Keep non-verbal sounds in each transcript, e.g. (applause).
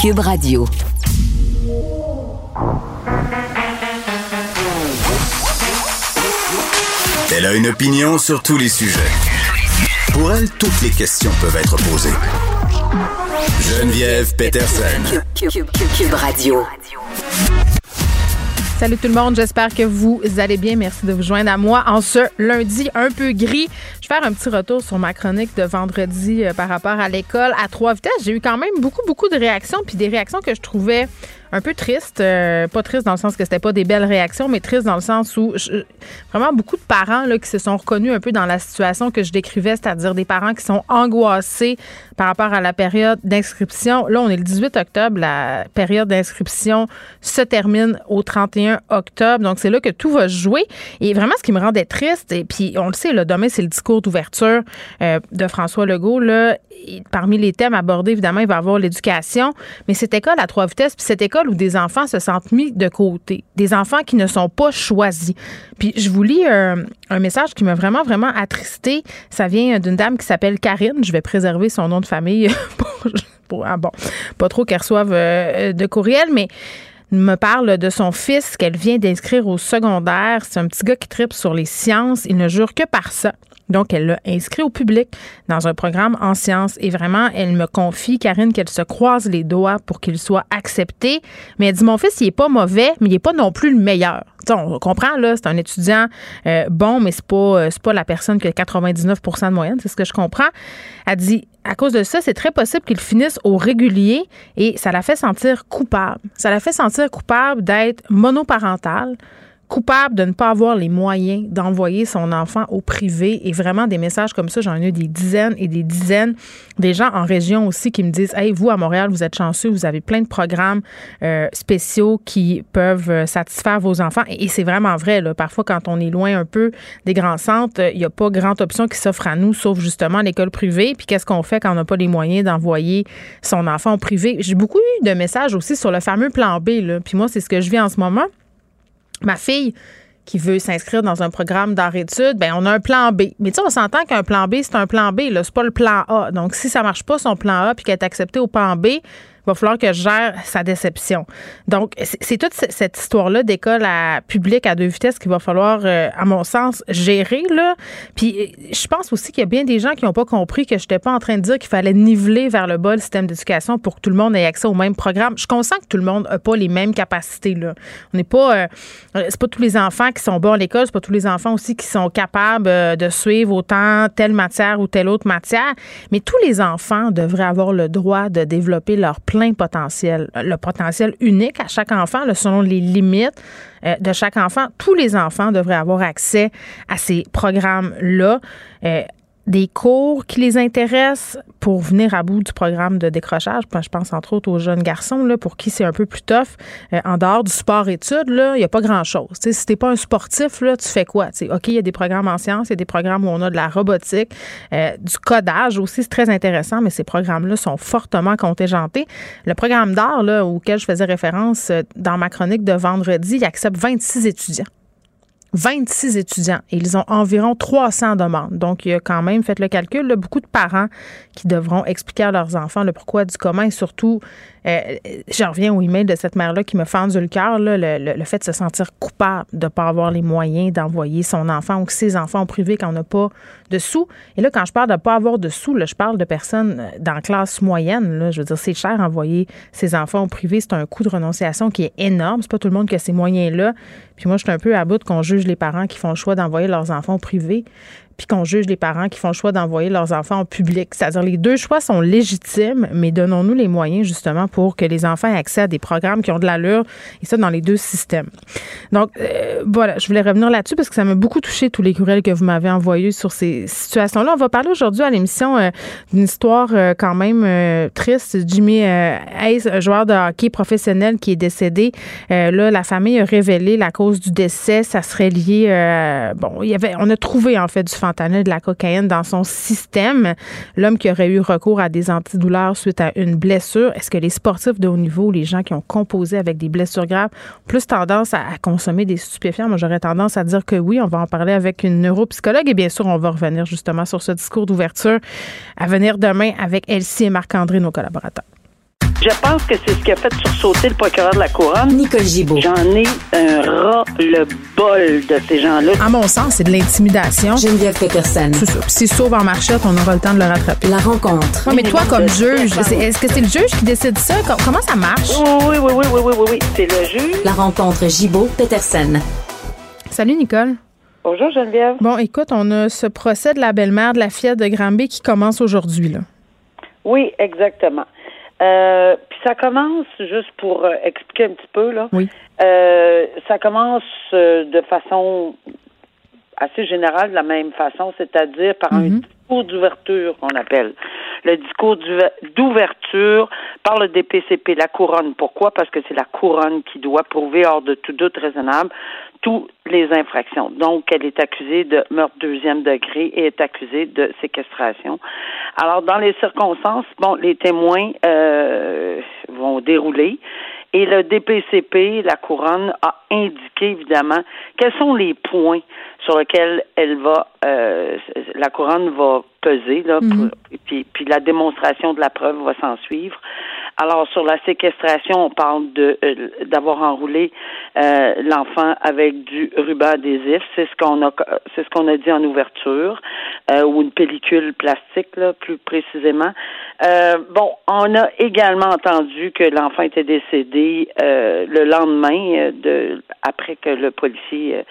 Cube Radio. Elle a une opinion sur tous les sujets. Pour elle, toutes les questions peuvent être posées. Geneviève Peterson. Cube, Radio. Salut tout le monde, j'espère que vous allez bien. Merci de vous joindre à moi en ce lundi un peu gris. Faire un petit retour sur ma chronique de vendredi euh, par rapport à l'école à trois vitesses. J'ai eu quand même beaucoup, beaucoup de réactions, puis des réactions que je trouvais un peu triste. Euh, pas triste dans le sens que c'était pas des belles réactions, mais triste dans le sens où vraiment beaucoup de parents là, qui se sont reconnus un peu dans la situation que je décrivais, c'est-à-dire des parents qui sont angoissés par rapport à la période d'inscription. Là, on est le 18 octobre, la période d'inscription se termine au 31 octobre. Donc, c'est là que tout va jouer. Et vraiment, ce qui me rendait triste, et puis on le sait, là, demain, c'est le discours d'ouverture euh, de François Legault. Là, parmi les thèmes abordés, évidemment, il va y avoir l'éducation, mais cette école à trois vitesses, puis cette école où des enfants se sentent mis de côté, des enfants qui ne sont pas choisis. Puis je vous lis un, message qui m'a vraiment, vraiment attristé. Ça vient d'une dame qui s'appelle Karine. Je vais préserver son nom de famille (laughs) pour, ah bon, pas trop qu'elle reçoive euh, de courriel, mais me parle de son fils qu'elle vient d'inscrire au secondaire. C'est un petit gars qui tripe sur les sciences. Il ne jure que par ça. Donc, elle l'a inscrit au public dans un programme en sciences. Et vraiment, elle me confie, Karine, qu'elle se croise les doigts pour qu'il soit accepté. Mais elle dit, mon fils, il est pas mauvais, mais il est pas non plus le meilleur. on comprend, là, c'est un étudiant euh, bon, mais c'est pas, euh, pas la personne qui a 99% de moyenne, c'est ce que je comprends. Elle dit, à cause de ça, c'est très possible qu'il finisse au régulier et ça la fait sentir coupable. Ça la fait sentir coupable d'être monoparentale, coupable de ne pas avoir les moyens d'envoyer son enfant au privé. Et vraiment, des messages comme ça, j'en ai eu des dizaines et des dizaines. Des gens en région aussi qui me disent Hey, vous, à Montréal, vous êtes chanceux, vous avez plein de programmes euh, spéciaux qui peuvent euh, satisfaire vos enfants. Et, c'est vraiment vrai. Là. Parfois, quand on est loin un peu des grands centres, il n'y a pas grande option qui s'offre à nous, sauf justement l'école privée. Puis qu'est-ce qu'on fait quand on n'a pas les moyens d'envoyer son enfant au privé? J'ai beaucoup eu de messages aussi sur le fameux plan B. Là. Puis moi, c'est ce que je vis en ce moment ma fille qui veut s'inscrire dans un programme d'art-études, ben on a un plan B. Mais tu sais, on s'entend qu'un plan B, c'est un plan B, là, c'est pas le plan A. Donc, si ça marche pas, son plan A, puis qu'elle est acceptée au plan B, va falloir que je gère sa déception. Donc, c'est toute cette histoire-là d'école à public à deux vitesses qu'il va falloir, euh, à mon sens, gérer. Là. Puis, euh, je pense aussi qu'il y a bien des gens qui n'ont pas compris que je n'étais pas en train de dire qu'il fallait niveler vers le bas le système d'éducation pour que tout le monde ait accès au même programme. Je consens que tout le monde n'a pas les mêmes capacités. Là. On n'est pas, euh, c'est pas tous les enfants qui sont bons à l'école, c'est pas tous les enfants aussi qui sont capables de suivre autant telle matière ou telle autre matière. Mais tous les enfants devraient avoir le droit de développer leur potentiel, le potentiel unique à chaque enfant, selon les limites euh, de chaque enfant. Tous les enfants devraient avoir accès à ces programmes-là. Euh, des cours qui les intéressent pour venir à bout du programme de décrochage. Je pense entre autres aux jeunes garçons là, pour qui c'est un peu plus tough. Euh, en dehors du sport-études, il n'y a pas grand-chose. Si tu n'es pas un sportif, là, tu fais quoi? OK, il y a des programmes en sciences, il y a des programmes où on a de la robotique, euh, du codage aussi, c'est très intéressant, mais ces programmes-là sont fortement contingentés. Le programme d'art auquel je faisais référence euh, dans ma chronique de vendredi, il accepte 26 étudiants. 26 étudiants et ils ont environ 300 demandes. Donc, il y a quand même, faites le calcul, beaucoup de parents qui devront expliquer à leurs enfants le pourquoi du comment et surtout euh, je reviens au email de cette mère-là qui me fendu le cœur, le, fait de se sentir coupable de ne pas avoir les moyens d'envoyer son enfant ou ses enfants au privé quand on n'a pas de sous. Et là, quand je parle de ne pas avoir de sous, là, je parle de personnes euh, dans la classe moyenne. Là, je veux dire, c'est cher envoyer ses enfants au privé. C'est un coût de renonciation qui est énorme. C'est pas tout le monde qui a ces moyens-là. Puis moi, je suis un peu à bout qu'on juge les parents qui font le choix d'envoyer leurs enfants au privé puis qu'on juge les parents qui font le choix d'envoyer leurs enfants en public. C'est-à-dire les deux choix sont légitimes, mais donnons-nous les moyens justement pour que les enfants aient accès à des programmes qui ont de l'allure, et ça dans les deux systèmes. Donc euh, voilà, je voulais revenir là-dessus parce que ça m'a beaucoup touché tous les courriels que vous m'avez envoyés sur ces situations-là. On va parler aujourd'hui à l'émission euh, d'une histoire euh, quand même triste. Jimmy Hayes, joueur de hockey professionnel qui est décédé. là, la famille a révélé la cause du décès. Ça serait lié, bon, il y avait, on a trouvé en fait du de la cocaïne dans son système. L'homme qui aurait eu recours à des antidouleurs suite à une blessure. Est-ce que les sportifs de haut niveau, les gens qui ont composé avec des blessures graves, ont plus tendance à, consommer des stupéfiants? Moi, j'aurais tendance à dire que oui. On va en parler avec une neuropsychologue et bien sûr, on va revenir justement sur ce discours d'ouverture à venir demain avec Elsie et Marc-André, nos collaborateurs. Je pense que c'est ce qui a fait sursauter le procureur de la Couronne. Nicole Gibault. J'en ai un ras-le-bol de ces gens-là. À mon sens, c'est de l'intimidation. Geneviève Peterson. C'est ça. Puis s'il sauve en marchette, on aura le temps de le rattraper. La rencontre. Ouais, mais toi, comme juge, est-ce que c'est le juge qui décide ça? Com- Comment ça marche? Oui, oui, oui, oui, oui, oui, oui. C'est le juge. La rencontre Gibault-Peterson. Salut, Nicole. Bonjour, Geneviève. Bon, écoute, on a ce procès de la belle-mère de la fillette de Granby qui commence aujourd'hui, là. Oui, exactement. Euh, puis ça commence, juste pour euh, expliquer un petit peu, là. Oui. Euh, ça commence euh, de façon assez générale, de la même façon, c'est-à-dire par un discours d'ouverture qu'on appelle. Le discours d'ouver- d'ouverture par le DPCP, la couronne. Pourquoi? Parce que c'est la couronne qui doit prouver hors de tout doute raisonnable toutes les infractions. Donc, elle est accusée de meurtre deuxième degré et est accusée de séquestration. Alors, dans les circonstances, bon, les témoins euh, vont dérouler. Et le DPCP, la couronne, a indiqué évidemment quels sont les points sur lesquels elle va, euh, la couronne va peser, là, pour- puis, puis la démonstration de la preuve va s'en suivre. Alors sur la séquestration, on parle de euh, d'avoir enroulé euh, l'enfant avec du ruban adhésif, c'est ce qu'on a c'est ce qu'on a dit en ouverture euh, ou une pellicule plastique là, plus précisément. Euh, bon, on a également entendu que l'enfant était décédé euh, le lendemain de après que le policier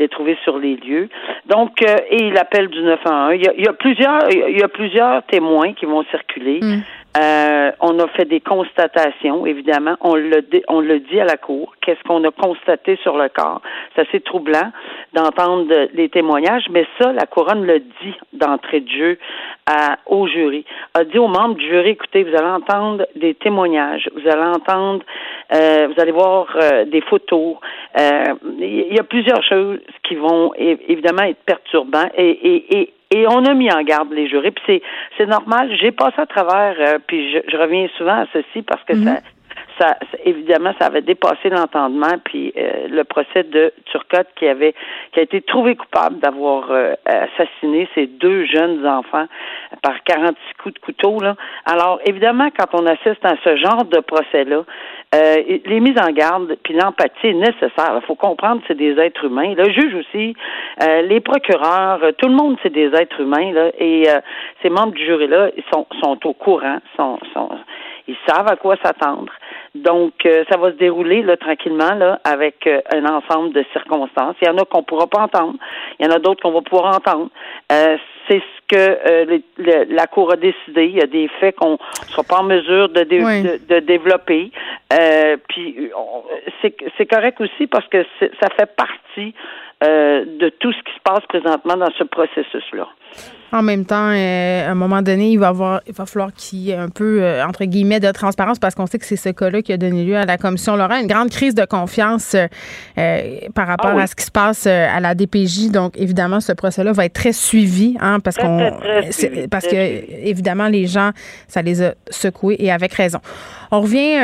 l'ait trouvé sur les lieux. Donc et l'appel du 911, il y a, il y a plusieurs il y a plusieurs témoins qui vont circuler. Euh, on a fait des constatations, évidemment. On le, dit- on dit à la cour. Qu'est-ce qu'on a constaté sur le corps? C'est assez troublant d'entendre de- les témoignages, mais ça, la couronne le dit d'entrée de jeu au jury. A dit aux membres du jury, écoutez, vous allez entendre des témoignages, vous allez entendre, euh, vous allez voir euh, des photos. Il y a plusieurs choses qui vont évidemment être perturbantes et, et et on a mis en garde les jurés, puis c'est c'est normal. J'ai passé à travers, euh, puis je, je reviens souvent à ceci parce que ça, ça, ça- évidemment, ça avait dépassé l'entendement, puis euh, le procès de Turcotte qui avait qui a été trouvé coupable d'avoir euh, assassiné ces deux jeunes enfants par 46 coups de couteau. Là. Alors, évidemment, quand on assiste à ce genre de procès-là, euh, les mises en garde puis l'empathie est nécessaire. Il faut comprendre que c'est des êtres humains. Le juge aussi, euh, les procureurs, euh, tout le monde, c'est des êtres humains. Là, et euh, ces membres du jury-là, ils sont, sont au courant, sont, sont, ils savent à quoi s'attendre. Donc, euh, ça va se dérouler là, tranquillement là, avec euh, un ensemble de circonstances. Il y en a qu'on pourra pas entendre. Il y en a d'autres qu'on va pouvoir entendre. Euh, c'est ce que euh, le- le- la Cour a décidé. Il y a des faits qu'on ne sera pas en mesure de, dé- Oui. de, de développer. Euh, puis, c'est c'est correct aussi parce que ça fait partie euh, de tout ce qui se passe présentement dans ce processus-là. En même temps, euh, à un moment donné, il va, avoir, il va falloir qu'il y ait un peu, euh, entre guillemets, de transparence parce qu'on sait que c'est ce cas-là qui a donné lieu à la commission Laurent. Une grande crise de confiance euh, par rapport Ah oui. à ce qui se passe à la DPJ. Donc, évidemment, ce procès-là va être très suivi, hein, parce qu'on, parce que évidemment, les gens, ça les a secoués et avec raison. On revient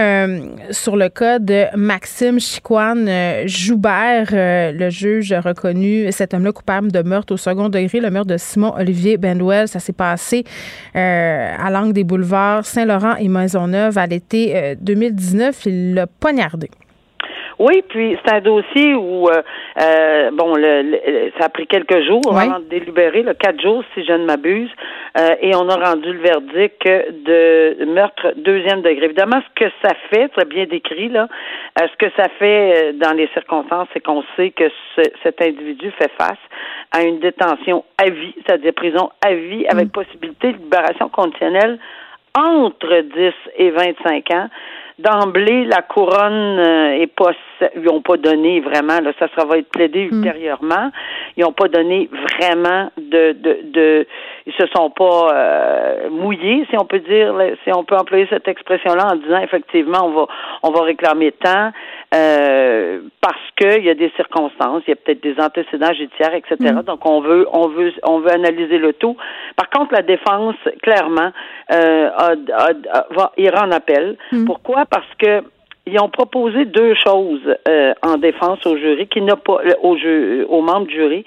sur le cas de Maxime Chicoine Joubert, le juge reconnu cet homme-là coupable de meurtre au second degré, le meurtre de Simon Olivier Benwell. Ça s'est passé euh, à l'angle des boulevards Saint-Laurent et Maisonneuve à l'été euh, 2019. Il l'a poignardé. Oui, puis c'est un dossier où euh, euh, bon, le, le- ça a pris quelques jours Oui. avant de délibérer, le quatre jours si je ne m'abuse, euh, et on a rendu le verdict de meurtre deuxième degré. Évidemment, ce que ça fait, c'est bien décrit là, euh, ce que ça fait euh, dans les circonstances, c'est qu'on sait que ce- cet individu fait face à une détention à vie, c'est-à-dire prison à vie avec possibilité de libération conditionnelle entre 10 et 25 ans. D'emblée, la couronne euh, est pas, ils n'ont pas donné vraiment. Là, ça, ça va être plaidé ultérieurement. Ils n'ont pas donné vraiment de, de, de ils se sont pas euh, mouillés, si on peut dire, si on peut employer cette expression-là en disant effectivement on va on va réclamer tant euh, parce que il y a des circonstances, il y a peut-être des antécédents judiciaires, etc. Donc on veut on veut on veut analyser le tout. Par contre, la défense clairement euh, a, a- a- va ira en appel. Pourquoi? Parce que ils ont proposé deux choses euh, en défense au jury qui n'a pas au ju- aux membres du jury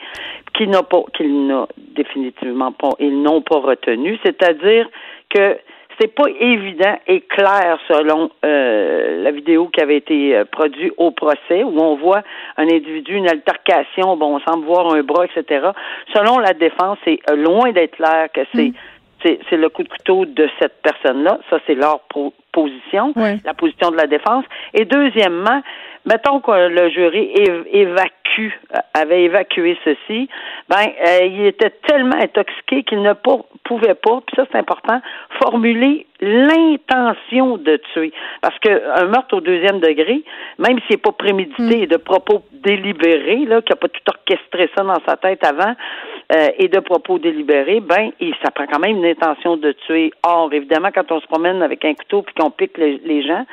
qui n'a pas qu'ils n'ont définitivement pas ils n'ont pas retenu, c'est-à-dire que c'était pas évident et clair selon euh, la vidéo qui avait été euh, produite au procès où on voit un individu, une altercation, bon, on semble voir un bras, etc. Selon la défense, c'est euh, loin d'être clair que c'est c'est, c'est le coup de couteau de cette personne-là. Ça, c'est leur position, la position de la défense. Et deuxièmement, mettons que le jury évacue, euh, avait évacué ceci, ben, euh, il était tellement intoxiqué qu'il ne pouvait pas, puis ça c'est important, formuler l'intention de tuer. Parce qu'un meurtre au deuxième degré, même s'il n'est pas prémédité mm. et de propos délibérés, là, qu'il n'a pas tout orchestré ça dans sa tête avant, euh, et de propos délibérés, ben, il, ça prend quand même une intention de tuer. Or, évidemment, quand on se promène avec un couteau puis qu'on pique les, gens,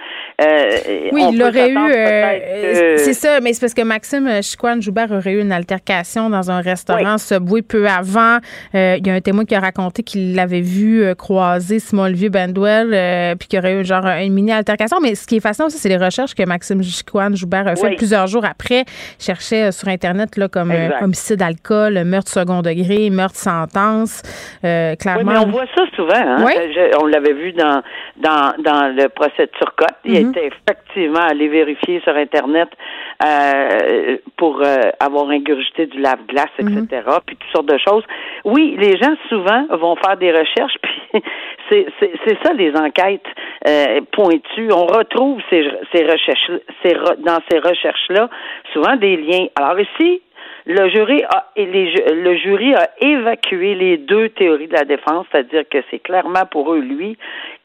euh, oui, il aurait eu. Euh, c'est ça, mais c'est parce que Maxime Chiquan Joubert aurait eu une altercation dans un restaurant Subway peu avant. il y a un témoin qui a raconté qu'il l'avait vu croiser Simon Vieux Bandwell, puis qu'il y aurait eu genre une mini altercation. Mais ce qui est fascinant aussi, c'est les recherches que Maxime Chiquan Joubert a fait plusieurs jours après. Cherchait sur internet là comme homicide, alcool, meurtre second degré, meurtre sentence. Euh, clairement. Oui, mais on voit ça souvent. Hein? on l'avait vu dans, dans, dans le procès de Turcotte. Il mm-hmm. était effectivement allé vérifier sur Internet euh, pour euh, avoir ingurgité du lave-glace, etc., mm-hmm. puis toutes sortes de choses. Oui, les gens souvent vont faire des recherches, (laughs) puis c'est, c'est, ça les enquêtes pointues. On retrouve ces, ces recherches, ces, dans ces recherches-là souvent des liens. Alors ici, le jury a le jury a évacué les deux théories de la défense, c'est-à-dire que c'est clairement pour eux lui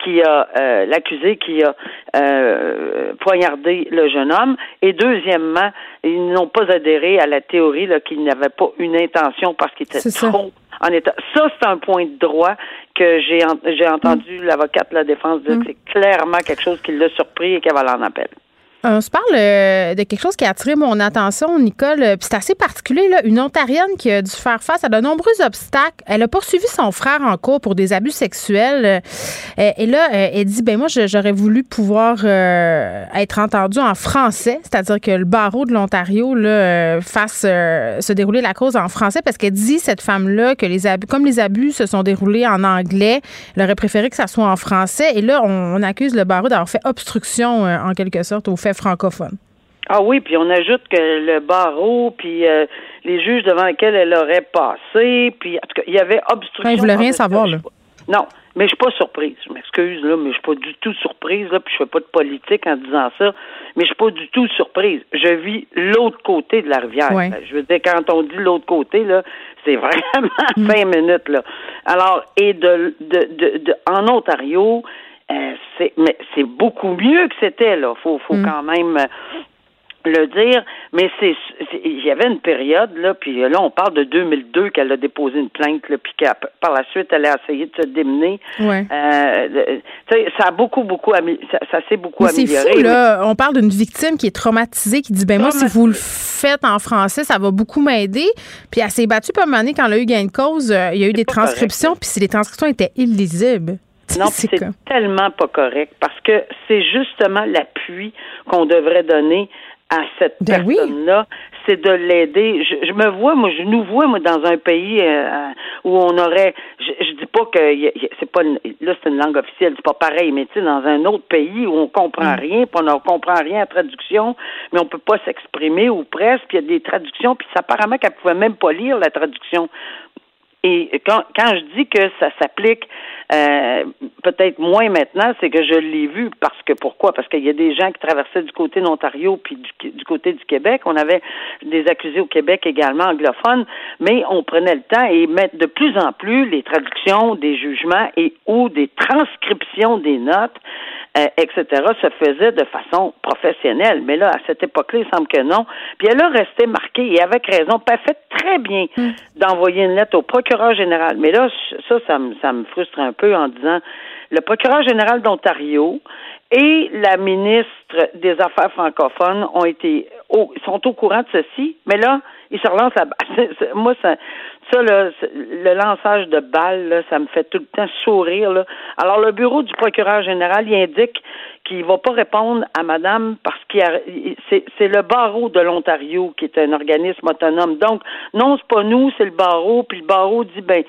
qui a euh, l'accusé qui a euh, poignardé le jeune homme et deuxièmement, ils n'ont pas adhéré à la théorie là qu'il n'avait pas une intention parce qu'il était trop en état. Ça c'est un point de droit que j'ai j'ai entendu l'avocate de la défense dire que mm. c'est clairement quelque chose qui l'a surpris et qu'elle va l'en appel. On se parle euh, de quelque chose qui a attiré mon attention, Nicole. Euh, c'est assez particulier, là. Une Ontarienne qui a dû faire face à de nombreux obstacles. Elle a poursuivi son frère en cours pour des abus sexuels. Euh, et là, elle dit ben moi, j'aurais voulu pouvoir être entendue en français, c'est-à-dire que le barreau de l'Ontario fasse se dérouler la cause en français, parce qu'elle dit cette femme-là que les abus, comme les abus se sont déroulés en anglais, elle aurait préféré que ça soit en français. Et là, on, accuse le barreau d'avoir fait obstruction en quelque sorte au fait francophone. Ah oui, puis on ajoute que le barreau, puis euh, les juges devant lesquels elle aurait passé, puis en tout cas, il y avait obstruction. Il ne voulait rien savoir, là. Non, mais je suis pas surprise. Je m'excuse, là, mais je suis pas du tout surprise, là, puis je fais pas de politique en disant ça, mais je suis pas du tout surprise. Je vis l'autre côté de la rivière. Je veux dire, quand on dit l'autre côté, là, c'est (laughs) vraiment mm. cinq minutes, là. Alors, et de, de, de, de en Ontario, euh, c'est mais c'est beaucoup mieux que c'était là. Faut faut mm. quand même euh, le dire, mais c'est il y avait une période là, puis là on parle de 2002 qu'elle a déposé une plainte, là, puis par la suite elle a essayé de se démener. Ouais. Euh, ça a beaucoup beaucoup ça, ça s'est beaucoup mais amélioré. C'est fou là, on parle d'une victime qui est traumatisée, qui dit ben moi si vous le faites en français, ça va beaucoup m'aider. Puis elle s'est battue pas quand elle a eu gain de cause, il y a eu des transcriptions, puis si les transcriptions étaient illisibles. (laughs) Non, c'est tellement pas correct parce que c'est justement l'appui qu'on devrait donner à cette ben personne-là, c'est de l'aider. Je, me vois, moi, je nous vois, moi, dans un pays euh, où on aurait, je, je dis pas que c'est pas, là, c'est une langue officielle, c'est pas pareil, mais tu sais, dans un autre pays où on comprend mm. rien, puis on ne comprend rien à traduction, mais on peut pas s'exprimer ou presque, puis il y a des traductions, puis apparemment qu'elle pouvait même pas lire la traduction. Et quand, quand je dis que ça s'applique euh, peut-être moins maintenant, c'est que je l'ai vu parce que pourquoi? Parce qu'il y a des gens qui traversaient du côté de l'Ontario puis du, du, côté du Québec. On avait des accusés au Québec également anglophones, mais on prenait le temps et mettre de plus en plus les traductions des jugements et ou des transcriptions des notes euh, etc., se faisait de façon professionnelle. Mais là, à cette époque-là, il semble que non. Puis elle a resté marquée, et avec raison, pas fait très bien hmm. d'envoyer une lettre au procureur général. Mais là, ça, ça me, ça me frustre un peu en disant, le procureur général d'Ontario et la ministre des Affaires francophones ont été au, sont au courant de ceci, mais là, il se relance la balle. Moi, ça, ça là, le lançage de balles, là, ça me fait tout le temps sourire. Là. Alors, le bureau du procureur général, il indique qu'il va pas répondre à madame parce qu'il c'est le barreau de l'Ontario qui est un organisme autonome. Donc, non, c'est pas nous, c'est le barreau, puis le barreau dit ben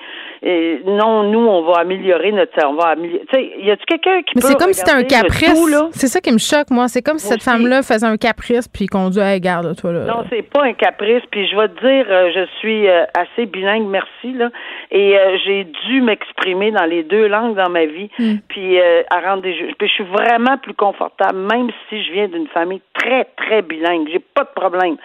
non, nous, on va améliorer notre on va améliorer. Tu sais, y a-tu quelqu'un qui Mais c'est comme si c'était un caprice. C'est ça qui me choque, moi. C'est comme si cette femme-là faisait un caprice puis qu'on dit hey, garde toi là. Non, c'est pas un caprice, puis je vais te dire, euh, je suis euh, assez bilingue, merci, là. Et euh, j'ai dû m'exprimer dans les deux langues dans ma vie, hmm. puis à rendre des Puis je suis vraiment plus confortable, même si je viens d'une famille très, très bilingue. J'ai pas de problème.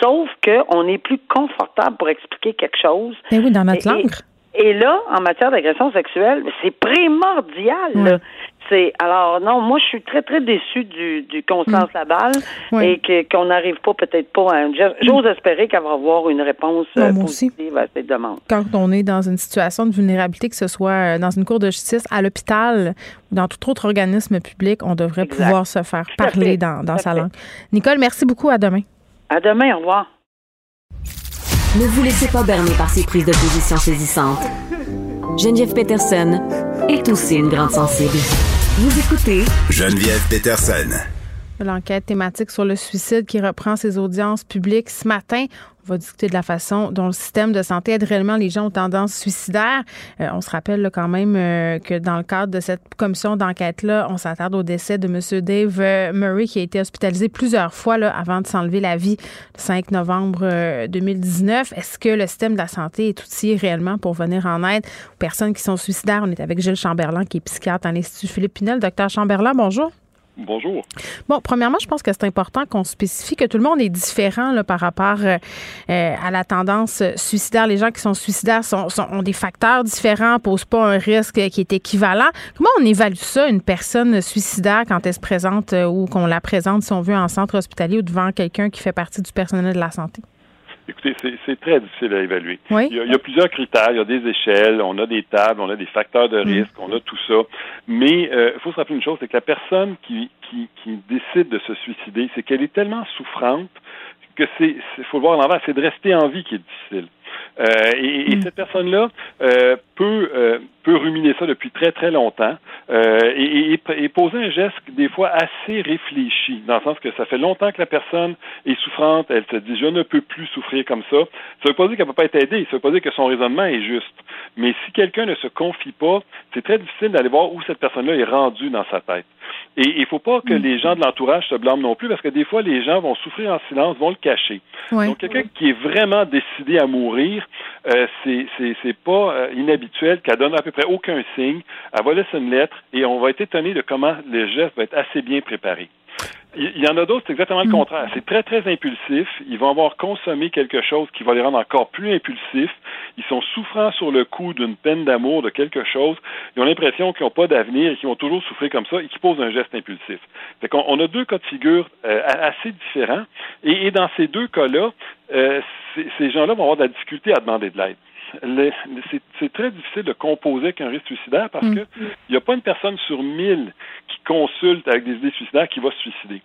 Sauf qu'on est plus confortable pour expliquer quelque chose. Mais ben oui, dans notre langue. Et, là, en matière d'agression sexuelle, c'est primordial. C'est alors non, moi je suis très très déçue du, du Constance mm. Laballe et que qu'on n'arrive pas peut-être pas à j'ose espérer qu'elle va avoir une réponse euh, positive à cette demande. Quand on est dans une situation de vulnérabilité, que ce soit euh, dans une cour de justice, à l'hôpital ou dans tout autre organisme public, on devrait pouvoir se faire parler dans, dans sa langue. Nicole, merci beaucoup. À demain. À demain. Au revoir. Ne vous laissez pas berner par ces prises de position saisissantes. Geneviève Peterson est aussi une grande sensible. Vous écoutez Geneviève Peterson. L'enquête thématique sur le suicide qui reprend ses audiences publiques ce matin. On va discuter de la façon dont le système de santé aide réellement les gens aux tendances suicidaires. Euh, on se rappelle quand même euh, que dans le cadre de cette commission d'enquête-là, on s'attarde au décès de M. Dave euh, Murray qui a été hospitalisé plusieurs fois là, avant de s'enlever la vie le 5 novembre 2019. Est-ce que le système de la santé est outillé réellement pour venir en aide aux personnes qui sont suicidaires? On est avec Gilles Chamberlain qui est psychiatre à l'Institut Philippe Pinel. Docteur Chamberlain, bonjour. Bonjour. Bon, premièrement, je pense que c'est important qu'on spécifie que tout le monde est différent par rapport euh, euh, à la tendance suicidaire. Les gens qui sont suicidaires ont des facteurs différents, posent pas un risque qui est équivalent. Comment on évalue ça, une personne suicidaire, quand elle se présente euh, ou qu'on la présente, si on veut, en centre hospitalier ou devant quelqu'un qui fait partie du personnel de la santé? Écoutez, c'est très difficile à évaluer. Il, y a, plusieurs critères, il y a des échelles, on a des tables, on a des facteurs de mm. risque, on a tout ça. Mais euh, il faut se rappeler une chose, c'est que la personne qui, qui, qui décide de se suicider, c'est qu'elle est tellement souffrante que c'est, faut le voir à l'envers, c'est de rester en vie qui est difficile. Euh, et, mm. cette personne-là euh, peut euh, peut ruminer ça depuis très très longtemps et, et, poser un geste des fois assez réfléchi, dans le sens que ça fait longtemps que la personne est souffrante, elle se dit je ne peux plus souffrir comme ça. Ça ne veut pas dire qu'elle ne peut pas être aidée, ça veut pas dire que son raisonnement est juste. Mais si quelqu'un ne se confie pas, c'est très difficile d'aller voir où cette personne-là est rendue dans sa tête. Et il ne faut pas que mm. les gens de l'entourage se blâment non plus, parce que des fois, les gens vont souffrir en silence, vont le cacher. Donc, quelqu'un qui est vraiment décidé à mourir, euh, c'est pas euh, inhabituel qu'elle donne à peu près aucun signe. Elle va laisser une lettre et on va être étonné de comment le geste va être assez bien préparé. Il y en a d'autres, c'est exactement le mm. contraire. C'est très, très impulsif. Ils vont avoir consommé quelque chose qui va les rendre encore plus impulsifs. Ils sont souffrants sur le coup d'une peine d'amour, de quelque chose. Ils ont l'impression qu'ils n'ont pas d'avenir et qu'ils vont toujours souffrir comme ça et qu'ils posent un geste impulsif. Fait qu'on on a deux cas de figure euh, assez différents. Et, dans ces deux cas-là, euh, ces gens-là vont avoir de la difficulté à demander de l'aide c'est très difficile de composer avec un risque suicidaire parce mm. que il n'y a pas une personne sur mille qui consulte avec des idées suicidaires qui va se suicider.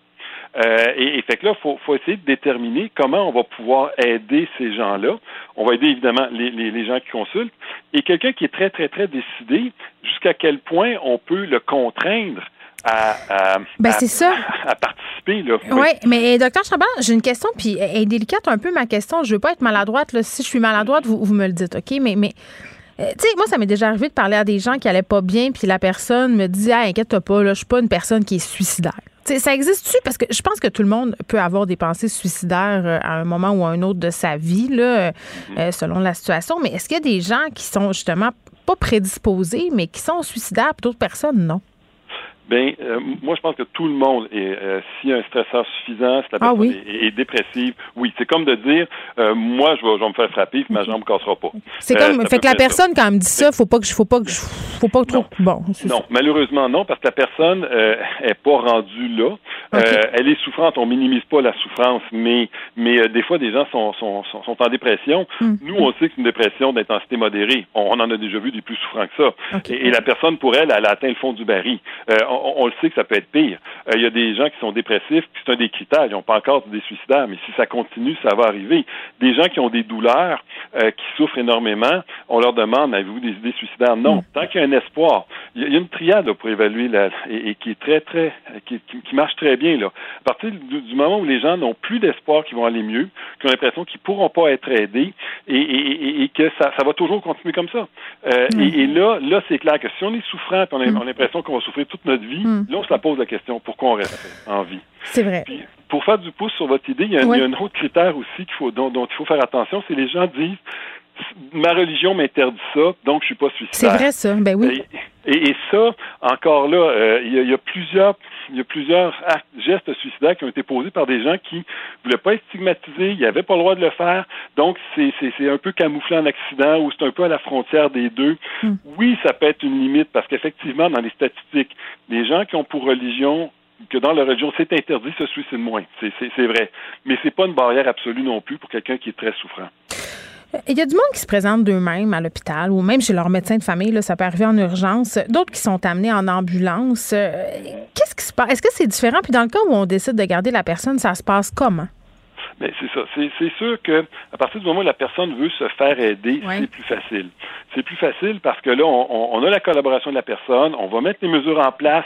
Euh, et, fait que là, il faut, faut, essayer de déterminer comment on va pouvoir aider ces gens-là. On va aider évidemment les, les, les gens qui consultent. Et quelqu'un qui est très, très, très décidé, jusqu'à quel point on peut le contraindre à, ben, ça. (laughs) à, participer. Là. Oui, mais docteur Chaban, j'ai une question, puis elle est délicate un peu ma question. Je ne veux pas être maladroite. Là. Si je suis maladroite, vous, vous me le dites, OK? Mais, mais euh, tu sais, moi, ça m'est déjà arrivé de parler à des gens qui allaient pas bien, puis la personne me dit, ah, inquiète-toi pas, là, je suis pas une personne qui est suicidaire. ça existe-tu? Parce que je pense que tout le monde peut avoir des pensées suicidaires euh, à un moment ou à un autre de sa vie, là, euh, selon la situation. Mais est-ce qu'il y a des gens qui sont justement pas prédisposés, mais qui sont suicidaires, puis d'autres personnes, non? Ben, euh, moi, je pense que tout le monde, est, euh, s'il y a un stresseur suffisant, si la ah personne est, dépressive, oui, c'est comme de dire, euh, moi, je vais, je vais, me faire frapper, puis ma jambe ne cassera pas. C'est comme, fait que la personne, quand elle me dit ça, faut pas que je, faut pas que je, faut pas trop. Non, bon, non malheureusement non, parce que la personne est pas rendue là. elle est souffrante, on minimise pas la souffrance, mais mais des fois des gens sont sont, sont, en dépression. Hmm. Nous, on sait que c'est une dépression d'intensité modérée. On, en a déjà vu des plus souffrants que ça. Et, la personne, pour elle, elle a atteint le fond du baril. On, on, le sait que ça peut être pire. Il y a des gens qui sont dépressifs, c'est un des critères. Ils n'ont pas encore des suicidaires, mais si ça continue, ça va arriver. Des gens qui ont des douleurs, qui souffrent énormément, on leur demande avez-vous des idées suicidaires? Non. Hmm. Tant qu'il y a un espoir, il y a une triade pour évaluer la, et, qui est très très qui, qui, marche très bien là. À partir du, moment où les gens n'ont plus d'espoir qu'ils vont aller mieux, qui ont l'impression qu'ils pourront pas être aidés et, et que ça, ça, va toujours continuer comme ça. Euh, hmm. et, là, là c'est clair que si on est souffrant, on a, hmm. l'impression qu'on va souffrir toute notre vie, là on se la pose la question pourquoi on reste en vie? C'est vrai. pour faire du pouce sur votre idée, il y a, un autre critère aussi qu'il faut, dont, dont il faut faire attention, c'est les gens disent ma religion m'interdit ça, donc je suis pas suicidaire. C'est vrai ça, ben oui. Et, ça, encore là, euh, il y, a plusieurs il y a plusieurs gestes suicidaires qui ont été posés par des gens qui voulaient pas être stigmatisés, ils n'avaient pas le droit de le faire, donc c'est un peu camouflé en accident ou c'est un peu à la frontière des deux. Hmm. Oui, ça peut être une limite parce qu'effectivement, dans les statistiques, les gens qui ont pour religion que dans leur religion, c'est interdit, se suicident moins. C'est vrai. Mais c'est pas une barrière absolue non plus pour quelqu'un qui est très souffrant. Il y a du monde qui se présente d'eux-mêmes à l'hôpital ou même chez leur médecin de famille, là, ça peut arriver en urgence. D'autres qui sont amenés en ambulance. Euh, qu'est-ce qui se passe? Est-ce que c'est différent? Puis dans le cas où on décide de garder la personne, ça se passe comment? Mais c'est ça. C'est sûr que à partir du moment où la personne veut se faire aider, c'est plus facile. C'est plus facile parce que là, on, a la collaboration de la personne, on va mettre les mesures en place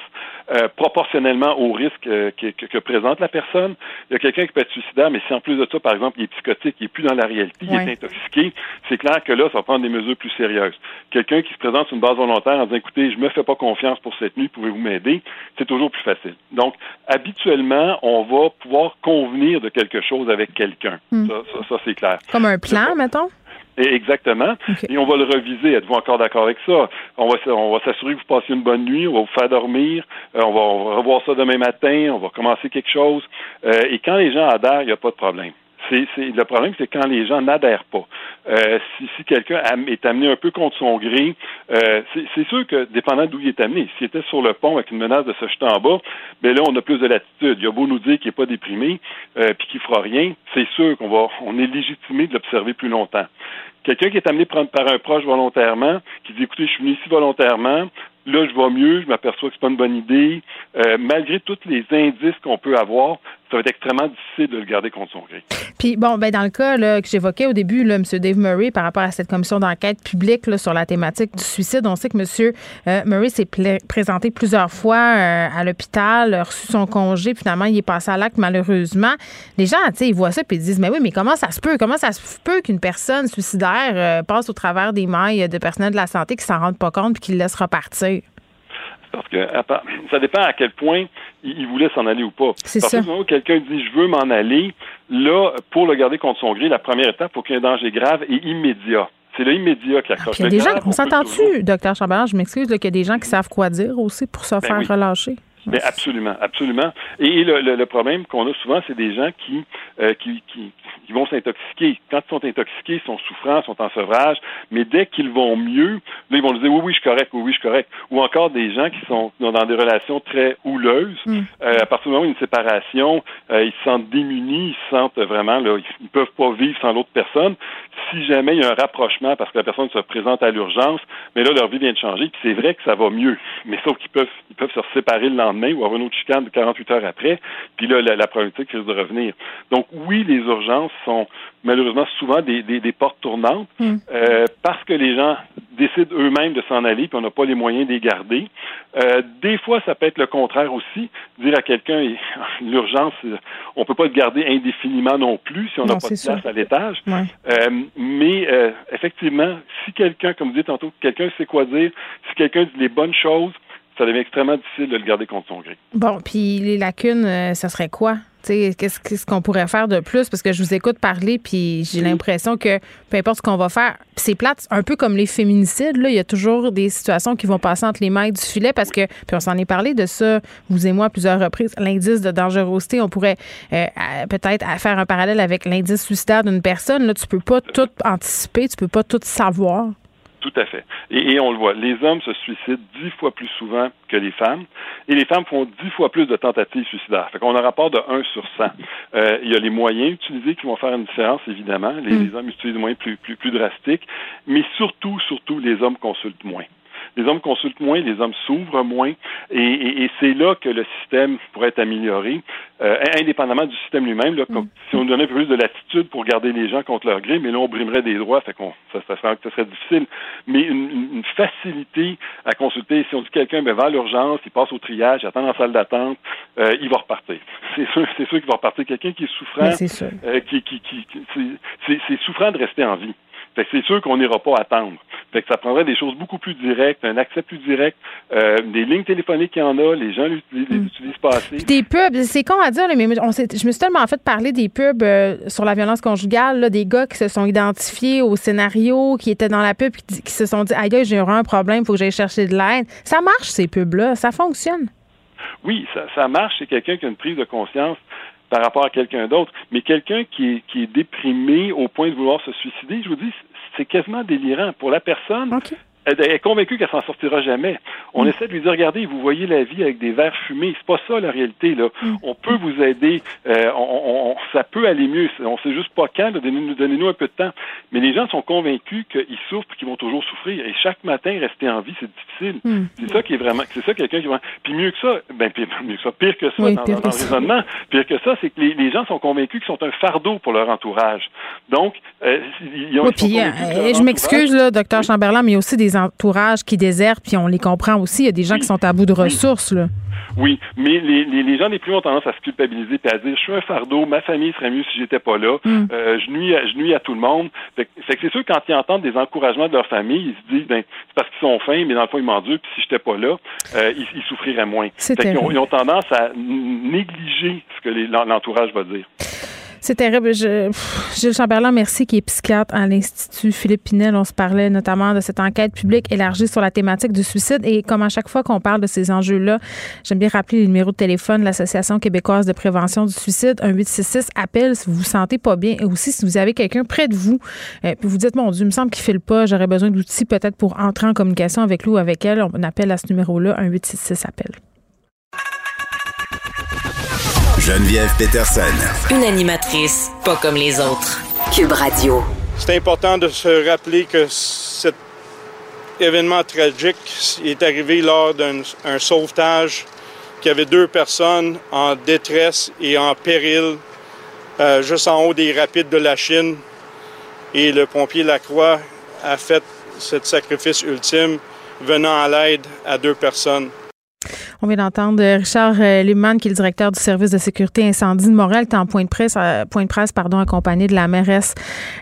euh, proportionnellement au risque euh, que, présente la personne. Il y a quelqu'un qui peut être suicidaire, mais si en plus de ça, par exemple, il est psychotique, il n'est plus dans la réalité, il est intoxiqué, c'est clair que là, ça va prendre des mesures plus sérieuses. Quelqu'un qui se présente sur une base volontaire en disant, écoutez, je me fais pas confiance pour cette nuit, pouvez-vous m'aider? C'est toujours plus facile. Donc, habituellement, on va pouvoir convenir de quelque chose avec quelqu'un. Hmm. Ça, c'est clair. Comme un plan, mettons? Exactement. Et on va le reviser. Êtes-vous encore d'accord avec ça? On va, on va s'assurer que vous passez une bonne nuit, on va vous faire dormir, euh, on, va, revoir ça demain matin, on va commencer quelque chose. Euh, et quand les gens adhèrent, il n'y a pas de problème. C'est, le problème, c'est quand les gens n'adhèrent pas. Euh, si, si quelqu'un est amené un peu contre son gré, euh, c'est, sûr que dépendant d'où il est amené, s'il était sur le pont avec une menace de se jeter en bas, ben là, on a plus de latitude. Il a beau nous dire qu'il n'est pas déprimé, euh, puis qu'il fera rien, c'est sûr qu'on va, on est légitimé de l'observer plus longtemps. Quelqu'un qui est amené par un proche volontairement, qui dit écoutez, je suis venu ici volontairement, là je vais mieux, je m'aperçois que c'est pas une bonne idée. Euh, malgré tous les indices qu'on peut avoir, ça va être extrêmement difficile de le garder contre son gré. Puis bon, ben dans le cas là, que j'évoquais au début, là, M. Dave Murray, par rapport à cette commission d'enquête publique sur la thématique du suicide, on sait que M. Euh, Murray s'est présenté plusieurs fois euh, à l'hôpital, a reçu son congé, finalement il est passé à l'acte malheureusement. Les gens, tu sais, ils voient ça puis ils disent, mais oui, mais comment ça se peut, comment ça se peut qu'une personne suicidaire passe au travers des mailles de personnel de la santé qui s'en rendent pas compte puis qui le laisse repartir? Parce que ça dépend à quel point il voulait s'en aller ou pas. C'est ça. moment où quelqu'un dit je veux m'en aller, là, pour le garder contre son gré, la première étape pour qu'il y ait un danger grave est immédiat. C'est le immédiat qui accroche. Il y a des gens, on s'entend-tu, docteur Chambert, je m'excuse, qu'il y a des gens qui savent quoi dire aussi pour se ben faire relâcher. Mais absolument, absolument. Et le, le, problème qu'on a souvent, c'est des gens qui, euh, qui, qui, qui, vont s'intoxiquer. Quand ils sont intoxiqués, ils sont souffrants, ils sont en sevrage, mais dès qu'ils vont mieux, là, ils vont dire oui, oui, je suis correct, oui, oui, je suis correct. Ou encore des gens qui sont dans des relations très houleuses. Mm. Euh, à partir du moment où il y a une séparation, euh, ils se sentent démunis, ils se sentent vraiment, là, ils peuvent pas vivre sans l'autre personne. Si jamais il y a un rapprochement parce que la personne se présente à l'urgence, mais là, leur vie vient de changer, puis c'est vrai que ça va mieux. Mais sauf qu'ils peuvent, ils peuvent se séparer le lendemain ou avoir une autre chicane 48 heures après, puis là, la, probabilité risque de revenir. Donc, oui, les urgences sont malheureusement souvent des, portes tournantes hmm. euh, parce que les gens décident eux-mêmes de s'en aller, puis on n'a pas les moyens de les garder. Euh, des fois, ça peut être le contraire aussi. Dire à quelqu'un, (laughs) l'urgence, on peut pas le garder indéfiniment non plus si on n'a pas de place à l'étage. Euh, mais effectivement, si quelqu'un, comme vous dites tantôt, quelqu'un sait quoi dire, si quelqu'un dit les bonnes choses, ça devient extrêmement difficile de le garder contre son gré. Bon, puis les lacunes, euh, ça serait quoi? Qu'est-ce qu'on pourrait faire de plus? Parce que je vous écoute parler, puis j'ai l'impression que peu importe ce qu'on va faire, c'est plate, un peu comme les féminicides, là, il y a toujours des situations qui vont passer entre les mailles du filet parce que, puis on s'en est parlé de ça, vous et moi, à plusieurs reprises, l'indice de dangerosité, on pourrait euh, peut-être faire un parallèle avec l'indice suicidaire d'une personne. Là, tu peux pas tout anticiper, tu peux pas tout savoir. Tout à fait. Et, on le voit, les hommes se suicident dix fois plus souvent que les femmes. et les femmes font dix fois plus de tentatives suicidaires. Fait qu'on a un rapport de 1 sur 100. Euh, il y a les moyens utilisés qui vont faire une différence, évidemment. Les, mm. les hommes utilisent des moyens plus, plus, plus drastiques, mais surtout, surtout, les hommes consultent moins les hommes consultent moins, les hommes s'ouvrent moins, et, c'est là que le système pourrait être amélioré, euh, indépendamment du système lui-même. Mm. Si on donnait un peu plus de latitude pour garder les gens contre leur gré, mais là on brimerait des droits, fait qu'on ça, ça, serait, ça, serait, difficile. Mais une, facilité à consulter. Si on dit quelqu'un ben, va à l'urgence, il passe au triage, il attend dans la salle d'attente, euh, il va repartir. C'est sûr, c'est sûr qu'il va repartir. Quelqu'un qui est souffrant, euh, qui, qui, qui, c'est souffrant de rester en vie. C'est sûr qu'on n'ira pas attendre. Fait que ça prendrait des choses beaucoup plus directes, un accès plus direct, euh, des lignes téléphoniques qu'il y en a, les gens les, mm. utilisent pas assez. Des pubs, c'est con à dire, mais on je me suis tellement fait parler des pubs euh, sur la violence conjugale, là, des gars qui se sont identifiés au scénario, qui étaient dans la pub, qui, qui se sont dit, aïe, j'ai un problème, il faut que j'aille chercher de l'aide. Ça marche, ces pubs-là, ça fonctionne. Oui, ça, ça marche, c'est quelqu'un qui a une prise de conscience par rapport à quelqu'un d'autre. Mais quelqu'un qui est, qui est déprimé au point de vouloir se suicider, je vous dis, c'est quasiment délirant. Pour la personne, elle est convaincue qu'elle s'en sortira jamais. On mm. essaie de lui dire, regardez, vous voyez la vie avec des verres fumés. C'est pas ça la réalité. Là. Mm. On peut vous aider. Euh, on, ça peut aller mieux. On sait juste pas quand. Donnez-nous un peu de temps. Mais les gens sont convaincus qu'ils souffrent et qu'ils vont toujours souffrir. Et chaque matin, rester en vie, c'est difficile. Mm. C'est ça qui est vraiment. C'est ça quelqu'un qui va. Puis mieux que ça, ben pire, (laughs) mieux que ça, pire que ça dans, le raisonnement. Pire que ça, c'est que les, gens sont convaincus qu'ils sont un fardeau pour leur entourage. Donc, euh, ils ont. puis, euh, je m'excuse, là, docteur Chamberlain, mais il y a aussi des entourages qui désertent, puis on les comprend aussi. Il y a des gens qui sont à bout de ressources. Là. Oui, mais les, les, gens les plus ont tendance à se culpabiliser et à dire je suis un fardeau, ma famille serait mieux si j'étais pas là, mm. euh, je, nuis à, je nuis à tout le monde. Fait, que c'est sûr quand ils entendent des encouragements de leur famille, ils se disent ben c'est parce qu'ils sont fins, mais dans le fond ils m'endurent, puis si j'étais pas là, euh, ils, souffriraient moins. Fait ils, ont, ils, ont, tendance à négliger ce que l'entourage va dire. C'est terrible. Je, Gilles Chamberlain, merci, qui est psychiatre à l'Institut Philippe Pinel. On se parlait notamment de cette enquête publique élargie sur la thématique du suicide. Et comme à chaque fois qu'on parle de ces enjeux-là, j'aime bien rappeler les numéros de téléphone de l'Association québécoise de prévention du suicide. Un 866 appel si vous vous sentez pas bien. Et aussi, si vous avez quelqu'un près de vous, euh, puis vous dites, mon Dieu, il me semble qu'il file pas, j'aurais besoin d'outils peut-être pour entrer en communication avec lui ou avec elle. On appelle à ce numéro-là un 866 appel. Geneviève Peterson. Une animatrice pas comme les autres. Cube Radio. C'est important de se rappeler que cet événement tragique est arrivé lors d'un sauvetage qui avait deux personnes en détresse et en péril euh, juste en haut des rapides de la Chine. Et le pompier Lacroix a fait ce sacrifice ultime venant à l'aide à deux personnes. On vient d'entendre Richard euh, Liman, qui est le directeur du service de sécurité incendie de Montréal, qui est en point de presse, euh, point de presse pardon, accompagné de la mairesse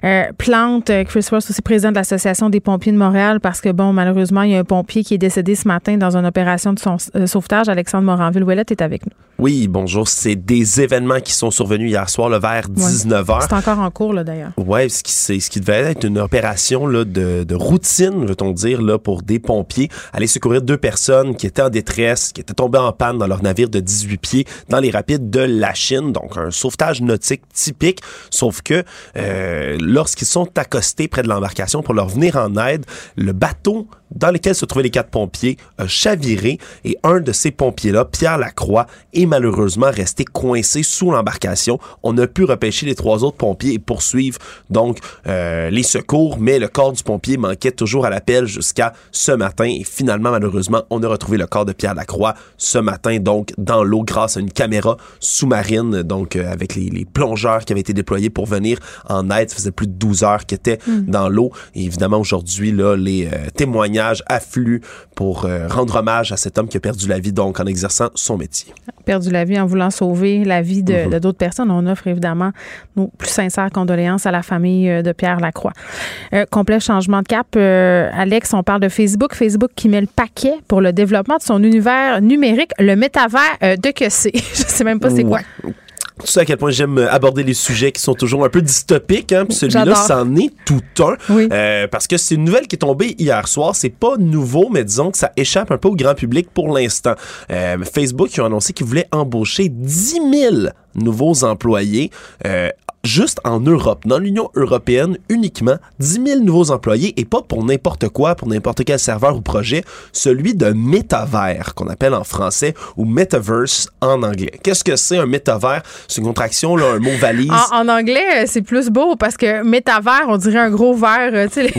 euh, Plante. Chris Ross, aussi président de l'Association des pompiers de Montréal, parce que, bon, malheureusement, il y a un pompier qui est décédé ce matin dans une opération de son, sauvetage. Alexandre Moranville-Ouellette est avec nous. Oui, bonjour. C'est des événements qui sont survenus hier soir, le vers 19h. C'est encore en cours, là, d'ailleurs. Oui, ce qui, ce qui devait être une opération là, de, de routine, veut-on dire, là, pour des pompiers. Aller secourir deux personnes qui étaient en détresse, qui étaient tombées en panne dans leur navire de 18 pieds dans les rapides de la Chine. Donc, un sauvetage nautique typique, sauf que euh, lorsqu'ils sont accostés près de l'embarcation pour leur venir en aide, le bateau dans lequel se trouvaient les quatre pompiers a chaviré et un de ces pompiers-là, Pierre Lacroix, est malheureusement resté coincé sous l'embarcation. On a pu repêcher les trois autres pompiers et poursuivre donc euh, les secours, mais le corps du pompier manquait toujours à l'appel jusqu'à ce matin et finalement, malheureusement, on a retrouvé le corps de Pierre Lacroix ce matin, donc dans l'eau grâce à une caméra sous-marine, donc euh, avec les, plongeurs qui avaient été déployés pour venir en aide. Ça faisait plus de 12 heures qu'ils étaient hmm. dans l'eau. Et évidemment, aujourd'hui, là, les euh, témoignages afflue pour euh, rendre hommage à cet homme qui a perdu la vie donc en exerçant son métier. Perdu la vie en voulant sauver la vie de, mhm. d'autres personnes. On offre évidemment nos plus sincères condoléances à la famille euh, de Pierre Lacroix. Euh, complet changement de cap. Alex, on parle de Facebook. Facebook qui met le paquet pour le développement de son univers numérique, le métavers de que c'est. (laughs) Je sais même pas c'est quoi. Tu sais à quel point j'aime aborder les sujets qui sont toujours un peu dystopiques. Hein? celui-là, c'en est tout un. Euh, parce que c'est une nouvelle qui est tombée hier soir. C'est pas nouveau, mais disons que ça échappe un peu au grand public pour l'instant. Euh, Facebook qui ont annoncé qu'ils voulaient embaucher 10 000 nouveaux employés. Euh, juste en Europe, dans l'Union européenne, uniquement 10 000 nouveaux employés et pas pour n'importe quoi, pour n'importe quel serveur ou projet, celui de métavers, qu'on appelle en français, ou metaverse en anglais. Qu'est-ce que c'est un métavers? C'est une contraction, là, un mot valise. En, anglais, euh, c'est plus beau parce que métavers, on dirait un gros verre, euh, tu sais,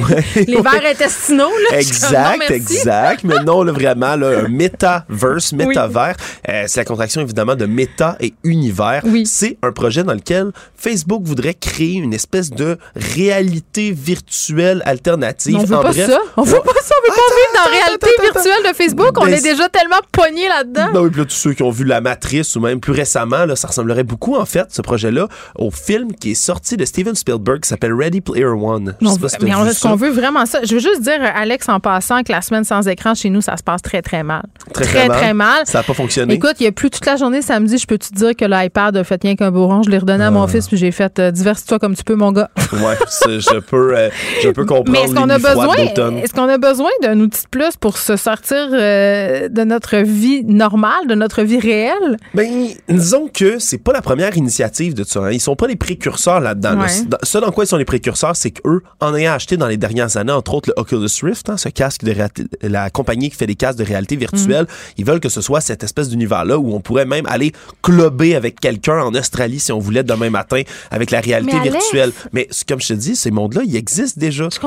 les, (laughs) vers intestinaux. Là, exact, exact. Mais non, là, vraiment, là, un (laughs) metaverse, métavers, euh, c'est la contraction évidemment de méta et univers. Oui. C'est un projet dans lequel Facebook voudrait créer une espèce de réalité virtuelle alternative. on veut pas ça. On veut pas ça. On veut pas vivre dans la réalité virtuelle de Facebook. on ben, est déjà tellement pogné là-dedans. Non, oui, puis là, tous ceux qui ont vu La Matrice ou même plus récemment, là, ça ressemblerait beaucoup, en fait, ce projet-là, au film qui est sorti de Steven Spielberg qui s'appelle Ready Player One. mais est-ce qu'on veut vraiment ça? Je veux juste dire, Alex, en passant, que la semaine sans écran chez nous, ça se passe très, très mal. Très, très, très, mal. Ça n'a pas fonctionné. Écoute, il y a plus toute la journée samedi, je peux te dire que l'iPad a fait rien qu'un beau rond. Je l'ai redonné à mon ah. fils, puis j'ai fait euh, toi comme tu peux, mon gars. (laughs) ouais, je peux, euh, je peux comprendre. Mais est-ce qu'on a besoin, est-ce qu'on a besoin d'un outil de plus pour se sortir euh, de notre vie normale, de notre vie réelle? Ben, disons que c'est pas la première initiative de ça. Hein. Ils sont pas les précurseurs là-dedans. Ce dans quoi ils sont les précurseurs, c'est qu'eux, en ayant acheté dans les dernières années, entre autres le Oculus Rift, hein, ce casque de la compagnie qui fait des casques de réalité virtuelle, mm. ils veulent que ce soit cette espèce d'univers-là où on pourrait même aller clubber avec quelqu'un en Australie si on voulait demain matin avec la réalité virtuelle. Mais comme je te dis, ces mondes-là, ils existent déjà. tu,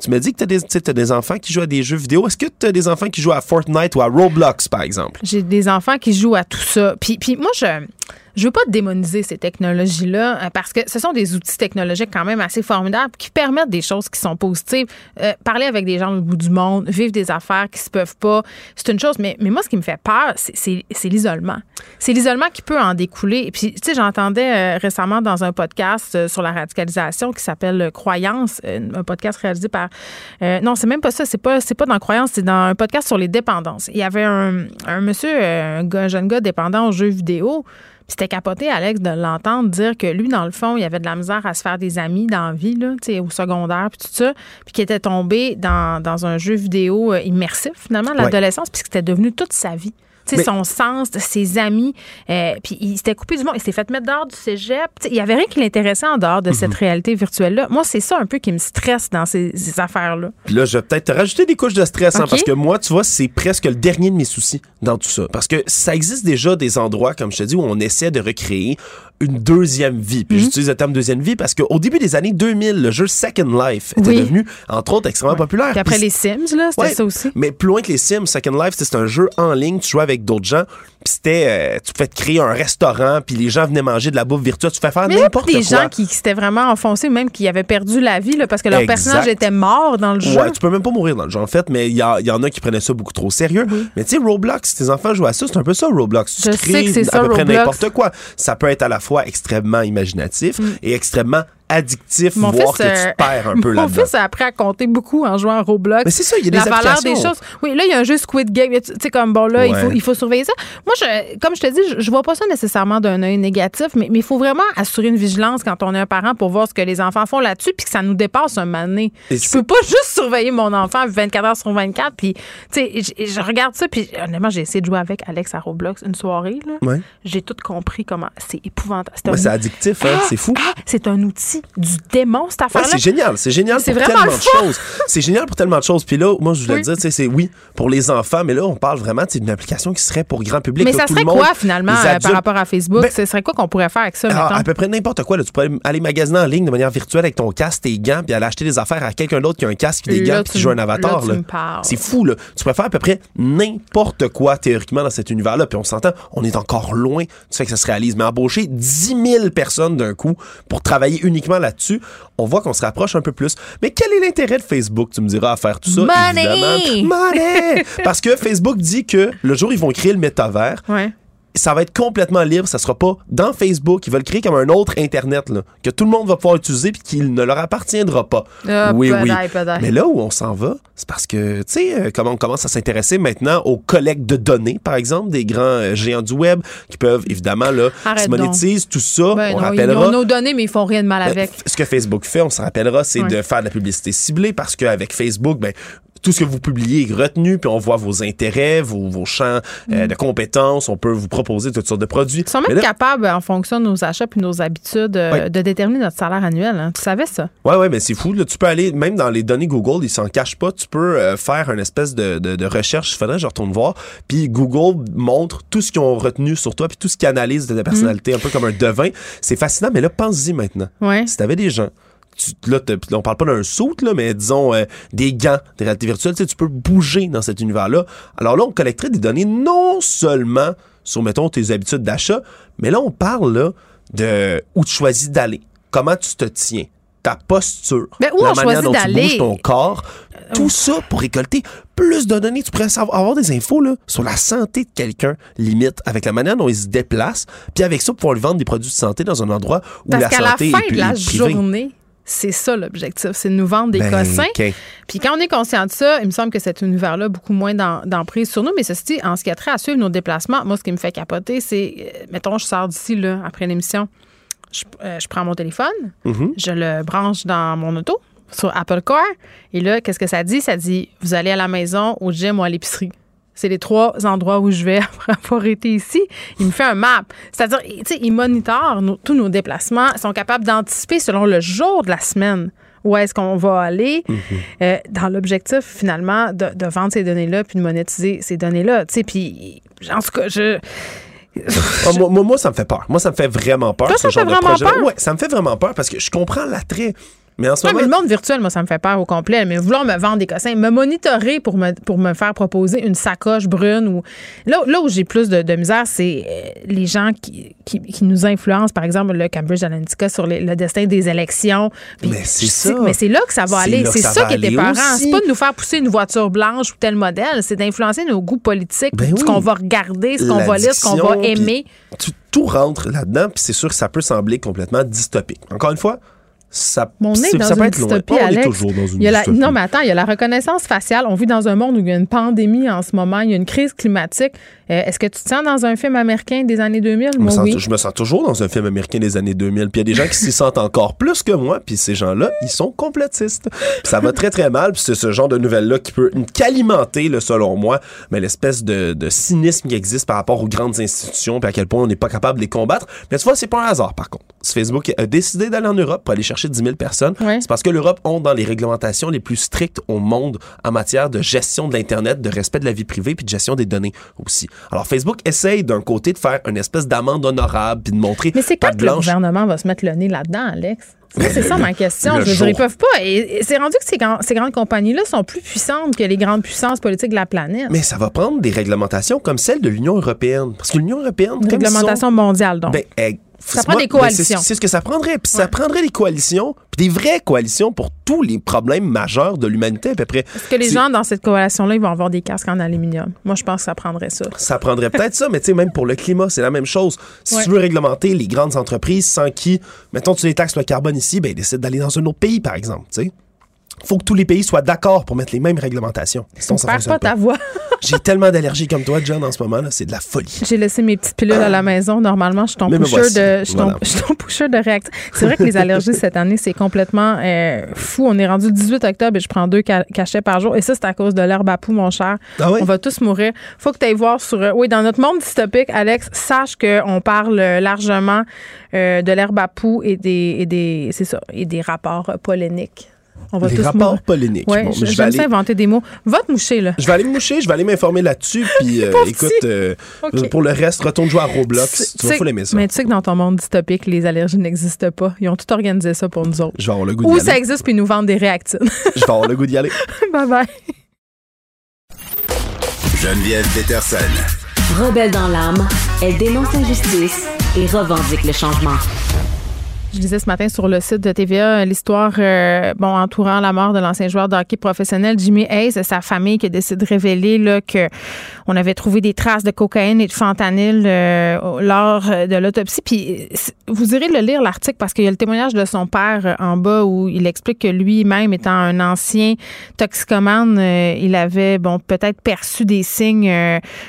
tu m'as dit que tu as, as, des enfants qui jouent à des jeux vidéo. Est-ce que tu as des enfants qui jouent à Fortnite ou à Roblox, par exemple? J'ai des enfants qui jouent à tout ça. Puis, puis moi, je je veux pas démoniser ces technologies-là euh, parce que ce sont des outils technologiques quand même assez formidables qui permettent des choses qui sont positives. Euh, parler avec des gens au bout du monde, vivre des affaires qui se peuvent pas, c'est une chose. Mais, moi, ce qui me fait peur, c'est l'isolement. C'est l'isolement qui peut en découler. Et puis, tu sais, j'entendais euh, récemment dans un podcast sur la radicalisation qui s'appelle Croyance, un podcast réalisé par. non, c'est même pas ça. C'est pas, pas dans Croyance, c'est dans un podcast sur les dépendances. Il y avait un, un monsieur, un, un jeune gars dépendant aux jeux vidéo. C'était capoté, Alex, de l'entendre dire que lui, dans le fond, il avait de la misère à se faire des amis dans la vie, là, au secondaire, puis tout ça, puis qu'il était tombé dans, dans, un jeu vidéo euh, immersif, finalement, l'adolescence, puis que c'était devenu toute sa vie son sens, ses amis. Euh, puis il s'était coupé du monde. Il s'est fait mettre dehors du cégep. il n'y avait rien qui l'intéressait en dehors de cette mhm. réalité virtuelle-là. Moi, c'est ça un peu qui me stresse dans ces, affaires-là. Puis là, je vais peut-être rajouter des couches de stress, hein, parce que moi, tu vois, c'est presque le dernier de mes soucis dans tout ça. Parce que ça existe déjà des endroits, comme je te dis, où on essaie de recréer une deuxième vie. Puis mhm. j'utilise le terme deuxième vie parce qu'au début des années 2000, le jeu Second Life était devenu, entre autres, extrêmement populaire. Puis après les Sims, là, c'était ça aussi. Mais plus loin que les Sims, Second Life, c'est un jeu en ligne, tu jouais avec d'autres gens. Puis c'était, euh, tu pouvais te créer un restaurant, puis les gens venaient manger de la bouffe virtuelle. Tu fais faire n'importe quoi. des gens qui, s'étaient vraiment enfoncés, même qui avaient perdu la vie, là, parce que leur personnage était mort dans le jeu. Ouais, tu peux même pas mourir dans le jeu, en fait, mais il y, y, en a qui prenaient ça beaucoup trop sérieux. Mais tu sais, Roblox, tes enfants jouent à ça, c'est un peu ça, Roblox. Tu Je sais que c'est ça, à peu près n'importe quoi. Ça peut être à la fois extrêmement imaginatif mm. et extrêmement addictif, mon voir que tu euh, perds un (laughs) peu là-dedans. Mon fils a appris à compter beaucoup en jouant à Roblox. Mais c'est ça, il y a des La valeur des choses. Oui, là, il y a un jeu Squid Game. Tu sais, comme bon, là, il, faut, il faut surveiller ça. Moi, je, comme je te dis, je, je vois pas ça nécessairement d'un œil négatif, mais il faut vraiment assurer une vigilance quand on est un parent pour voir ce que les enfants font là-dessus, puis que ça nous dépasse un moment donné. Je peux pas juste surveiller mon enfant 24 heures sur 24, puis, tu sais, je, je, regarde ça, puis honnêtement, j'ai essayé de jouer avec Alex à Roblox une soirée, là. Ouais. J'ai tout compris comment c'est épouvantable. C'est addictif, hein? c'est fou. Ah, c'est un outil du démon c'est génial. C'est génial pour tellement de choses. C'est génial pour tellement de choses. Puis là, moi, je voulais dire, c'est oui, pour les enfants, mais là, on parle vraiment d'une application qui serait pour grand public. Mais ça serait quoi, finalement, euh, par rapport à Facebook? Ben, ce serait quoi qu'on pourrait faire avec ça? Ah, à peu près n'importe quoi. Tu pourrais aller magasiner en ligne de manière virtuelle avec ton casque, tes gants, puis aller acheter des affaires à quelqu'un d'autre qui a un casque, des gants, puis qui joue un avatar. C'est fou, là. Tu pourrais faire à peu près n'importe quoi, théoriquement, dans cet univers-là. Puis on s'entend, on est encore loin du fait que ça se réalise. Mais embaucher 10 000 personnes d'un coup pour travailler uniquement là-dessus, on voit qu'on se rapproche un peu plus. Mais quel est l'intérêt de Facebook, tu me diras, à faire tout ça? Money! Money! (laughs) Parce que Facebook dit que le jour où ils vont créer le métavers, ça va être complètement libre. Ça sera pas dans Facebook. Ils veulent créer comme un autre Internet là, que tout le monde va pouvoir utiliser puis qu'il ne leur appartiendra pas. Ah, oui, oui. Mais là où on s'en va, c'est parce que, tu sais, euh, comment on commence à s'intéresser maintenant aux collectes de données, par exemple, des grands euh, géants du web qui peuvent évidemment là, se monétisent, tout ça. Ben on rappellera. Ils ont nos données, mais ils font rien de mal ben, avec. ce que Facebook fait, on se rappellera, c'est de faire de la publicité ciblée parce qu'avec Facebook, ben, tout ce que vous publiez est retenu, puis on voit vos intérêts, vos, vos champs euh, mm. de compétences, on peut vous proposer toutes sortes de produits. Ils sont même capables, en fonction de nos achats puis nos habitudes, euh, de déterminer notre salaire annuel. Hein. Tu savais ça? Oui, oui, mais c'est fou. Là, tu peux aller, même dans les données Google, ils s'en cachent pas. Tu peux euh, faire une espèce de, de, recherche. Faudrait je retourne voir. Puis Google montre tout ce qu'ils ont retenu sur toi, puis tout ce qu'ils analysent de ta personnalité, mm. un peu comme un devin. C'est fascinant, mais là, pense-y maintenant. Ouais. Si tu avais des gens tu, là, on parle pas d'un saut, là, mais disons euh, des gants de réalité virtuelle, tu, sais, tu peux bouger dans cet univers-là. Alors là, on collecterait des données non seulement sur, mettons, tes habitudes d'achat, mais là, on parle là, de où tu choisis d'aller, comment tu te tiens, ta posture, mais où la manière dont tu bouges ton corps, tout ça pour récolter plus de données. Tu pourrais avoir des infos là, sur la santé de quelqu'un, limite, avec la manière dont il se déplace, puis avec ça, pouvoir lui vendre des produits de santé dans un endroit où la santé la fin de la journée, c'est ça l'objectif, c'est de nous vendre des ben, cossins. Puis quand on est conscient de ça, il me semble que cet univers-là a beaucoup moins d'emprise sur nous. Mais ceci, en ce qui a trait à suivre nos déplacements, moi, ce qui me fait capoter, c'est, euh, mettons, je sors d'ici là, après l'émission, je, euh, prends mon téléphone, mm-hmm. je le branche dans mon auto sur Apple Car. Et là, qu'est-ce que ça dit? Ça dit, vous allez à la maison, au gym ou à l'épicerie. C'est les trois endroits où je vais (laughs) après avoir été ici. Il me fait un map. C'est-à-dire, tu sais, il monitore tous nos déplacements. Ils sont capables d'anticiper selon le jour de la semaine où est-ce qu'on va aller mhm. euh, dans l'objectif finalement de, vendre ces données-là puis de monétiser ces données-là. Tu sais, puis en tout cas, je... (laughs) Ah, moi, moi, ça me fait peur. Moi, ça me fait vraiment peur. ce genre de projet. Ouais, ça me fait vraiment peur parce que je comprends l'attrait mais en ce le monde virtuel, moi, ça me fait peur au complet. Mais vouloir me vendre des cossins, me monitorer pour me, pour me faire proposer une sacoche brune ou. Là, là où j'ai plus de, misère, c'est euh, les gens qui, qui, nous influencent, par exemple, le Cambridge Analytica sur le destin des élections. mais c'est ça. Mais c'est là que ça va aller. C'est ça, qui est épeurant. C'est pas de nous faire pousser une voiture blanche ou tel modèle, c'est d'influencer nos goûts politiques, ben ce qu'on va regarder, ce qu'on va lire, ce qu'on va aimer. tout rentre là-dedans, puis c'est sûr que ça peut sembler complètement dystopique. Encore une fois, ça, Mon nez dans une dystopie, Alex. toujours dans une dystopie. non, mais attends, il y a la reconnaissance faciale. On vit dans un monde où il y a une pandémie en ce moment, il y a une crise climatique. Euh, est-ce que tu te sens dans un film américain des années 2000? Moi, oui. Je me sens toujours dans un film américain des années 2000. Puis il y a des gens qui s'y sentent encore plus que moi. Puis ces gens-là, ils sont complétistes. ça va très, très mal. Puis c'est ce genre de nouvelles-là qui peut qu'alimenter, selon moi, mais l'espèce de, de, cynisme qui existe par rapport aux grandes institutions puis à quel point on n'est pas capable de les combattre. Mais tu vois, c'est pas un hasard, par contre. Facebook a décidé d'aller en Europe pour aller chercher 10 000 personnes. C'est parce que l'Europe ont dans les réglementations les plus strictes au monde en matière de gestion de l'Internet, de respect de la vie privée puis de gestion des données aussi. Alors Facebook essaye d'un côté de faire une espèce d'amende honorable puis de montrer Mais c'est quand que le gouvernement va se mettre le nez là-dedans, Alex? C'est ça ma question. Je veux dire, ils peuvent pas. Et c'est rendu que ces, ces grandes compagnies-là sont plus puissantes que les grandes puissances politiques de la planète. Mais ça va prendre des réglementations comme celle de l'Union européenne. Parce que l'Union européenne. Une réglementation mondiale, donc. Ben, ça prend des coalitions. C'est ce que ça prendrait. Puis ça prendrait des coalitions, puis des vraies coalitions pour tous les problèmes majeurs de l'humanité à peu près. Est-ce que les gens dans cette coalition-là, ils vont avoir des casques en aluminium? Moi, je pense que ça prendrait ça. Ça prendrait peut-être ça, mais tu sais, même pour le climat, c'est la même chose. Si tu veux réglementer les grandes entreprises sans qui, mettons, tu les taxes le carbone ici, ben, décide d'aller dans un autre pays, par exemple, tu sais faut que tous les pays soient d'accord pour mettre les mêmes réglementations. Sinon, ça pas, ta voix. (laughs) J'ai tellement d'allergies comme toi, John, en ce moment, c'est de la folie. J'ai laissé mes petites pilules à la maison. Normalement, je suis ton pusher de, je ton, de réaction. C'est vrai que les allergies cette année, c'est complètement euh, fou. On est rendu le 18 octobre et je prends deux cachets par jour. Et ça, c'est à cause de l'herbe à poux, mon cher. Ah on va tous mourir. Faut que tu ailles voir sur. Euh, oui, dans notre monde dystopique, Alex, sache qu'on parle largement euh, de l'herbe à poux et des, et des, c'est ça, et des rapports polémiques. On va les rapports polémiques. Ouais, bon, je, vais aller... inventer des mots. Va te moucher, là. Je vais aller me moucher, je vais aller m'informer là-dessus. (laughs) Puis euh, écoute, euh, pour le reste, retourne jouer à Roblox. Tu vas fou l'aimer ça. Mais tu sais que dans ton monde dystopique, les allergies n'existent pas. Ils ont tout organisé ça pour nous autres. Je vais avoir le goût d'y aller. Ou ça existe puis ils nous vendent des réactines. je vais avoir le goût d'y aller. (laughs) bye bye. Geneviève Peterson. Rebelle dans l'âme, elle dénonce l'injustice et revendique le changement. Je disais ce matin sur le site de TVA l'histoire euh, bon entourant la mort de l'ancien joueur de hockey professionnel Jimmy Hayes et sa famille qui a décidé de révéler là, que on avait trouvé des traces de cocaïne et de fentanyl euh, lors de l'autopsie. Puis vous irez le lire l'article parce qu'il y a le témoignage de son père en bas où il explique que lui-même étant un ancien toxicomane, euh, il avait bon peut-être perçu des signes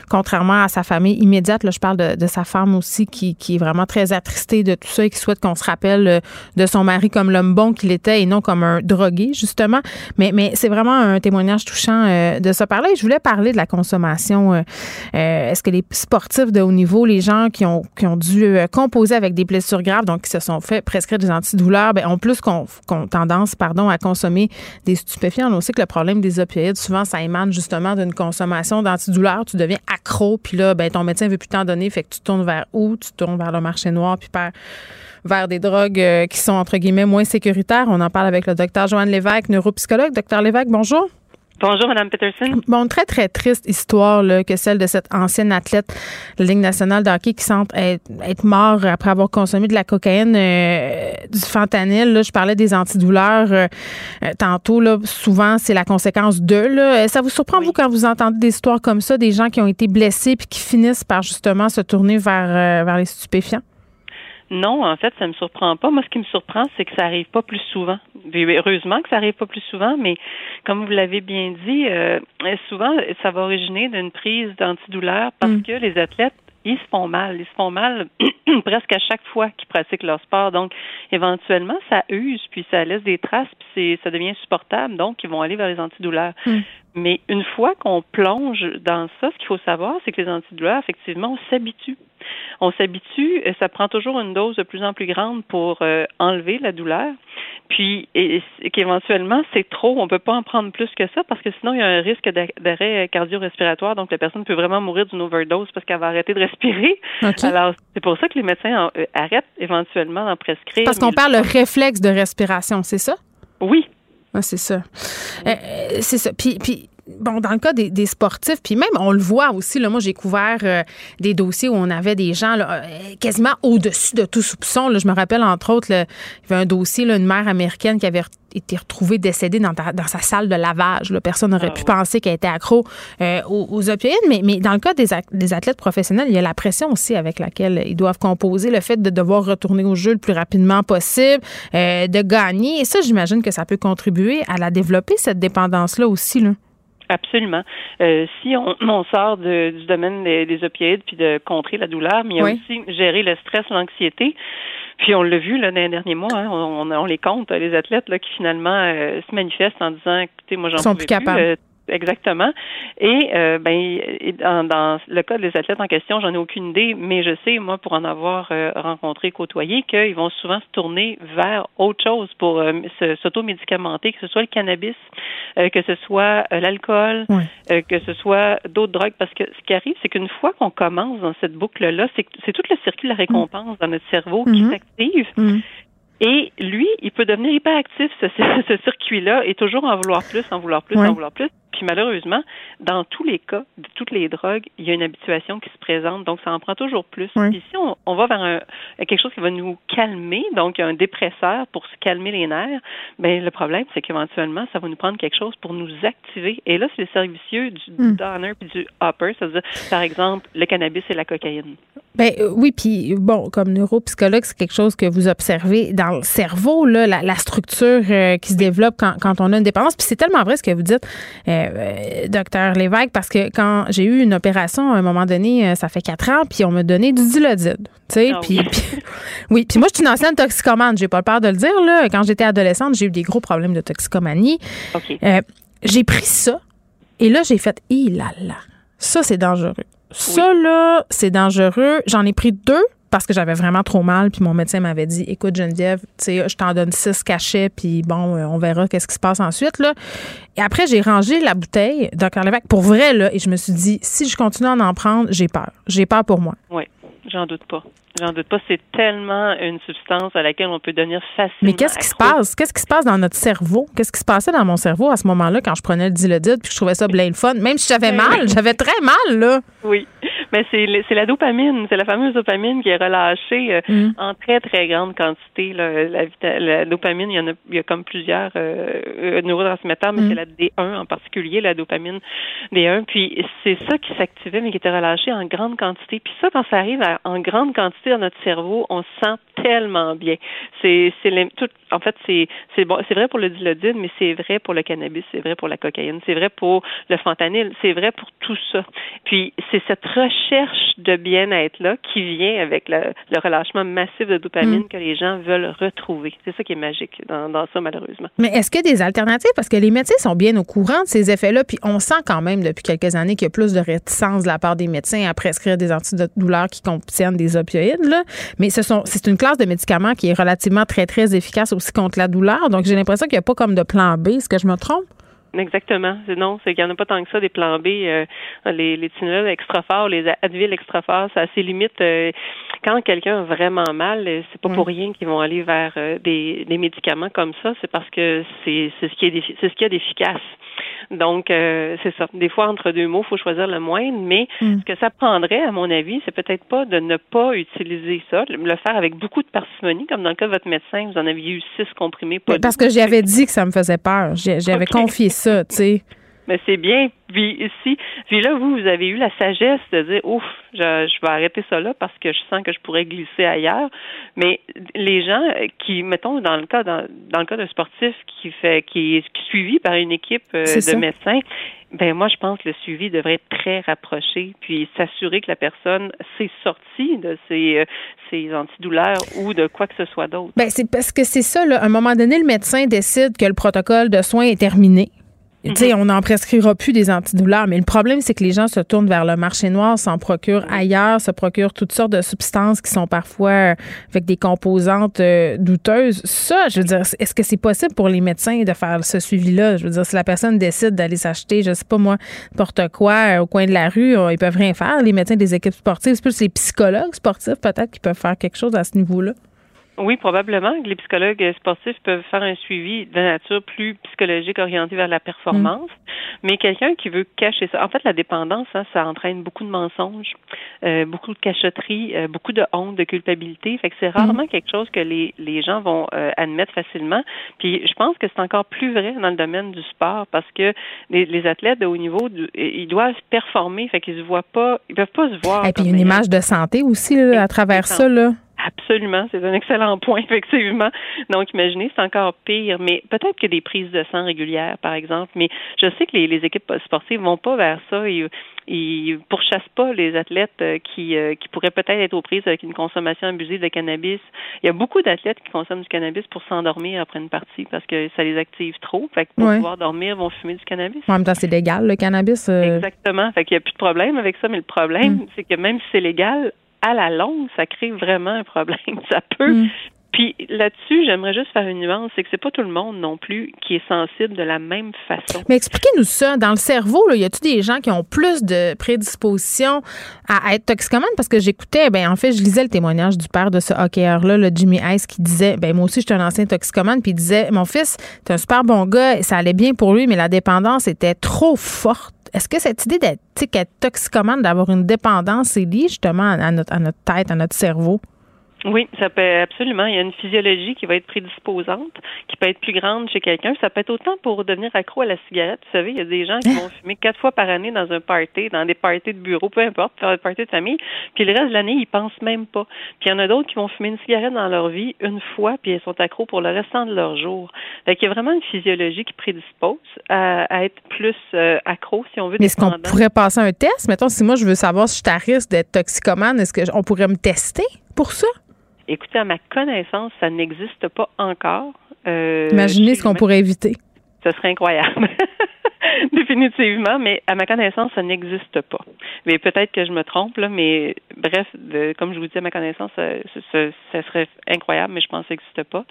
contrairement à sa famille immédiate. Là, je parle de, de sa femme aussi qui, qui est vraiment très attristée de tout ça et qui souhaite qu'on se rappelle rappelle de son mari comme l'homme bon qu'il était et non comme un drogué, justement. Mais, c'est vraiment un témoignage touchant de ce parler. Je voulais parler de la consommation. Est-ce que les sportifs de haut niveau, les gens qui ont, qui ont dû composer avec des blessures graves, donc qui se sont fait prescrire des antidouleurs, ben, ont plus qu'on tendance pardon, à consommer des stupéfiants. On sait que le problème des opioïdes, souvent, ça émane justement d'une consommation d'antidouleurs. Tu deviens accro, puis là, ben, ton médecin ne veut plus t'en donner, fait que tu tournes vers où? Tu tournes vers le marché noir, puis vers des drogues euh, qui sont, entre guillemets, moins sécuritaires. On en parle avec le docteur Joanne Lévesque, neuropsychologue. Docteur Lévesque, bonjour. Bonjour, Mme Peterson. Bon, très, très triste histoire là, que celle de cette ancienne athlète de la Ligue nationale de hockey qui semble être, être mort après avoir consommé de la cocaïne, euh, du fentanyl. Là, je parlais des antidouleurs euh, euh, tantôt. Là, souvent, c'est la conséquence de. Là. Ça vous surprend, vous, quand vous entendez des histoires comme ça, des gens qui ont été blessés puis qui finissent par justement se tourner vers, vers les stupéfiants? Non, en fait, ça me surprend pas. Moi, ce qui me surprend, c'est que ça arrive pas plus souvent. Heureusement que ça arrive pas plus souvent, mais comme vous l'avez bien dit, euh, souvent, ça va originer d'une prise d'antidouleur parce mm. que les athlètes ils se font mal. Ils se font mal (clears throat) presque à chaque fois qu'ils pratiquent leur sport. Donc, éventuellement, ça use, puis ça laisse des traces, puis ça devient supportable. Donc, ils vont aller vers les antidouleurs. Mm. Mais une fois qu'on plonge dans ça, ce qu'il faut savoir, c'est que les antidouleurs, effectivement, on s'habitue. On s'habitue, ça prend toujours une dose de plus en plus grande pour euh, enlever la douleur. Puis, qu'éventuellement, c'est trop, on peut pas en prendre plus que ça parce que sinon, il y a un risque d'arrêt cardio-respiratoire. Donc, la personne peut vraiment mourir d'une overdose parce qu'elle va arrêter de respirer. Alors, c'est pour ça que les médecins euh, arrêtent éventuellement d'en prescrire. Parce qu'on parle le réflexe de respiration, c'est ça? Oui, ah, c'est ça. Euh, c'est ça. Puis, puis bon, dans le cas des, sportifs, puis même on le voit aussi, là, moi j'ai couvert euh, des dossiers où on avait des gens là, euh, quasiment au-dessus de tout soupçon. Là. Je me rappelle entre autres, il y avait un dossier, là, une mère américaine qui avait été retrouvée décédée dans, dans sa salle de lavage. Personne n'aurait ah pu penser qu'elle était accro euh, aux, opioïdes, mais, mais dans le cas des, des, athlètes professionnels, il y a la pression aussi avec laquelle ils doivent composer, le fait de devoir retourner au jeu le plus rapidement possible, de gagner. Et ça, j'imagine que ça peut contribuer à la développer, cette dépendance-là aussi. Là. Absolument. Euh, si on, (clears throat) on sort de, du domaine des, des, opioïdes puis de contrer la douleur, mais il y a aussi gérer le stress, l'anxiété. Puis on l'a vu là, dans les derniers mois, hein, on, on, les compte, les athlètes là, qui finalement euh, se manifestent en disant écoutez, moi j'en sont plus capables. Euh, exactement. Et euh, ben dans, dans, le cas des athlètes en question, j'en ai aucune idée, mais je sais moi pour en avoir euh, rencontré, côtoyé, qu'ils vont souvent se tourner vers autre chose pour euh, s'automédicamenter, que ce soit le cannabis, euh, que ce soit l'alcool, que ce soit d'autres drogues, parce que ce qui arrive, c'est qu'une fois qu'on commence dans cette boucle-là, c'est c'est tout le circuit de la récompense dans notre cerveau qui mm-hmm. s'active. Mm-hmm. Et lui, il peut devenir hyperactif, ce, (laughs) ce circuit-là, et toujours en vouloir plus, en vouloir plus, en vouloir plus. Puis malheureusement, dans tous les cas de toutes les drogues, il y a une habituation qui se présente, donc ça en prend toujours plus. Puis si on, va vers un, quelque chose qui va nous calmer, donc un dépresseur pour se calmer les nerfs, ben le problème c'est qu'éventuellement ça va nous prendre quelque chose pour nous activer. Et là, c'est le servicieux du mm. donor puis du upper, c'est-à-dire par exemple le cannabis et la cocaïne. Ben euh, oui, puis bon, comme neuropsychologue, c'est quelque chose que vous observez dans le cerveau, là, la, structure euh, qui se développe quand, quand, on a une dépendance. Puis c'est tellement vrai ce que vous dites. Euh, docteur Lévesque, parce que quand j'ai eu une opération à un moment donné, euh, ça fait quatre ans, puis on m'a donné du dilodide. Tu sais, ah puis, (laughs) oui. puis moi, je suis une ancienne toxicomane. J'ai pas peur de le dire. Là. Quand j'étais adolescente, j'ai eu des gros problèmes de toxicomanie. Euh, j'ai pris ça, et là, j'ai fait, il là là, ça, c'est dangereux. Ça, là, c'est dangereux. J'en ai pris deux parce que j'avais vraiment trop mal. Puis mon médecin m'avait dit Écoute, Geneviève, tu sais, je t'en donne six cachets, puis bon, euh, on verra qu'est-ce qui se passe ensuite. Là. Et après, j'ai rangé la bouteille, Dr. Lévesque, pour vrai, là, et je me suis dit Si je continue à en prendre, j'ai peur. J'ai peur pour moi. Oui, j'en doute pas. J'en doute pas. C'est tellement une substance à laquelle on peut devenir facilement. Mais qu'est-ce qui se passe? Qu'est-ce qui se passe dans notre cerveau? Qu'est-ce qui se passait dans mon cerveau à ce moment-là quand je prenais le dilodide puis que je trouvais ça bien fun? Même si j'avais mal, j'avais très mal, là. Oui. Mais c'est la dopamine, c'est la fameuse dopamine qui est relâchée euh, mm. en très très grande quantité. Là. La, la, dopamine, il y en a, il y a comme plusieurs euh, euh neurotransmetteurs, mais mm. c'est la D1 en particulier, la dopamine D1. Puis c'est ça qui s'activait, mais qui était relâché en grande quantité. Puis ça, quand ça arrive en grande quantité dans notre cerveau, on se sent tellement bien. C'est c'est tout. En fait, c'est c'est bon, c'est vrai pour le dilodine, mais c'est vrai pour le cannabis, c'est vrai pour la cocaïne, c'est vrai pour le fentanyl, c'est vrai pour tout ça. Puis c'est cette recherche de bien-être-là qui vient avec le, relâchement massif de dopamine mm. que les gens veulent retrouver. C'est ça qui est magique dans, dans ça, malheureusement. Mais est-ce qu'il y a des alternatives? Parce que les médecins sont bien au courant de ces effets-là, puis on sent quand même depuis quelques années qu'il y a plus de réticence de la part des médecins à prescrire des antidouleurs qui contiennent des opioïdes. Là. Mais ce sont, c'est une classe de médicaments qui est relativement très, très efficace aussi contre la douleur. Donc, j'ai l'impression qu'il n'y a pas comme de plan B. Est-ce que je me trompe? Exactement. Non, c'est qu'il n'y en a pas tant que ça des plans B. Euh, les, les Tylenol extra forts, les Advil extra forts, ça a ses limites. Euh, quand quelqu'un a vraiment mal, euh, c'est pas pour rien qu'ils vont aller vers des, des médicaments comme ça. C'est parce que c'est ce qui est c'est ce qui est d'efficace. Donc, euh, c'est ça. Des fois, entre deux mots, il faut choisir le moindre, mais mm. ce que ça prendrait, à mon avis, c'est peut-être pas de ne pas utiliser ça, le faire avec beaucoup de parcimonie, comme dans le cas de votre médecin, vous en aviez eu six comprimés. Pas parce que j'avais dit que ça me faisait peur. J'avais confié ça, tu sais. Mais c'est bien. Puis ici, puis là, vous, vous avez eu la sagesse de dire, ouf, je, je, vais arrêter ça là parce que je sens que je pourrais glisser ailleurs. Mais les gens qui, mettons, dans le cas dans, dans le cas d'un sportif qui fait qui est suivi par une équipe euh, de médecins, ben moi, je pense que le suivi devrait être très rapproché, puis s'assurer que la personne s'est sortie de ses, euh, ses antidouleurs ou de quoi que ce soit d'autre. Ben c'est parce que c'est ça. Là, à un moment donné, le médecin décide que le protocole de soins est terminé. Sais, on n'en prescrira plus des antidouleurs, mais le problème, c'est que les gens se tournent vers le marché noir, s'en procurent ailleurs, se procurent toutes sortes de substances qui sont parfois euh, avec des composantes euh, douteuses. Ça, je veux dire, est-ce que c'est possible pour les médecins de faire ce suivi-là? Je veux dire, si la personne décide d'aller s'acheter, je sais pas moi, n'importe quoi euh, au coin de la rue, ils peuvent rien faire. Les médecins des équipes sportives, c'est plus les psychologues sportifs peut-être qui peuvent faire quelque chose à ce niveau-là. Oui, probablement que les psychologues sportifs peuvent faire un suivi de nature plus psychologique orienté vers la performance, mm. mais quelqu'un qui veut cacher ça. En fait, la dépendance, hein, ça entraîne beaucoup de mensonges, euh, beaucoup de cachotterie, euh, beaucoup de honte, de culpabilité. Fait que c'est rarement mm. quelque chose que les, les gens vont euh, admettre facilement. Puis je pense que c'est encore plus vrai dans le domaine du sport parce que les, les athlètes de haut niveau, ils doivent performer, fait qu'ils se voient pas, ils peuvent pas se voir. Et puis une image de santé aussi là, à travers ça là. Absolument, c'est un excellent point, (laughs) effectivement. Donc, imaginez, c'est encore pire. Mais peut-être que des prises de sang régulières, par exemple. Mais je sais que les, les équipes sportives vont pas vers ça. Ils, ils pourchassent pas les athlètes euh, qui, euh, qui pourraient peut-être être aux prises avec une consommation abusive de cannabis. Il y a beaucoup d'athlètes qui consomment du cannabis pour s'endormir après une partie parce que ça les active trop. Fait que pour pouvoir dormir, ils vont fumer du cannabis. En même temps, c'est légal, le cannabis. Euh. Exactement. Fait qu'il n'y a plus de problème avec ça. Mais le problème, mm. c'est que même si c'est légal, à la longue, ça crée vraiment un problème. (laughs) Ça peut. Mm. Puis là-dessus, j'aimerais juste faire une nuance, c'est que c'est pas tout le monde non plus qui est sensible de la même façon. Mais expliquez-nous ça. Dans le cerveau, là, y a-t-il des gens qui ont plus de prédisposition à être toxicomanes? Parce que j'écoutais, ben en fait, je lisais le témoignage du père de ce hockeyeur-là, le Jimmy Ice, qui disait, ben moi aussi, je suis un ancien toxicomane, puis il disait, mon fils, c'est un super bon gars, ça allait bien pour lui, mais la dépendance était trop forte est-ce que cette idée d'être toxicomane, d'avoir une dépendance, est liée justement à notre, à notre tête, à notre cerveau? Oui, ça peut absolument. Il y a une physiologie qui va être prédisposante, qui peut être plus grande chez quelqu'un. Ça peut être autant pour devenir accro à la cigarette. Vous savez, il y a des gens qui (laughs) vont fumer quatre fois par année dans un party, dans des parties de bureau, peu importe, faire des parties de famille, puis le reste de l'année, ils pensent même pas. Puis il y en a d'autres qui vont fumer une cigarette dans leur vie une fois, puis ils sont accros pour le restant de leur jour. Fait qu'il y a vraiment une physiologie qui prédispose à, être plus euh, accro, si on veut. Mais est-ce qu'on pourrait passer un test? Mettons, si moi je veux savoir si je suis à risque d'être toxicomane, est-ce qu'on pourrait me tester pour ça? Écoutez, à ma connaissance, ça n'existe pas encore. Euh, Imaginez ce qu'on pourrait éviter. Ce serait incroyable. (laughs) (laughs) Définitivement, mais à ma connaissance, ça n'existe pas. Mais peut-être que je me trompe, là, mais bref, comme je vous dis, à ma connaissance, ça, ça, serait incroyable, mais je pense que ça n'existe pas.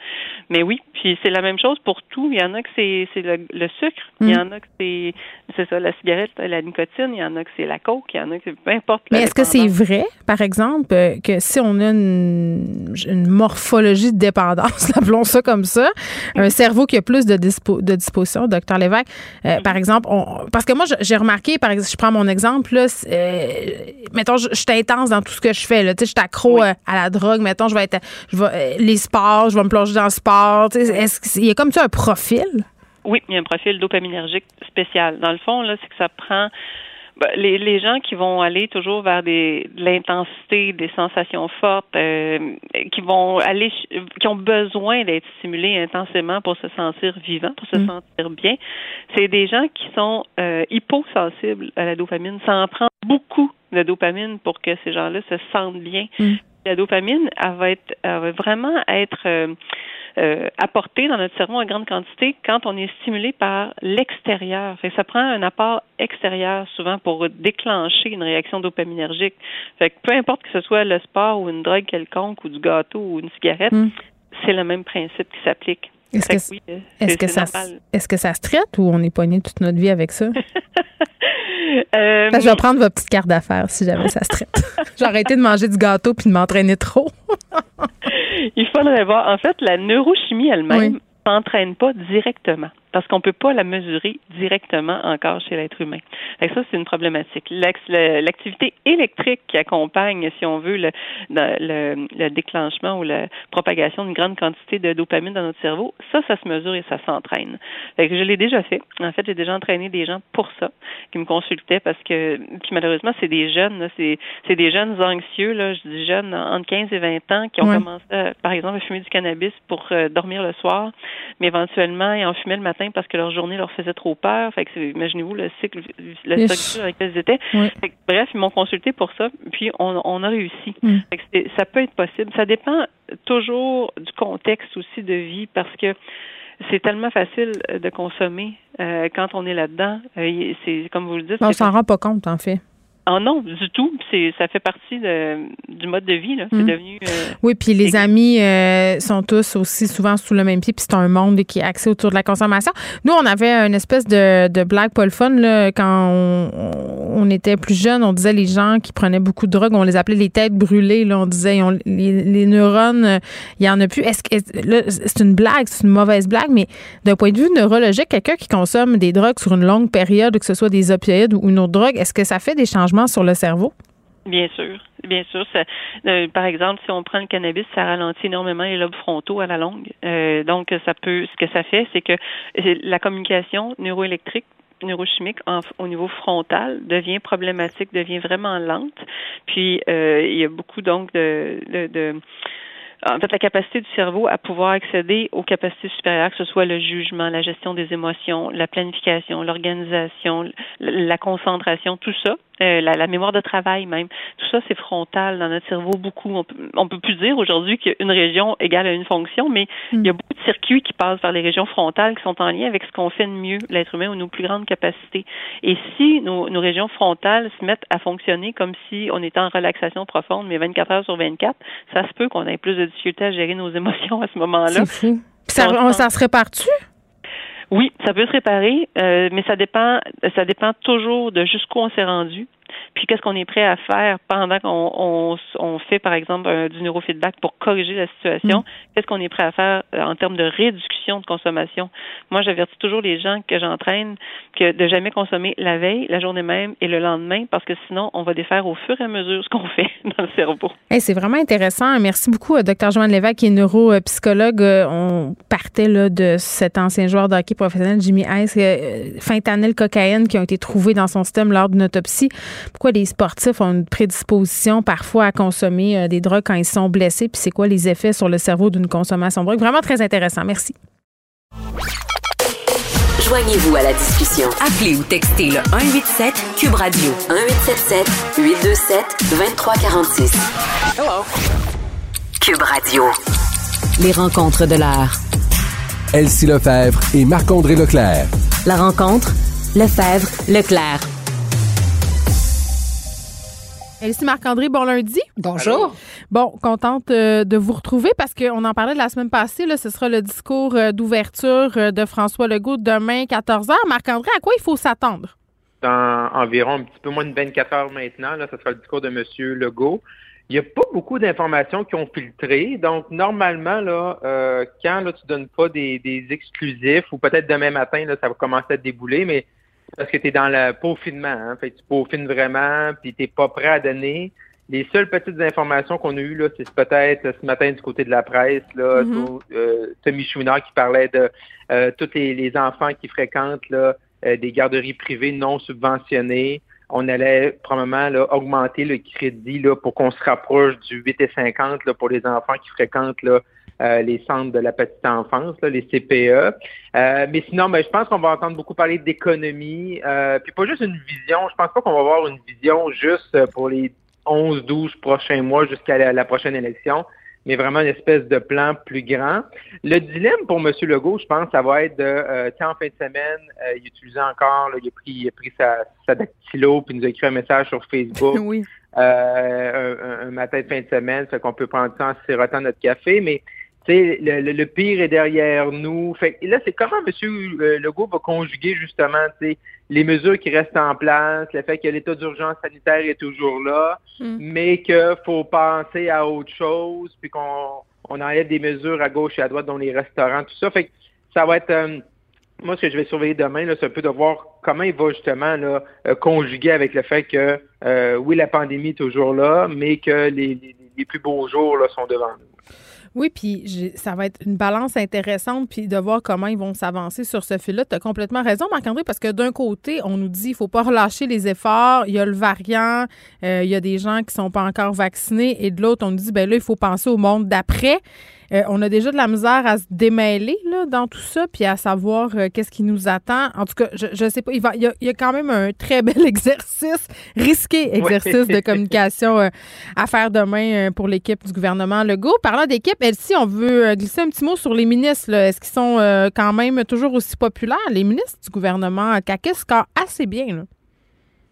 Mais oui, puis c'est la même chose pour tout. Il y en a que c'est le, sucre, il y mm. en a que c'est c'est ça, la cigarette, la nicotine, il y en a que c'est la coke, il y en a que c'est peu importe. Mais est-ce que c'est vrai, par exemple, euh, que si on a une, morphologie de dépendance, (laughs) appelons ça comme ça, un cerveau qui a plus de, de disposition, docteur Lévesque, euh, par exemple, parce que moi, j'ai remarqué, par exemple, je prends mon exemple, là, euh, mettons, je, suis intense dans tout ce que je fais, là, tu sais, je suis accro euh, à la drogue, mettons, je vais être, je vais, euh, les sports, je vais me plonger dans le sport, tu sais, est-ce qu'il y a comme ça un profil? Oui, il y a un profil dopaminergique spécial. Dans le fond, là, c'est que ça prend les, les gens qui vont aller toujours vers des, de l'intensité, des sensations fortes, euh, qui vont aller, qui ont besoin d'être stimulés intensément pour se sentir vivant, pour se mm. sentir bien, c'est des gens qui sont euh, hyposensibles à la dopamine. Ça en prend beaucoup de dopamine pour que ces gens-là se sentent bien. Mm. La dopamine, elle va être, elle va vraiment être euh, euh, apportée dans notre cerveau en grande quantité quand on est stimulé par l'extérieur. ça prend un apport extérieur souvent pour déclencher une réaction dopaminergique. Fait que peu importe que ce soit le sport ou une drogue quelconque ou du gâteau ou une cigarette, mm. c'est le même principe qui s'applique. Est-ce que, est-ce que, ça, est-ce que ça se traite ou on est poigné toute notre vie avec ça? (laughs) Euh, je vais prendre votre petite carte d'affaires si jamais ça se traite. (laughs) J'ai arrêté de manger du gâteau puis de m'entraîner trop. (laughs) Il faudrait voir. En fait, la neurochimie elle-même n'entraîne pas directement parce qu'on ne peut pas la mesurer directement encore chez l'être humain. Et ça, c'est une problématique. L'activité électrique qui accompagne, si on veut, le, le, déclenchement ou la propagation d'une grande quantité de dopamine dans notre cerveau, ça, ça se mesure et ça s'entraîne. je l'ai déjà fait. En fait, j'ai déjà entraîné des gens pour ça, qui me consultaient parce que, puis malheureusement, c'est des jeunes, c'est des jeunes anxieux, là, je dis jeunes entre 15 et 20 ans, qui ont commencé, par exemple, à fumer du cannabis pour euh, dormir le soir, mais éventuellement, ils en fumaient le matin parce que leur journée leur faisait trop peur. Fait que imaginez-vous le cycle, le cycle avec lequel ils étaient. bref, ils m'ont consulté pour ça, puis on, a réussi. Mm. ça peut être possible. Ça dépend toujours du contexte aussi de vie parce que c'est tellement facile de consommer euh, quand on est là-dedans. Euh, c'est comme vous le dites. On s'en rend pas compte, en fait. Ah non, du tout. C'est ça fait partie de, du mode de vie. C'est hmm. devenu. Euh, oui, puis les amis euh, sont tous aussi souvent sous le même pied, puis c'est un monde qui est axé autour de la consommation. Nous, on avait une espèce de, de blague pas le fun là, quand on, était plus jeune. On disait les gens qui prenaient beaucoup de drogue, on les appelait les têtes brûlées. Là, on disait les, neurones, il y en a plus. Est-ce que c'est une blague, c'est une mauvaise blague, mais d'un point de vue neurologique, quelqu'un qui consomme des drogues sur une longue période, que ce soit des opioïdes ou une autre drogue, est-ce que ça fait des changements sur le cerveau? Bien sûr, bien sûr. Euh, par exemple, si on prend le cannabis, ça ralentit énormément les lobes frontaux à la longue. Euh, donc, ça peut, ce que ça fait, c'est que la communication neuroélectrique neurochimique au niveau frontal devient problématique, devient vraiment lente. Puis euh, il y a beaucoup donc de, de en fait, la capacité du cerveau à pouvoir accéder aux capacités supérieures, que ce soit le jugement, la gestion des émotions, la planification, l'organisation, la concentration, tout ça, euh, la, mémoire de travail même, tout ça, c'est frontal dans notre cerveau beaucoup. On peut, on peut plus dire aujourd'hui qu'une région égale à une fonction, mais il y a mm. beaucoup de circuits qui passent par les régions frontales qui sont en lien avec ce qu'on fait de mieux, l'être humain, ou nos plus grandes capacités. Et si nos, nos régions frontales se mettent à fonctionner comme si on était en relaxation profonde, mais 24 heures sur 24, ça se peut qu'on ait plus de difficultés à gérer nos (laughs) émotions à ce moment-là. Ça, ça se répare-tu? Oui, ça peut se réparer, euh, mais ça dépend, ça dépend toujours de jusqu'où on s'est rendu. Puis qu'est-ce qu'on est prêt à faire pendant qu'on on, fait, par exemple, du neurofeedback pour corriger la situation? Mm. Qu'est-ce qu'on est prêt à faire euh, en termes de réduction de consommation? Moi, j'avertis toujours les gens que j'entraîne que de jamais consommer la veille, la journée même et le lendemain, parce que sinon, on va défaire au fur et à mesure ce qu'on (laughs) fait dans le cerveau. c'est vraiment intéressant. Merci beaucoup, euh, Dr. Joanne Lévesque, qui est neuropsychologue. Euh, on partait là, de cet ancien joueur de hockey professionnel, Jimmy Ice, fentanyl, cocaïne, qui ont été trouvés dans son système lors d'une autopsie pourquoi les sportifs ont une prédisposition parfois à consommer euh, des drogues quand ils sont blessés, puis c'est quoi les effets sur le cerveau d'une consommation de drogue? Vraiment très intéressant. Merci. Joignez-vous à la discussion. Appelez ou textez le 187 Cube Radio 1877 827 2346. Hello. Cube Radio. Les rencontres de l'art. Elsie Lefebvre et Marc-André Leclerc. La rencontre Lefebvre Leclerc. Ici Marc-André, bon lundi. Bonjour. Bon, contente euh, de vous retrouver parce qu'on en parlait la semaine passée. Là, ce sera le discours euh, d'ouverture euh, de François Legault demain, 14h. Marc-André, à quoi il faut s'attendre? Dans environ un petit peu moins de 24 heures maintenant, là, ce sera le discours de M. Legault. Il n'y a pas beaucoup d'informations qui ont filtré. Donc, normalement, là, quand là, tu donnes pas des, des exclusifs, ou peut-être demain matin, là, ça va commencer à débouler, mais parce que tu es dans le peaufinement. Hein? Fait tu peaufines vraiment, puis tu pas prêt à donner. Les seules petites informations qu'on a eues, là, c'est peut-être ce matin du côté de la presse, là, mm-hmm. euh, Tommy Chouinard qui parlait de euh, tous les, enfants qui fréquentent là, euh, des garderies privées non subventionnées. On allait probablement là, augmenter le crédit là, pour qu'on se rapproche du 8,50 là, pour les enfants qui fréquentent là, les centres de la petite enfance, les CPE. mais sinon, ben, je pense qu'on va entendre beaucoup parler d'économie, puis pas juste une vision. Je pense pas qu'on va avoir une vision juste pour les 11, 12 prochains mois jusqu'à la, prochaine élection mais vraiment une espèce de plan plus grand. Le dilemme pour M. Legault, je pense, ça va être de, euh, en fin de semaine, euh, il utilisait encore, il, a pris, il a pris sa, sa dactylo, puis il nous a écrit un message sur Facebook. (laughs) oui. Euh, un, matin de fin de semaine, fait qu'on peut prendre ça en sirotant notre café, mais le, le, pire est derrière nous. Fait là, c'est comment M. Legault va conjuguer justement les mesures qui restent en place, le fait que l'état d'urgence sanitaire est toujours là, hmm. mais qu'il faut penser à autre chose, puis qu'on on enlève des mesures à gauche et à droite dans les restaurants, tout ça. Fait que ça va être euh, moi ce que je vais surveiller demain, c'est un peu de voir comment il va justement là, euh, conjuguer avec le fait que euh, oui, la pandémie est toujours là, mais que les, les, les plus beaux jours là, sont devant nous. Oui, puis ça va être une balance intéressante, puis de voir comment ils vont s'avancer sur ce fil-là. Tu as complètement raison, Marc-André, parce que d'un côté, on nous dit qu'il ne faut pas relâcher les efforts, il y a le variant, euh, il y a des gens qui ne sont pas encore vaccinés, et de l'autre, on nous dit, ben là, il faut penser au monde d'après. Euh, on a déjà de la misère à se démêler là, dans tout ça, puis à savoir euh, qu'est-ce qui nous attend. En tout cas, je ne sais pas. Il, va, il, y a, quand même un très bel (laughs) exercice, risqué exercice de communication euh, à faire demain pour l'équipe du gouvernement Legault. Parlant d'équipe, si on veut glisser un petit mot sur les ministres. Est-ce qu'ils sont quand même toujours aussi populaires? Les ministres du gouvernement CAQ scorent assez bien. Là?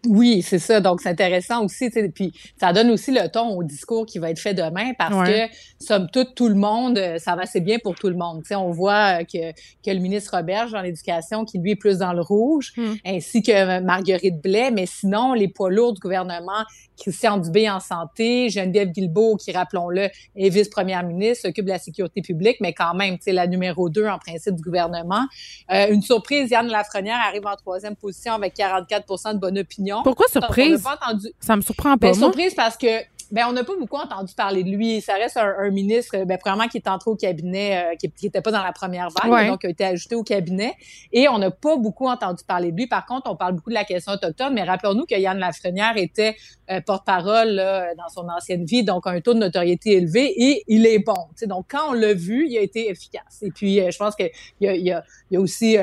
Oui, c'est ça. Donc, c'est intéressant aussi. Puis, ça donne aussi le ton au discours qui va être fait demain parce que, somme toute, tout le monde, euh, ça va assez bien pour tout le monde. on voit euh, que, que le ministre Roberge dans l'éducation, qui lui est plus dans le rouge, hmm. ainsi que euh, Marguerite Blais. Mais sinon, les poids lourds du gouvernement, Christian Dubé en santé, Geneviève Guilbeault, qui, rappelons-le, est vice-première ministre, s'occupe de la sécurité publique, mais quand même, sais, la numéro deux en principe du gouvernement. une surprise, Yann Lafrenière arrive en troisième position avec 44% de bonne opinion pourquoi surprise? Ça me surprend pas. Ben, surprise parce que ben, on n'a pas beaucoup entendu parler de lui. Ça reste un, ministre, ben, vraiment qui est entré au cabinet, euh, qui n'était pas dans la première vague, donc qui a été ajouté au cabinet. Et on n'a pas beaucoup entendu parler de lui. Par contre, on parle beaucoup de la question autochtone, mais rappelons-nous que Yann Lafrenière était euh, porte-parole dans son ancienne vie, donc un taux de notoriété élevé, et il est bon. Donc, quand on l'a vu, il a été efficace. Et puis, euh, je pense qu'il y a, y, a, y a aussi,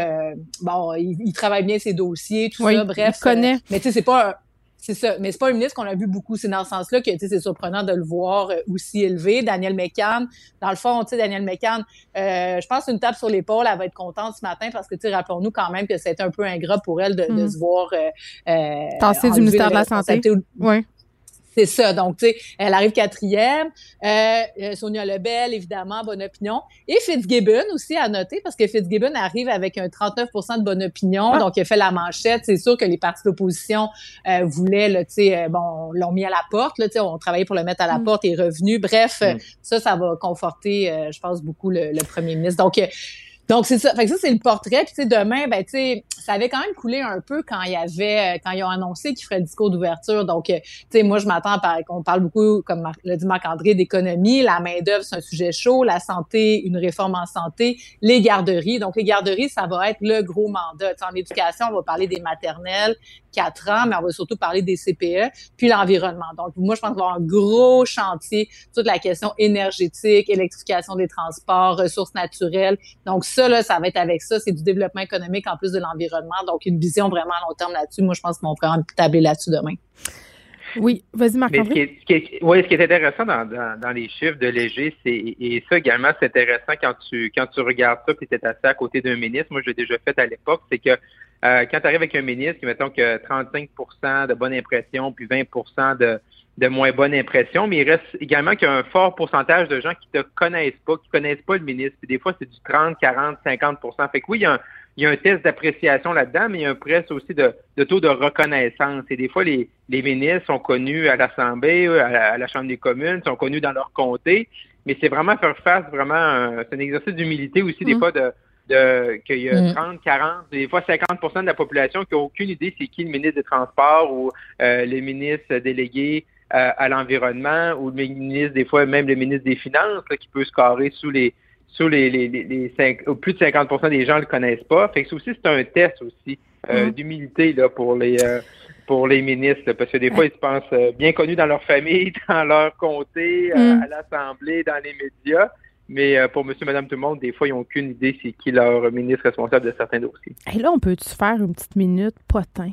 bon, il, travaille bien ses dossiers, tout ça, bref. Il connaît. mais tu sais, c'est pas c'est ça. Mais c'est pas un ministre qu'on a vu beaucoup. C'est dans ce sens-là que c'est surprenant de le voir euh, aussi élevé. Daniel McCann, dans le fond, tu sais, Daniel McCann, euh, je pense une tape sur l'épaule, elle va être contente ce matin parce que, tu sais, rappelons-nous quand même que c'était un peu ingrat pour elle de, mm. se voir. Euh, euh du ministère de la Santé. Oui. C'est ça. Donc, tu sais, elle arrive quatrième. Euh, euh, Sonia Lebel, évidemment, bonne opinion. Et Fitzgibbon aussi à noter, parce que Fitzgibbon arrive avec un 39% de bonne opinion. Ah. Donc, il a fait la manchette. C'est sûr que les partis d'opposition euh, voulaient, tu sais, euh, bon, l'ont mis à la porte. Là, on travaillait pour le mettre à la mm. porte et est revenu. Bref, mm. ça, ça va conforter, je pense, beaucoup le, le premier ministre. Donc, donc, c'est ça. Fait que ça, c'est le portrait. Puis, tu sais, demain, ben, tu sais, ça avait quand même coulé un peu quand il y avait, euh, quand ils ont annoncé qu'ils feraient le discours d'ouverture. Donc, euh, tu sais, moi, je m'attends à qu'on parle beaucoup, comme l'a dit Marc-André, d'économie. La main-d'œuvre, c'est un sujet chaud. La santé, une réforme en santé. Les garderies. Donc, les garderies, ça va être le gros mandat. en éducation, on va parler des maternelles, quatre ans, mais on va surtout parler des CPE, puis l'environnement. Donc, moi, je pense qu'il va avoir un gros chantier, toute la question énergétique, électrification des transports, ressources naturelles. Donc, ça, là, ça va être avec ça. C'est du développement économique en plus de l'environnement. Donc, une vision vraiment à long terme là-dessus. Moi, je pense qu'on pourra tabler là-dessus demain. Oui, vas-y, marc ce, qui est, oui, ce qui est intéressant dans, dans, les chiffres de Léger, c'est et ça également, c'est intéressant quand tu quand tu regardes ça puis tu es assis à côté d'un ministre. Moi, je l'ai déjà fait à l'époque, c'est que euh, quand tu arrives avec un ministre qui, mettons, que 35 de bonne impression, puis 20 de, de moins bonne impression, mais il reste également qu'il y a un fort pourcentage de gens qui te connaissent pas, qui connaissent pas le ministre. Puis des fois, c'est du 30, 40, 50% Fait que oui, il y a un, il y a un test d'appréciation là-dedans, mais il y a un presse aussi de, de, taux de reconnaissance. Et des fois, les, les ministres sont connus à l'Assemblée, à, la Chambre des communes, sont connus dans leur comté, mais c'est vraiment faire face, vraiment, c'est un exercice d'humilité aussi, des mmh. fois, de, de qu'il y a 30, mm. 40, des fois 50% de la population qui n'a aucune idée c'est qui le ministre des Transports ou euh, les ministres délégués euh, à l'environnement ou le ministre, des fois même le ministre des Finances qui peut se carrer sous les sous les, les, les, plus de 50% des gens le connaissent pas. Fait que ça aussi, c'est un test aussi euh, mm. d'humilité là pour les pour les ministres, parce que des fois, ils se pensent bien connus dans leur famille, (laughs) dans leur comté, mm. à l'Assemblée, dans les médias. Mais pour monsieur, madame, tout le monde, des fois, ils n'ont aucune idée c'est qui leur ministre responsable de certains dossiers. Et là, on peut-tu faire une petite minute potin?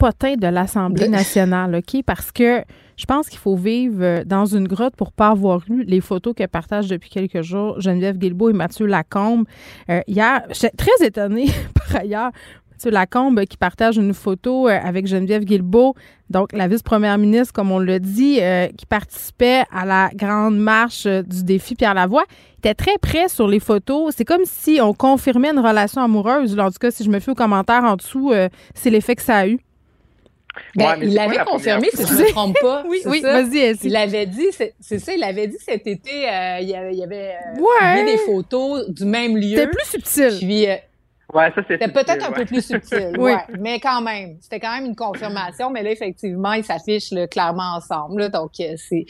Potin de l'Assemblée nationale, OK? Parce que je pense qu'il faut vivre dans une grotte pour pas avoir lu les photos que partagent depuis quelques jours Geneviève Guilbeault et Mathieu Lacombe. hier, j'étais très étonnée, (laughs) par ailleurs, Lacombe qui partage une photo euh, avec Geneviève Guilbeault, donc la vice-première ministre, comme on l'a dit, euh, qui participait à la grande marche euh, du défi Pierre Lavoie, était très près sur les photos. C'est comme si on confirmait une relation amoureuse. En tout cas, si je me fie aux commentaires en dessous, c'est l'effet que ça a eu. Ben, il l'avait confirmé, si je ne me trompe pas. (laughs) oui, oui, vas-y, Il l'avait dit, c'est ça, il avait dit cet été, il y avait, il y avait des photos du même lieu. C'était plus subtil. Puis, Ouais, ça C'était peut-être un peu plus subtil, (laughs) oui. mais quand même, c'était quand même une confirmation. Mais là, effectivement, ils s'affichent clairement ensemble. Là, donc, euh, c'est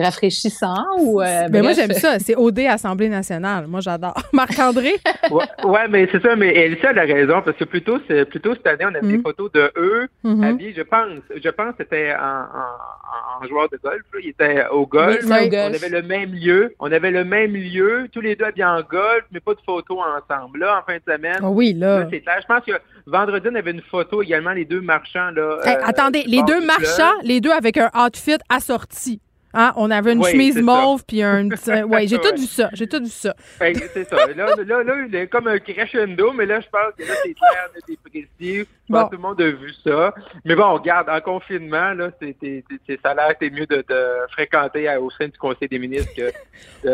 rafraîchissant. Ou, euh, mais moi, j'aime ça. C'est OD Assemblée nationale. Moi, j'adore. (laughs) Marc-André? ouais, mais c'est ça. Mais Elisa a la raison parce que plutôt, plutôt cette année, on a vu des mm-hmm. photos de eux mm-hmm. habillés. Je pense, je pense, c'était en, en, joueur de golf. Là. Ils étaient au golf. on avait le même lieu. On avait le même lieu. Tous les deux habillés en golf, mais pas de photos ensemble. Là, en fin de semaine. Ah oui, là. c'est Je pense que vendredi, on avait une photo également, les deux marchands. Là, euh, attendez, les deux marchands, les deux avec un outfit assorti. Hein, on avait une chemise mauve puis un (laughs) petit. Oui, j'ai tout vu ça. J'ai tout vu ça. c'est ça. Là, là, là, il est comme un crescendo, mais là, je pense que là, c'est clair, c'est précis. Que tout le monde a vu ça. Mais bon, regarde, en confinement, là, c'est, ça a l'air c'est mieux de, de, fréquenter au sein du Conseil des ministres que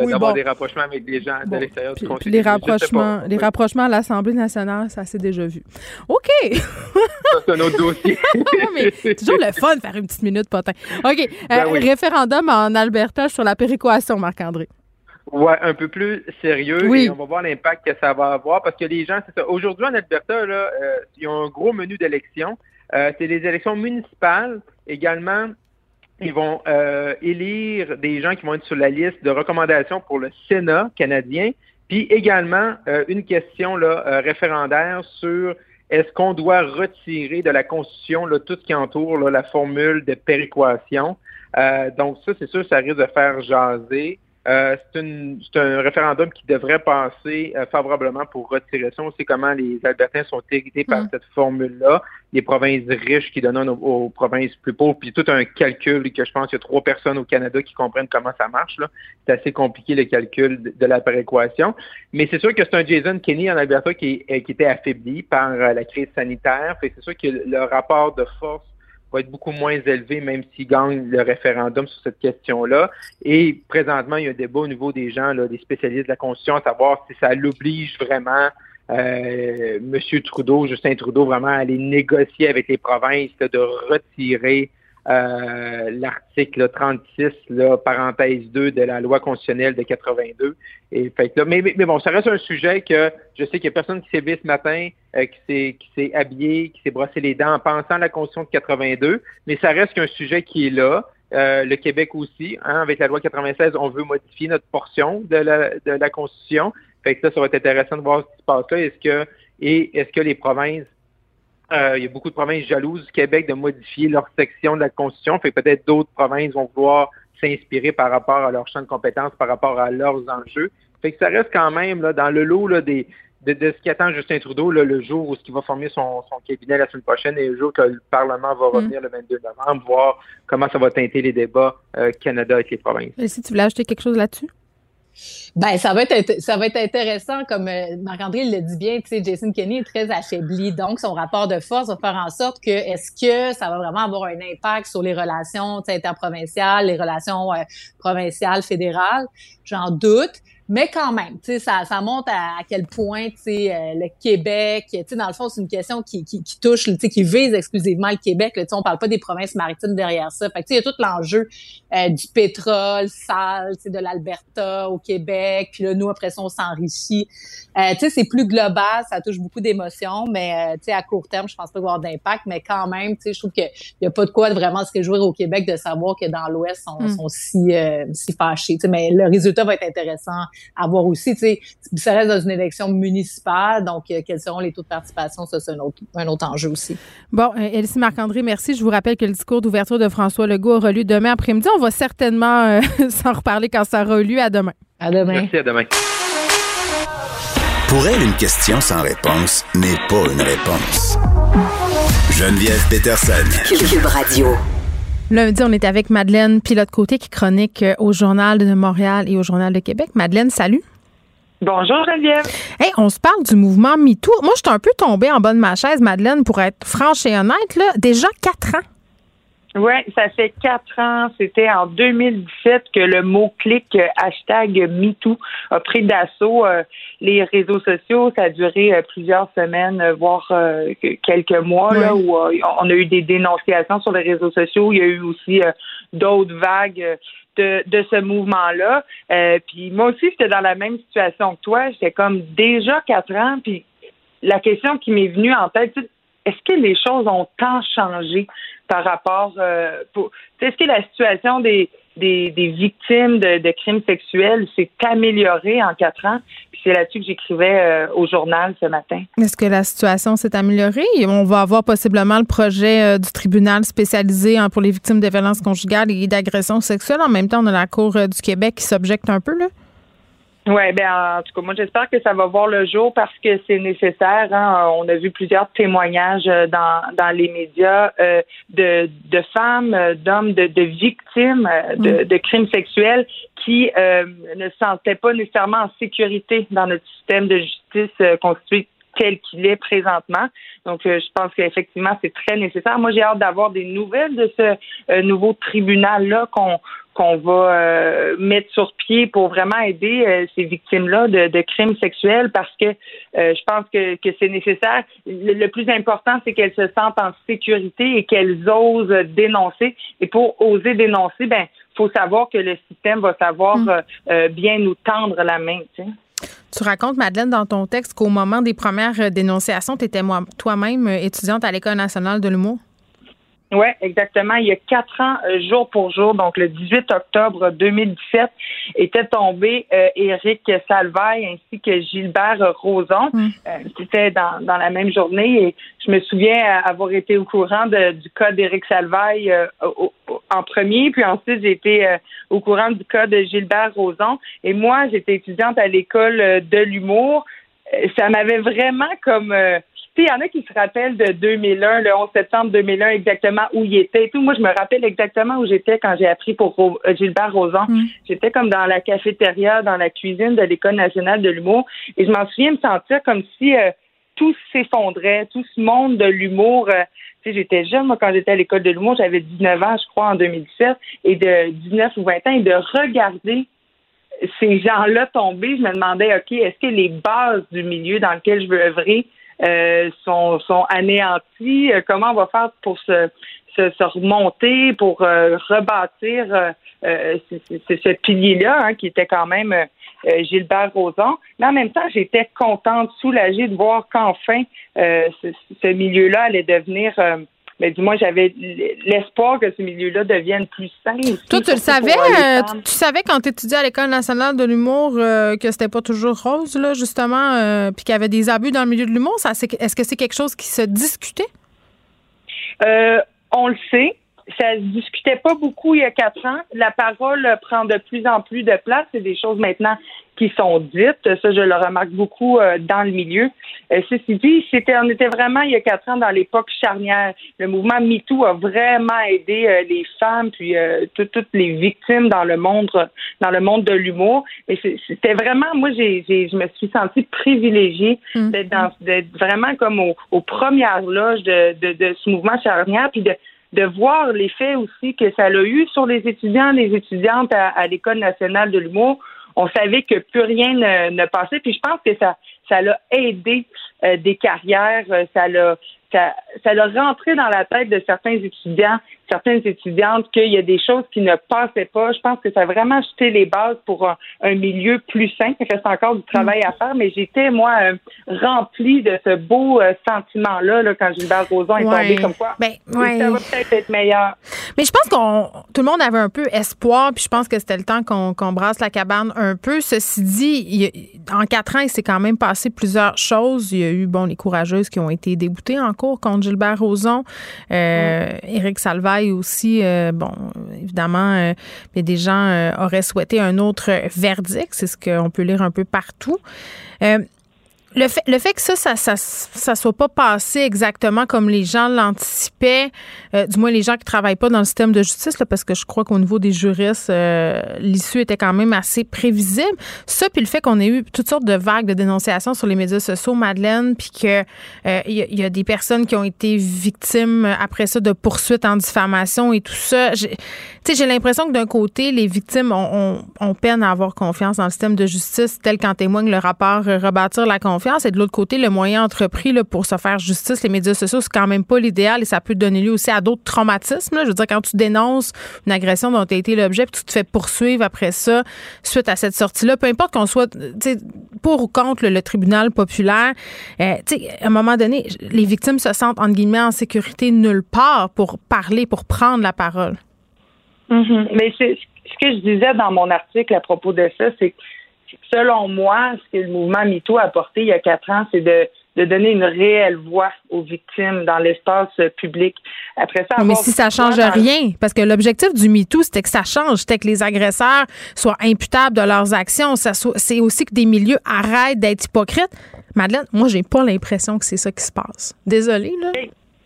d'avoir des rapprochements avec des gens de l'extérieur du Conseil les rapprochements, Les rapprochements à l'Assemblée nationale, ça s'est déjà vu. OK. ça, c'est un autre dossier. (laughs) mais toujours le fun de faire une petite minute, potin. OK. Ben euh, référendum en Alberta sur la péréquation, Marc-André. Ouais, un peu plus sérieux. Oui. Et on va voir l'impact que ça va avoir parce que les gens, c'est ça. Aujourd'hui, en Alberta, là, euh, ils ont un gros menu d'élections. Euh, c'est les élections municipales. Également, ils vont euh, élire des gens qui vont être sur la liste de recommandations pour le Sénat canadien. Puis également, une question là, référendaire sur est-ce qu'on doit retirer de la Constitution là, tout ce qui entoure la formule de péréquation. Euh, donc ça, c'est sûr, ça risque de faire jaser. Euh, c'est un référendum qui devrait passer euh, favorablement pour retirer ça. On sait comment les Albertains sont irrités par mm. cette formule-là. Les provinces riches qui donnent aux, provinces plus pauvres, puis tout un calcul que je pense qu'il y a trois personnes au Canada qui comprennent comment ça marche. C'est assez compliqué le calcul de, la péréquation. Mais c'est sûr que c'est un Jason Kenney en Alberta qui, qui était affaibli par la crise sanitaire. C'est sûr que le rapport de force va être beaucoup moins élevé, même s'il gagne le référendum sur cette question-là. Et présentement, il y a un débat au niveau des gens, là, des spécialistes de la Constitution, à savoir si ça l'oblige vraiment euh, M. Trudeau, Justin Trudeau, vraiment à aller négocier avec les provinces de retirer euh, l'article 36, là, parenthèse 2 de la loi constitutionnelle de 82. Et, fait, là, mais, mais, bon, ça reste un sujet que je sais qu'il y a personne qui s'est vu ce matin, euh, qui s'est habillé, qui s'est brossé les dents en pensant à la Constitution de 82, mais ça reste qu'un sujet qui est là. Euh, le Québec aussi, hein, avec la loi 96, on veut modifier notre portion de la, de la Constitution. Fait que ça, ça va être intéressant de voir ce qui se passe là. Est-ce que et est-ce que les provinces euh, il y a beaucoup de provinces jalouses du Québec de modifier leur section de la Constitution. Fait peut-être d'autres provinces vont vouloir s'inspirer par rapport à leur champ de compétences, par rapport à leurs enjeux. Fait que ça reste quand même là, dans le lot là, des, de, ce qui attend Justin Trudeau le jour où il va former son, cabinet la semaine prochaine et le jour que le Parlement va mm. revenir le 22 novembre, voir comment ça va teinter les débats euh, Canada avec les provinces. Et si tu voulais ajouter quelque chose là-dessus? Ben, ça va être ça va être intéressant, comme euh, Marc-André le dit bien, Jason Kenney est très affaibli, donc son rapport de force va faire en sorte que est-ce que ça va vraiment avoir un impact sur les relations interprovinciales, les relations provinciales, fédérales? J'en doute. Mais quand même, tu sais, ça, ça montre à, quel point, tu sais, euh, le Québec, tu sais, dans le fond, c'est une question qui, qui, qui touche, tu sais, qui vise exclusivement le Québec. Tu sais, on parle pas des provinces maritimes derrière ça. Fait que, tu sais, il y a tout l'enjeu euh, du pétrole sale, tu sais, de l'Alberta au Québec. Puis là, nous, après ça, on s'enrichit. Euh, tu sais, c'est plus global, ça touche beaucoup d'émotions, mais, tu sais, à court terme, je pense pas avoir d'impact. Mais quand même, tu sais, je trouve qu'il y a pas de quoi vraiment se réjouir au Québec de savoir que dans l'Ouest, on, mm. sont si, si fâchés. Tu sais, mais le résultat va être intéressant à voir aussi, tu sais, ça reste dans une élection municipale, donc quels seront les taux de participation, ça c'est un autre, un autre enjeu aussi. Bon, Elsie Marc-André, merci. Je vous rappelle que le discours d'ouverture de François Legault aura lieu demain après-midi. On va certainement (laughs) s'en reparler quand ça aura lieu. À demain. À demain. Merci, à demain. Pour elle, une question sans réponse n'est pas une réponse. Geneviève Peterson. Cube Radio. Lundi, on est avec Madeleine Pilote-Côté qui chronique au Journal de Montréal et au Journal de Québec. Madeleine, salut. Bonjour Geneviève. Hey, on se parle du mouvement MeToo. Moi, je suis un peu tombée en bas de ma chaise, Madeleine, pour être franche et honnête. Là, déjà quatre ans. Oui, ça fait quatre ans. C'était en 2017 que le mot-clic euh, hashtag MeToo a pris d'assaut euh, les réseaux sociaux. Ça a duré euh, plusieurs semaines, voire quelques mois, là, où on a eu des dénonciations sur les réseaux sociaux. Il y a eu aussi d'autres vagues de, de ce mouvement-là. puis moi aussi, j'étais dans la même situation que toi. J'étais comme déjà quatre ans. Puis la question qui m'est venue en tête, est-ce que les choses ont tant changé? Par rapport euh, pour est-ce que la situation des des, victimes de, crimes sexuels s'est améliorée en quatre ans. Puis c'est là-dessus que j'écrivais euh, au journal ce matin. Est-ce que la situation s'est améliorée? On va avoir possiblement le projet euh, du tribunal spécialisé hein, pour les victimes de violences conjugales et d'agressions sexuelles. En même temps, on a la Cour du Québec qui s'objecte un peu, là. Oui, ben en tout cas, moi j'espère que ça va voir le jour parce que c'est nécessaire. Hein. On a vu plusieurs témoignages euh, dans, dans les médias euh, de, de femmes, euh, d'hommes, de, de victimes de, mm. de crimes sexuels qui ne se sentaient pas nécessairement en sécurité dans notre système de justice constitué tel qu'il est présentement. Donc, je pense qu'effectivement, c'est très nécessaire. Moi, j'ai hâte d'avoir des nouvelles de ce nouveau tribunal-là qu'on qu'on va euh, mettre sur pied pour vraiment aider euh, ces victimes-là de, crimes sexuels parce que euh, je pense que, que c'est nécessaire. Le, plus important, c'est qu'elles se sentent en sécurité et qu'elles osent dénoncer. Et pour oser dénoncer, ben faut savoir que le système va savoir mm. bien nous tendre la main. Tu racontes, Madeleine, dans ton texte qu'au moment des premières dénonciations, tu étais toi-même étudiante à l'École nationale de l'humour? Oui, exactement. Il y a quatre ans, euh, jour pour jour, donc le 18 octobre 2017, était tombé euh, Éric Salvaille ainsi que Gilbert Roson. Mm. Euh, C'était dans, dans la même journée et je me souviens avoir été au courant de, du cas d'Éric Salvaille euh, en premier, puis ensuite j'ai été au courant du cas de Gilbert Roson. Et moi, j'étais étudiante à l'école de l'humour. Ça m'avait vraiment comme il y en a qui se rappellent de 2001, le 11 septembre 2001, exactement où il était tout. Moi, je me rappelle exactement où j'étais quand j'ai appris pour euh, Gilbert Rozon. Mm. J'étais comme dans la cafétéria, dans la cuisine de l'École nationale de l'humour. Et je m'en souviens me sentir comme si euh, tout s'effondrait, tout ce monde de l'humour. Euh, tu sais, j'étais jeune, moi, quand j'étais à l'école de l'humour, j'avais 19 ans, je crois, en 2017, et de 19 ou 20 ans, et de regarder ces gens-là tomber, je me demandais, OK, est-ce que les bases du milieu dans lequel je veux œuvrer euh, sont, sont anéantis. Euh, comment on va faire pour se, se, se remonter, pour euh, rebâtir ce, pilier-là, hein, qui était quand même Gilbert Rozon. Mais en même temps, j'étais contente, soulagée de voir qu'enfin, ce, ce milieu-là allait devenir mais du moins j'avais l'espoir que ce milieu-là devienne plus sain. Toi, tu le savais, euh, tu, savais quand tu étudiais à l'École nationale de l'humour euh, que c'était pas toujours rose, là, justement, euh, puis qu'il y avait des abus dans le milieu de l'humour? Est-ce que c'est quelque chose qui se discutait? on le sait. Ça se discutait pas beaucoup il y a quatre ans. La parole prend de plus en plus de place. C'est des choses maintenant qui sont dites. Ça, je le remarque beaucoup euh, dans le milieu. Euh, ceci dit, c'était, on était vraiment il y a quatre ans dans l'époque charnière. Le mouvement MeToo a vraiment aidé euh, les femmes puis toutes les victimes dans le monde, dans le monde de l'humour. Et c'était vraiment, moi, j'ai, je me suis sentie privilégiée mmh. d'être, dans, d'être vraiment comme aux au premières loges de, de, de ce mouvement charnière puis de de voir l'effet aussi que ça a eu sur les étudiants, les étudiantes à, à l'École nationale de l'humour on savait que plus rien ne, passait. Puis je pense que ça, ça l'a aidé des carrières, ça l'a ça, ça l'a rentré dans la tête de certains étudiants certaines étudiantes qu'il y a des choses qui ne passaient pas. Je pense que ça a vraiment jeté les bases pour un, milieu plus sain. Il reste encore du travail à faire, mais j'étais, moi, euh, remplie de ce beau euh, sentiment-là là, quand Gilbert Rozon est tombé comme quoi. Ben, ça va peut-être être meilleur. Mais je pense qu'on tout le monde avait un peu espoir, puis je pense que c'était le temps qu'on brasse la cabane un peu. Ceci dit, en quatre ans, il s'est quand même passé plusieurs choses. Il y a eu, bon, les courageuses qui ont été déboutées en cours contre Gilbert Rozon, euh, Éric Salvaille aussi, euh, bon, évidemment, euh, des gens euh, auraient souhaité un autre verdict. C'est ce qu'on peut lire un peu partout. Le fait, le fait que ça, ça, ça, ça soit pas passé exactement comme les gens l'anticipaient, euh, du moins les gens qui travaillent pas dans le système de justice, là, parce que je crois qu'au niveau des juristes, euh, l'issue était quand même assez prévisible. Ça, puis le fait qu'on ait eu toutes sortes de vagues de dénonciations sur les médias sociaux, Madeleine, puis que euh, il y, a des personnes qui ont été victimes après ça de poursuites en diffamation et tout ça. Tu sais, j'ai l'impression que d'un côté, les victimes ont, ont, ont, peine à avoir confiance dans le système de justice, tel qu'en témoigne le rapport Rebâtir la confiance et de l'autre côté, le moyen entrepris là, pour se faire justice, les médias sociaux, c'est quand même pas l'idéal et ça peut donner lieu aussi à d'autres traumatismes. Je veux dire, quand tu dénonces une agression dont tu as été l'objet, puis tu te fais poursuivre après ça, suite à cette sortie-là, peu importe qu'on soit pour ou contre le, tribunal populaire, euh, à un moment donné, les victimes se sentent, entre guillemets, en sécurité nulle part pour parler, pour prendre la parole. Mm-hmm. Mais c'est ce que je disais dans mon article à propos de ça, c'est que selon moi, ce que le mouvement MeToo a apporté il y a quatre ans, c'est de, donner une réelle voix aux victimes dans l'espace public. Après ça, mais si ça change rien, parce que l'objectif du MeToo, c'était que ça change, c'était que les agresseurs soient imputables de leurs actions. C'est aussi que des milieux arrêtent d'être hypocrites. Madeleine, moi, j'ai pas l'impression que c'est ça qui se passe. Désolée, là.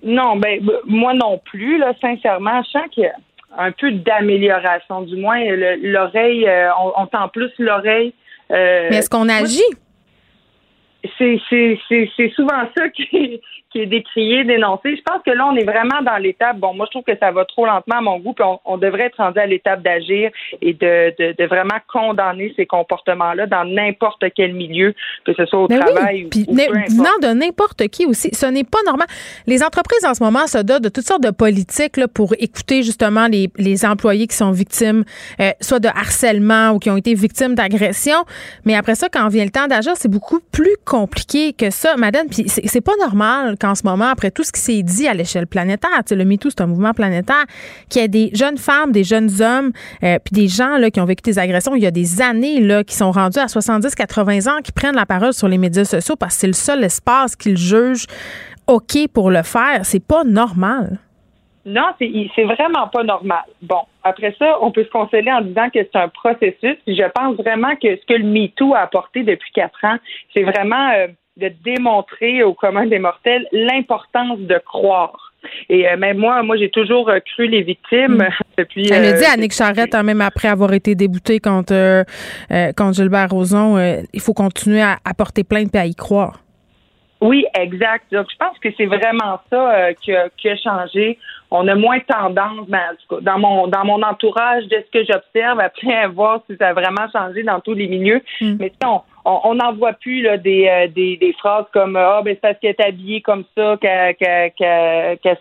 Non, ben moi non plus, là, sincèrement. Je sens qu'il y a un peu d'amélioration, du moins l'oreille, euh, on, on tend plus l'oreille euh, Mais est-ce qu'on agit? C'est souvent ça qui, qui est décrié, dénoncé. Je pense que là, on est vraiment dans l'étape. Bon, moi, je trouve que ça va trop lentement à mon goût, puis on, devrait être rendu à l'étape d'agir et de, de, vraiment condamner ces comportements-là dans n'importe quel milieu, que ce soit au travail ou, ou venant de n'importe qui aussi. Ce n'est pas normal. Les entreprises en ce moment se donnent de toutes sortes de politiques là, pour écouter justement les, les employés qui sont victimes, euh, soit de harcèlement ou qui ont été victimes d'agression. Mais après ça, quand vient le temps d'agir, c'est beaucoup plus compliqué que ça, madame. Puis c'est pas normal en ce moment, après tout ce qui s'est dit à l'échelle planétaire, le MeToo, c'est un mouvement planétaire, qu'il y a des jeunes femmes, des jeunes hommes, euh, puis des gens là, qui ont vécu des agressions il y a des années, là, qui sont rendus à 70, 80 ans, qui prennent la parole sur les médias sociaux parce que c'est le seul espace qu'ils jugent OK pour le faire. C'est pas normal. Non, c'est vraiment pas normal. Bon, après ça, on peut se consoler en disant que c'est un processus. Je pense vraiment que ce que le MeToo a apporté depuis quatre ans, c'est vraiment euh, de démontrer au commun des mortels l'importance de croire. Et euh, même moi, moi, j'ai toujours euh, cru les victimes mm. (laughs) depuis. Elle a dit, Annick Charrette, hein, même après avoir été déboutée contre, euh, contre Gilbert Rozon, il faut continuer à, porter plainte et à y croire. Oui, exact. Donc, je pense que c'est vraiment ça qui, a, qui, a, changé. On a moins tendance, ben, dans mon dans mon entourage, de ce que j'observe, après (laughs) voir si ça a vraiment changé dans tous les milieux. Mm. Mais on, on n'en voit plus là, des, euh, des, des, phrases comme Ah, ben c'est parce qu'elle est habillée comme ça qu'elle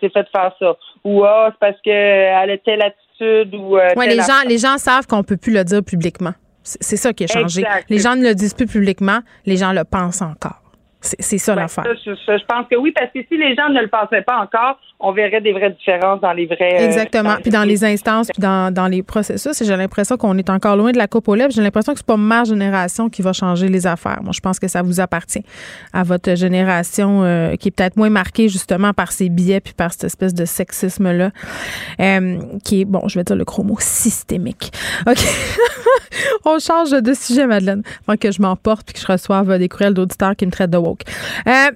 s'est fait faire ça. Ou Ah, c'est parce qu'elle a telle attitude ou euh, les gens, les gens savent qu'on peut plus le dire publiquement. C'est ça qui a changé. Les gens ne le disent plus publiquement, les gens le pensent encore. C'est ça l'affaire. Je, pense que oui, parce que si les gens ne le pensaient pas encore, on verrait des vraies différences dans les vrais. Euh, Exactement. puis dans les instances, puis dans, dans les processus. J'ai l'impression qu'on est encore loin de la coupe aux lèvres. J'ai l'impression que c'est pas ma génération qui va changer les affaires. Moi, je pense que ça vous appartient à votre génération euh, qui est peut-être moins marquée justement par ces billets puis par cette espèce de sexisme-là, euh, qui est, bon, je vais dire le gros mot, systémique. OK. (laughs) on change de sujet, Madeleine, avant que je m'emporte puis que je reçoive des courriels d'auditeurs qui me traitent de woke. Euh,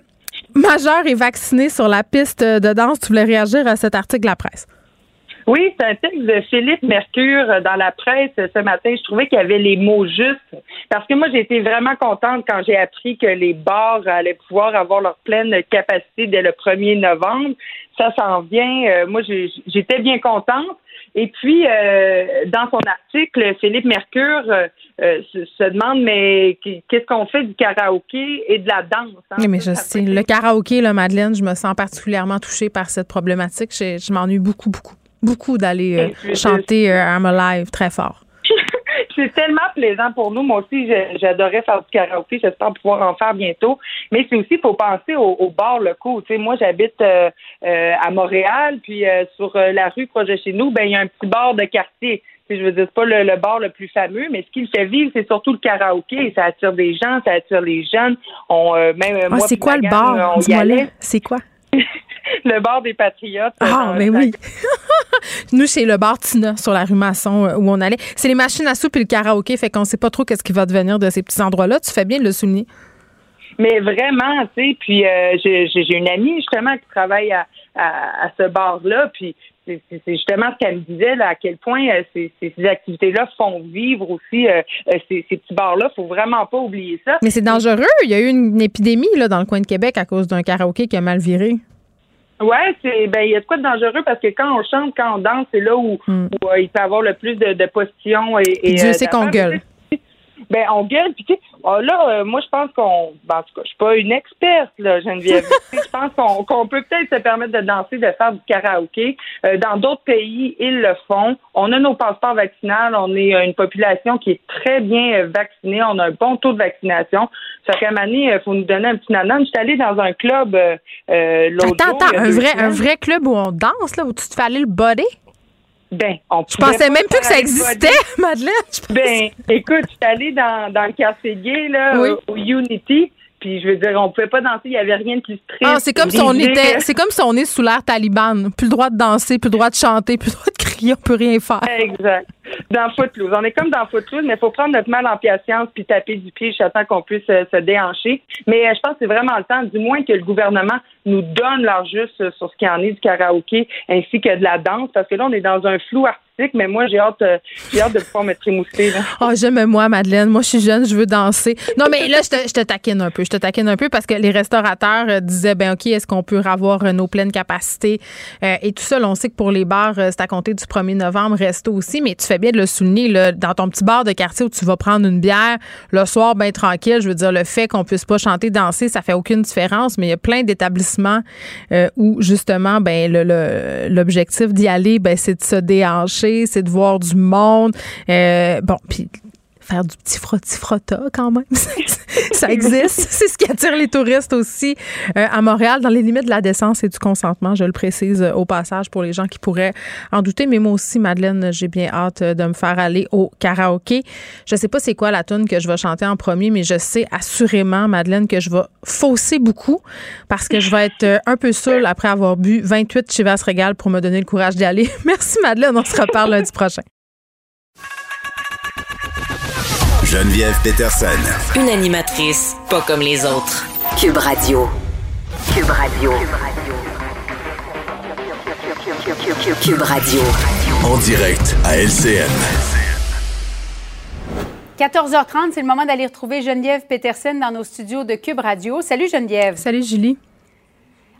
majeur est vacciné sur la piste de danse. Tu voulais réagir à cet article de la presse? Oui, c'est un texte de Philippe Mercure dans la presse ce matin. Je trouvais qu'il y avait les mots justes parce que moi, j'ai été vraiment contente quand j'ai appris que les bars allaient pouvoir avoir leur pleine capacité dès le 1er novembre. Ça s'en vient. Euh, moi, j'étais bien contente. Et puis, dans son article, Philippe Mercure se, demande, mais qu'est-ce qu'on fait du karaoké et de la danse? Hein? Oui, mais je sais. Le karaoké, là, Madeleine, je me sens particulièrement touchée par cette problématique. Je, m'ennuie beaucoup, beaucoup, beaucoup d'aller chanter I'm Alive très fort (laughs) c'est tellement plaisant pour nous. Moi aussi, j'adorais faire du karaoké. J'espère pouvoir en faire bientôt. Mais c'est aussi, il faut penser aux, bars locaux. Tu sais, moi, j'habite euh, euh, à Montréal, puis euh, sur la rue proche de chez nous, ben il y a un petit bar de quartier. Je veux dire, c'est pas le, bar le plus fameux, mais ce qu'il fait vivre, c'est surtout le karaoké. Ça attire des gens, ça attire les jeunes. On, même ah, c'est quoi le bar? C'est quoi? le bar des Patriotes. Ah, mais oui. (laughs) Nous, c'est le bar Tina sur la rue Masson euh, où on allait. C'est les machines à soupe et le karaoké, fait qu'on sait pas trop qu'est-ce qui va devenir de ces petits endroits-là. Tu fais bien de le souligner. Mais vraiment, tu sais, puis euh, j'ai une amie justement qui travaille à, ce bar-là, puis c'est justement ce qu'elle me disait, à quel point euh, ces, activités-là font vivre aussi ces, petits bars-là. faut vraiment pas oublier ça. Mais c'est dangereux. Il y a eu une épidémie là, dans le coin de Québec à cause d'un karaoké qui a mal viré. Ouais, c'est ben il y a de quoi de dangereux parce que quand on chante, quand on danse, c'est là où, hmm. euh, il peut y avoir le plus de, de et, et Dieu euh, sait qu'on gueule. Ben on gueule puis tu sais, oh, là euh, moi je pense qu'on ben, en tout cas, je suis pas une experte là Geneviève. (laughs) je pense qu'on peut peut-être se permettre de danser, de faire du karaoké. dans d'autres pays, ils le font. On a nos passeports vaccinaux, on est une population qui est très bien vaccinée, on a un bon taux de vaccination. Fait année, il faut nous donner un petit nanan. Je suis allée dans un club euh, l'autre jour. Attends, attends, un vrai, un vrai club où on danse, là, où tu te fais aller le body? Ben, on Je pensais même plus que ça existait, (laughs) Madeleine. Ben, écoute, je suis allée dans, dans le café gay, là, au, Unity. Puis je veux dire, on pouvait pas danser, il y avait rien de plus triste. Ah, c'est comme si on était, c'est comme si on est sous l'ère taliban. Plus le droit de danser, plus le droit de chanter, plus le droit de crier, on peut rien faire. Exact. Dans Footloose. On est comme dans Footloose, mais il faut prendre notre mal en patience puis taper du pied j'attends qu'on puisse euh, se déhancher. Mais euh, je pense que c'est vraiment le temps, du moins que le gouvernement nous donne leur juste sur ce qui en est du karaoké ainsi que de la danse, parce que là, on est dans un flou artistique mais moi, j'ai hâte, euh, j'ai hâte de pouvoir me trémousser. Oh, (laughs) j'aime moi, Madeleine. Moi, je suis jeune, je veux danser. Non, mais là, je te, je te taquine un peu. Je te taquine un peu parce que les restaurateurs euh, disaient, ben OK, est-ce qu'on peut avoir euh, nos pleines capacités et tout ça. on sait que pour les bars, c'est à compter du 1er novembre, resto aussi, mais tu fais bien de le souligner, là, dans ton petit bar de quartier où tu vas prendre une bière le soir, bien tranquille. Je veux dire, le fait qu'on puisse pas chanter, danser, ça fait aucune différence, mais il y a plein d'établissements où, justement, ben l'objectif d'y aller, ben, c'est de se déhancher c'est de voir du monde. Euh, bon, puis faire du petit frotti-frotta quand même. (laughs) (laughs) ça existe. C'est ce qui attire les touristes aussi euh, à Montréal, dans les limites de la décence et du consentement, je le précise euh, au passage pour les gens qui pourraient en douter. Mais moi aussi, Madeleine, j'ai bien hâte de me faire aller au karaoké. Je sais pas c'est quoi la tune que je vais chanter en premier, mais je sais assurément, Madeleine, que je vais fausser beaucoup parce que je vais être un peu seule après avoir bu 28 Chivas Régal pour me donner le courage d'y aller. (laughs) Merci, Madeleine. On se reparle lundi prochain. Geneviève Peterson. Une animatrice pas comme les autres. Cube Radio. Cube Radio. Cube Radio. En direct à LCN. 14h30, c'est le moment d'aller retrouver Geneviève Peterson dans nos studios de Cube Radio. Salut Geneviève. Salut Julie.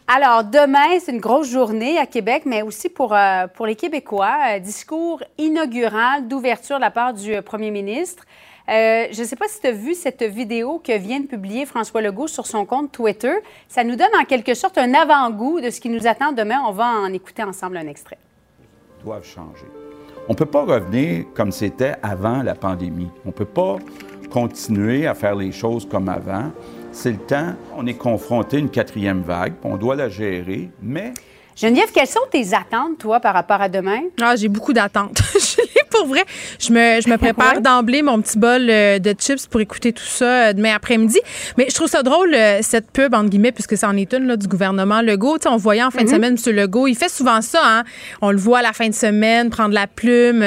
Alors, demain, c'est une grosse journée à Québec, mais aussi pour, euh, pour les Québécois. Euh, discours inaugural d'ouverture de la part du euh, premier ministre. Euh, je ne sais pas si tu as vu cette vidéo que vient de publier François Legault sur son compte Twitter. Ça nous donne en quelque sorte un avant-goût de ce qui nous attend demain. On va en écouter ensemble un extrait. Doivent changer. On ne peut pas revenir comme c'était avant la pandémie. On ne peut pas continuer à faire les choses comme avant. C'est le temps. On est confronté à une quatrième vague. On doit la gérer, mais Geneviève, quelles sont tes attentes, toi, par rapport à demain? Ah, j'ai beaucoup d'attentes. (laughs) pour vrai. Je me, je me (laughs) prépare d'emblée mon petit bol euh, de chips pour écouter tout ça euh, demain après-midi. Mais je trouve ça drôle, euh, cette pub, entre guillemets, puisque ça en est une là, du gouvernement Legault. sais, on voyait en fin de mhm. semaine M. Legault. Il fait souvent ça. Hein? On le voit à la fin de semaine, prendre la plume,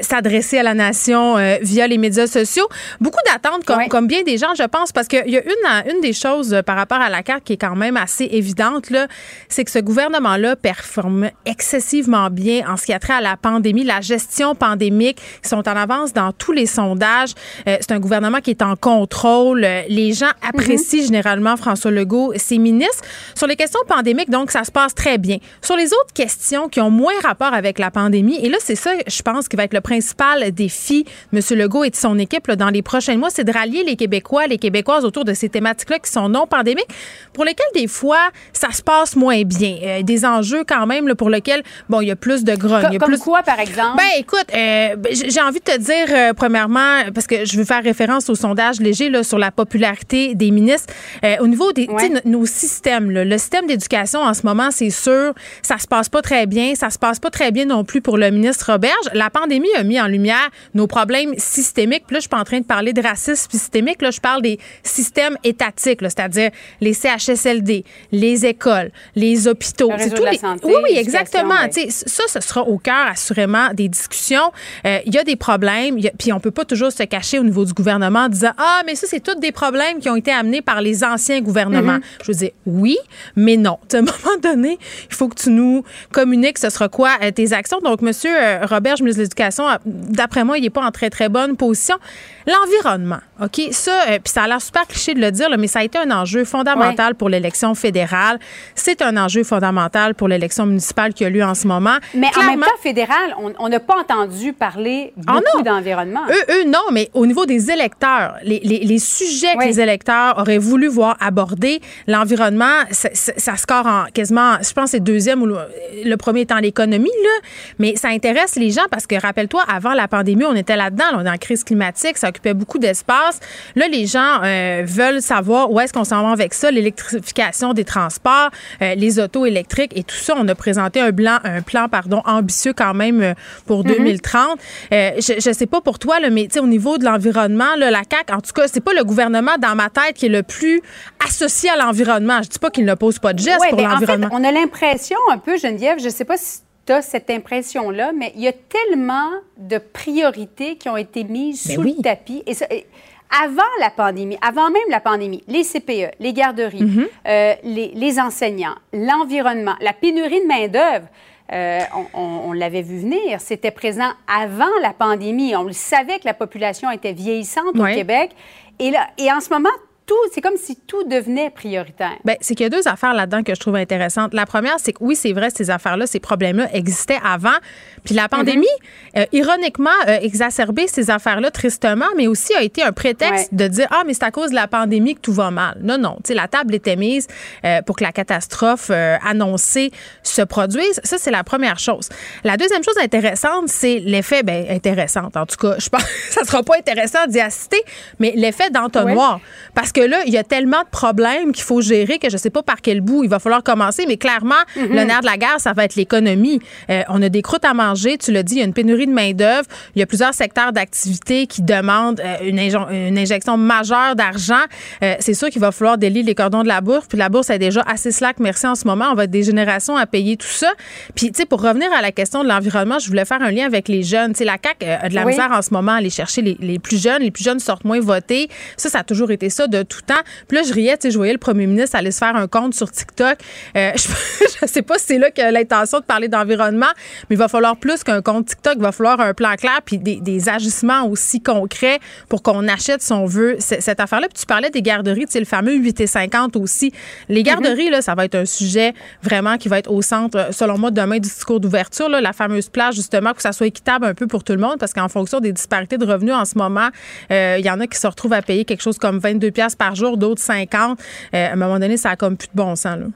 s'adresser à la nation via les médias sociaux. Beaucoup d'attentes, comme, comme bien des gens, je pense, parce qu'il y a une, une des choses par rapport à la carte qui est quand même assez évidente, là, c'est que ce gouvernement-là performe excessivement bien en ce qui a trait à la pandémie, la gestion pandémique. Ils sont en avance dans tous les sondages. Euh, c'est un gouvernement qui est en contrôle. Les gens apprécient mhm. généralement François Legault, ses ministres. Sur les questions pandémiques, donc, ça se passe très bien. Sur les autres questions qui ont moins rapport avec la pandémie, et là, c'est ça, je pense, qui va être le principal défi, M. Legault et de son équipe dans les prochains mois, c'est de rallier les Québécois, les Québécoises autour de ces thématiques-là qui sont non pandémiques, pour lesquelles, des fois, ça se passe moins bien. Euh, des enjeux, quand même, pour lesquels, bon, il y a plus de grogne. Comme plus... quoi, par exemple? Ben, écoute, euh, ben, j'ai envie de te dire, euh, premièrement, parce que je veux faire référence au sondage léger là, sur la popularité des ministres. au niveau des nos systèmes, le système d'éducation en ce moment, c'est sûr, ça se passe pas très bien. Ça se passe pas très bien non plus pour le ministre Roberge. La pandémie a mis en lumière nos problèmes systémiques. Puis là, je suis pas en train de parler de racisme systémique. Là, je parle des systèmes étatiques, c'est-à-dire les CHSLD, les écoles, les hôpitaux. Réseau de la santé, oui, oui, exactement. Ça, ce sera au cœur, assurément, des discussions. Euh, il y a des problèmes. puis on peut pas toujours se cacher au niveau du gouvernement en disant Ah, mais ça, c'est tous des problèmes qui ont été amenés par les anciens gouvernements. Mm-hmm. Je veux dire, oui, mais non. (laughs) À un moment donné, il faut que tu nous communiques ce sera quoi euh, tes actions. Donc, Monsieur euh, Robert, ministre de l'Éducation, d'après moi, il n'est pas en très, très bonne position. L'environnement, OK? Ça, euh, puis ça a l'air super cliché de le dire, mais ça a été un enjeu fondamental pour l'élection fédérale. C'est un enjeu fondamental pour l'élection municipale qui a lieu en ce moment. Mais en même temps, fédéral, on n'a pas entendu parler ah beaucoup d'environnement. Eux, eux, non, mais au niveau des électeurs, les, les, les sujets que les électeurs auraient voulu voir abordés, l'environnement, ça, ça, score en quasiment, je pense, c'est deuxième ou le, premier étant l'économie, là. Mais ça intéresse les gens parce que, rappelle-toi, avant la pandémie, on était là-dedans, on est en crise climatique, ça occupait beaucoup d'espace. Là, les gens euh, veulent savoir où est-ce qu'on s'en va avec ça, l'électrification des transports, euh, les autos électriques et tout ça. On a présenté un, blanc, un plan pardon, ambitieux quand même euh, pour 2030. Mm-hmm. je ne sais pas pour toi, là, mais au niveau de l'environnement, la CAQ, en tout cas, c'est pas le gouvernement dans ma tête qui est le plus associé à l'environnement. Je dis pas qu'il ne pose pas de gestes pour ben, l'environnement. on a l'impression un peu, Geneviève, je sais pas si tu as cette impression-là, mais il y a tellement de priorités qui ont été mises ben sous le tapis. Et, avant la pandémie, avant même la pandémie, les CPE, les garderies, mm-hmm. euh, les, enseignants, l'environnement, la pénurie de main-d'œuvre, euh, on, l'avait vu venir. C'était présent avant la pandémie. On le savait que la population était vieillissante au Québec. Et, là, et en ce moment, c'est comme si tout devenait prioritaire. Bien, c'est qu'il y a deux affaires là-dedans que je trouve intéressantes. La première, c'est que oui, c'est vrai, ces affaires-là, ces problèmes-là existaient avant. Puis la pandémie, mm-hmm. euh, ironiquement, a exacerbé ces affaires-là tristement, mais aussi a été un prétexte de dire Ah, mais c'est à cause de la pandémie que tout va mal. Non, non. Tu sais, la table était mise euh, pour que la catastrophe euh, annoncée se produise. Ça, c'est la première chose. La deuxième chose intéressante, c'est l'effet, bien, intéressant. En tout cas, je pense que (laughs) ça sera pas intéressant d'y assister, mais l'effet d'entonnoir. Parce que que là, il y a tellement de problèmes qu'il faut gérer que je ne sais pas par quel bout il va falloir commencer, mais clairement, mhm. le nerf de la guerre, ça va être l'économie. Euh, on a des croûtes à manger, tu l'as dit, il y a une pénurie de main-d'œuvre. Il y a plusieurs secteurs d'activité qui demandent euh, une, injection majeure d'argent. Euh, c'est sûr qu'il va falloir délier les cordons de la bourse. Puis la bourse est déjà assez slack, merci en ce moment. On va être des générations à payer tout ça. Puis, tu sais, pour revenir à la question de l'environnement, je voulais faire un lien avec les jeunes. Tu sais, la CAQ a de la misère en ce moment à aller chercher les, les, plus jeunes. Les plus jeunes sortent moins voter. Ça, ça a toujours été ça de tout temps. Puis là, je riais, tu sais, je voyais le premier ministre aller se faire un compte sur TikTok. Euh, (laughs) je, ne sais pas si c'est là que l'intention de parler d'environnement, mais il va falloir plus qu'un compte TikTok. Il va falloir un plan clair puis des, des agissements aussi concrets pour qu'on achète, si on veut, cette affaire-là. Puis tu parlais des garderies, tu sais, le fameux 8 et 50 aussi. Les garderies, là, ça va être un sujet vraiment qui va être au centre, selon moi, demain du discours d'ouverture. La fameuse plage, justement, que ça soit équitable un peu pour tout le monde, parce qu'en fonction des disparités de revenus en ce moment, euh, il y en a qui se retrouvent à payer quelque chose comme 22 pièces par jour, d'autres 50. Euh, à un moment donné, ça a comme plus de bon sens. Là.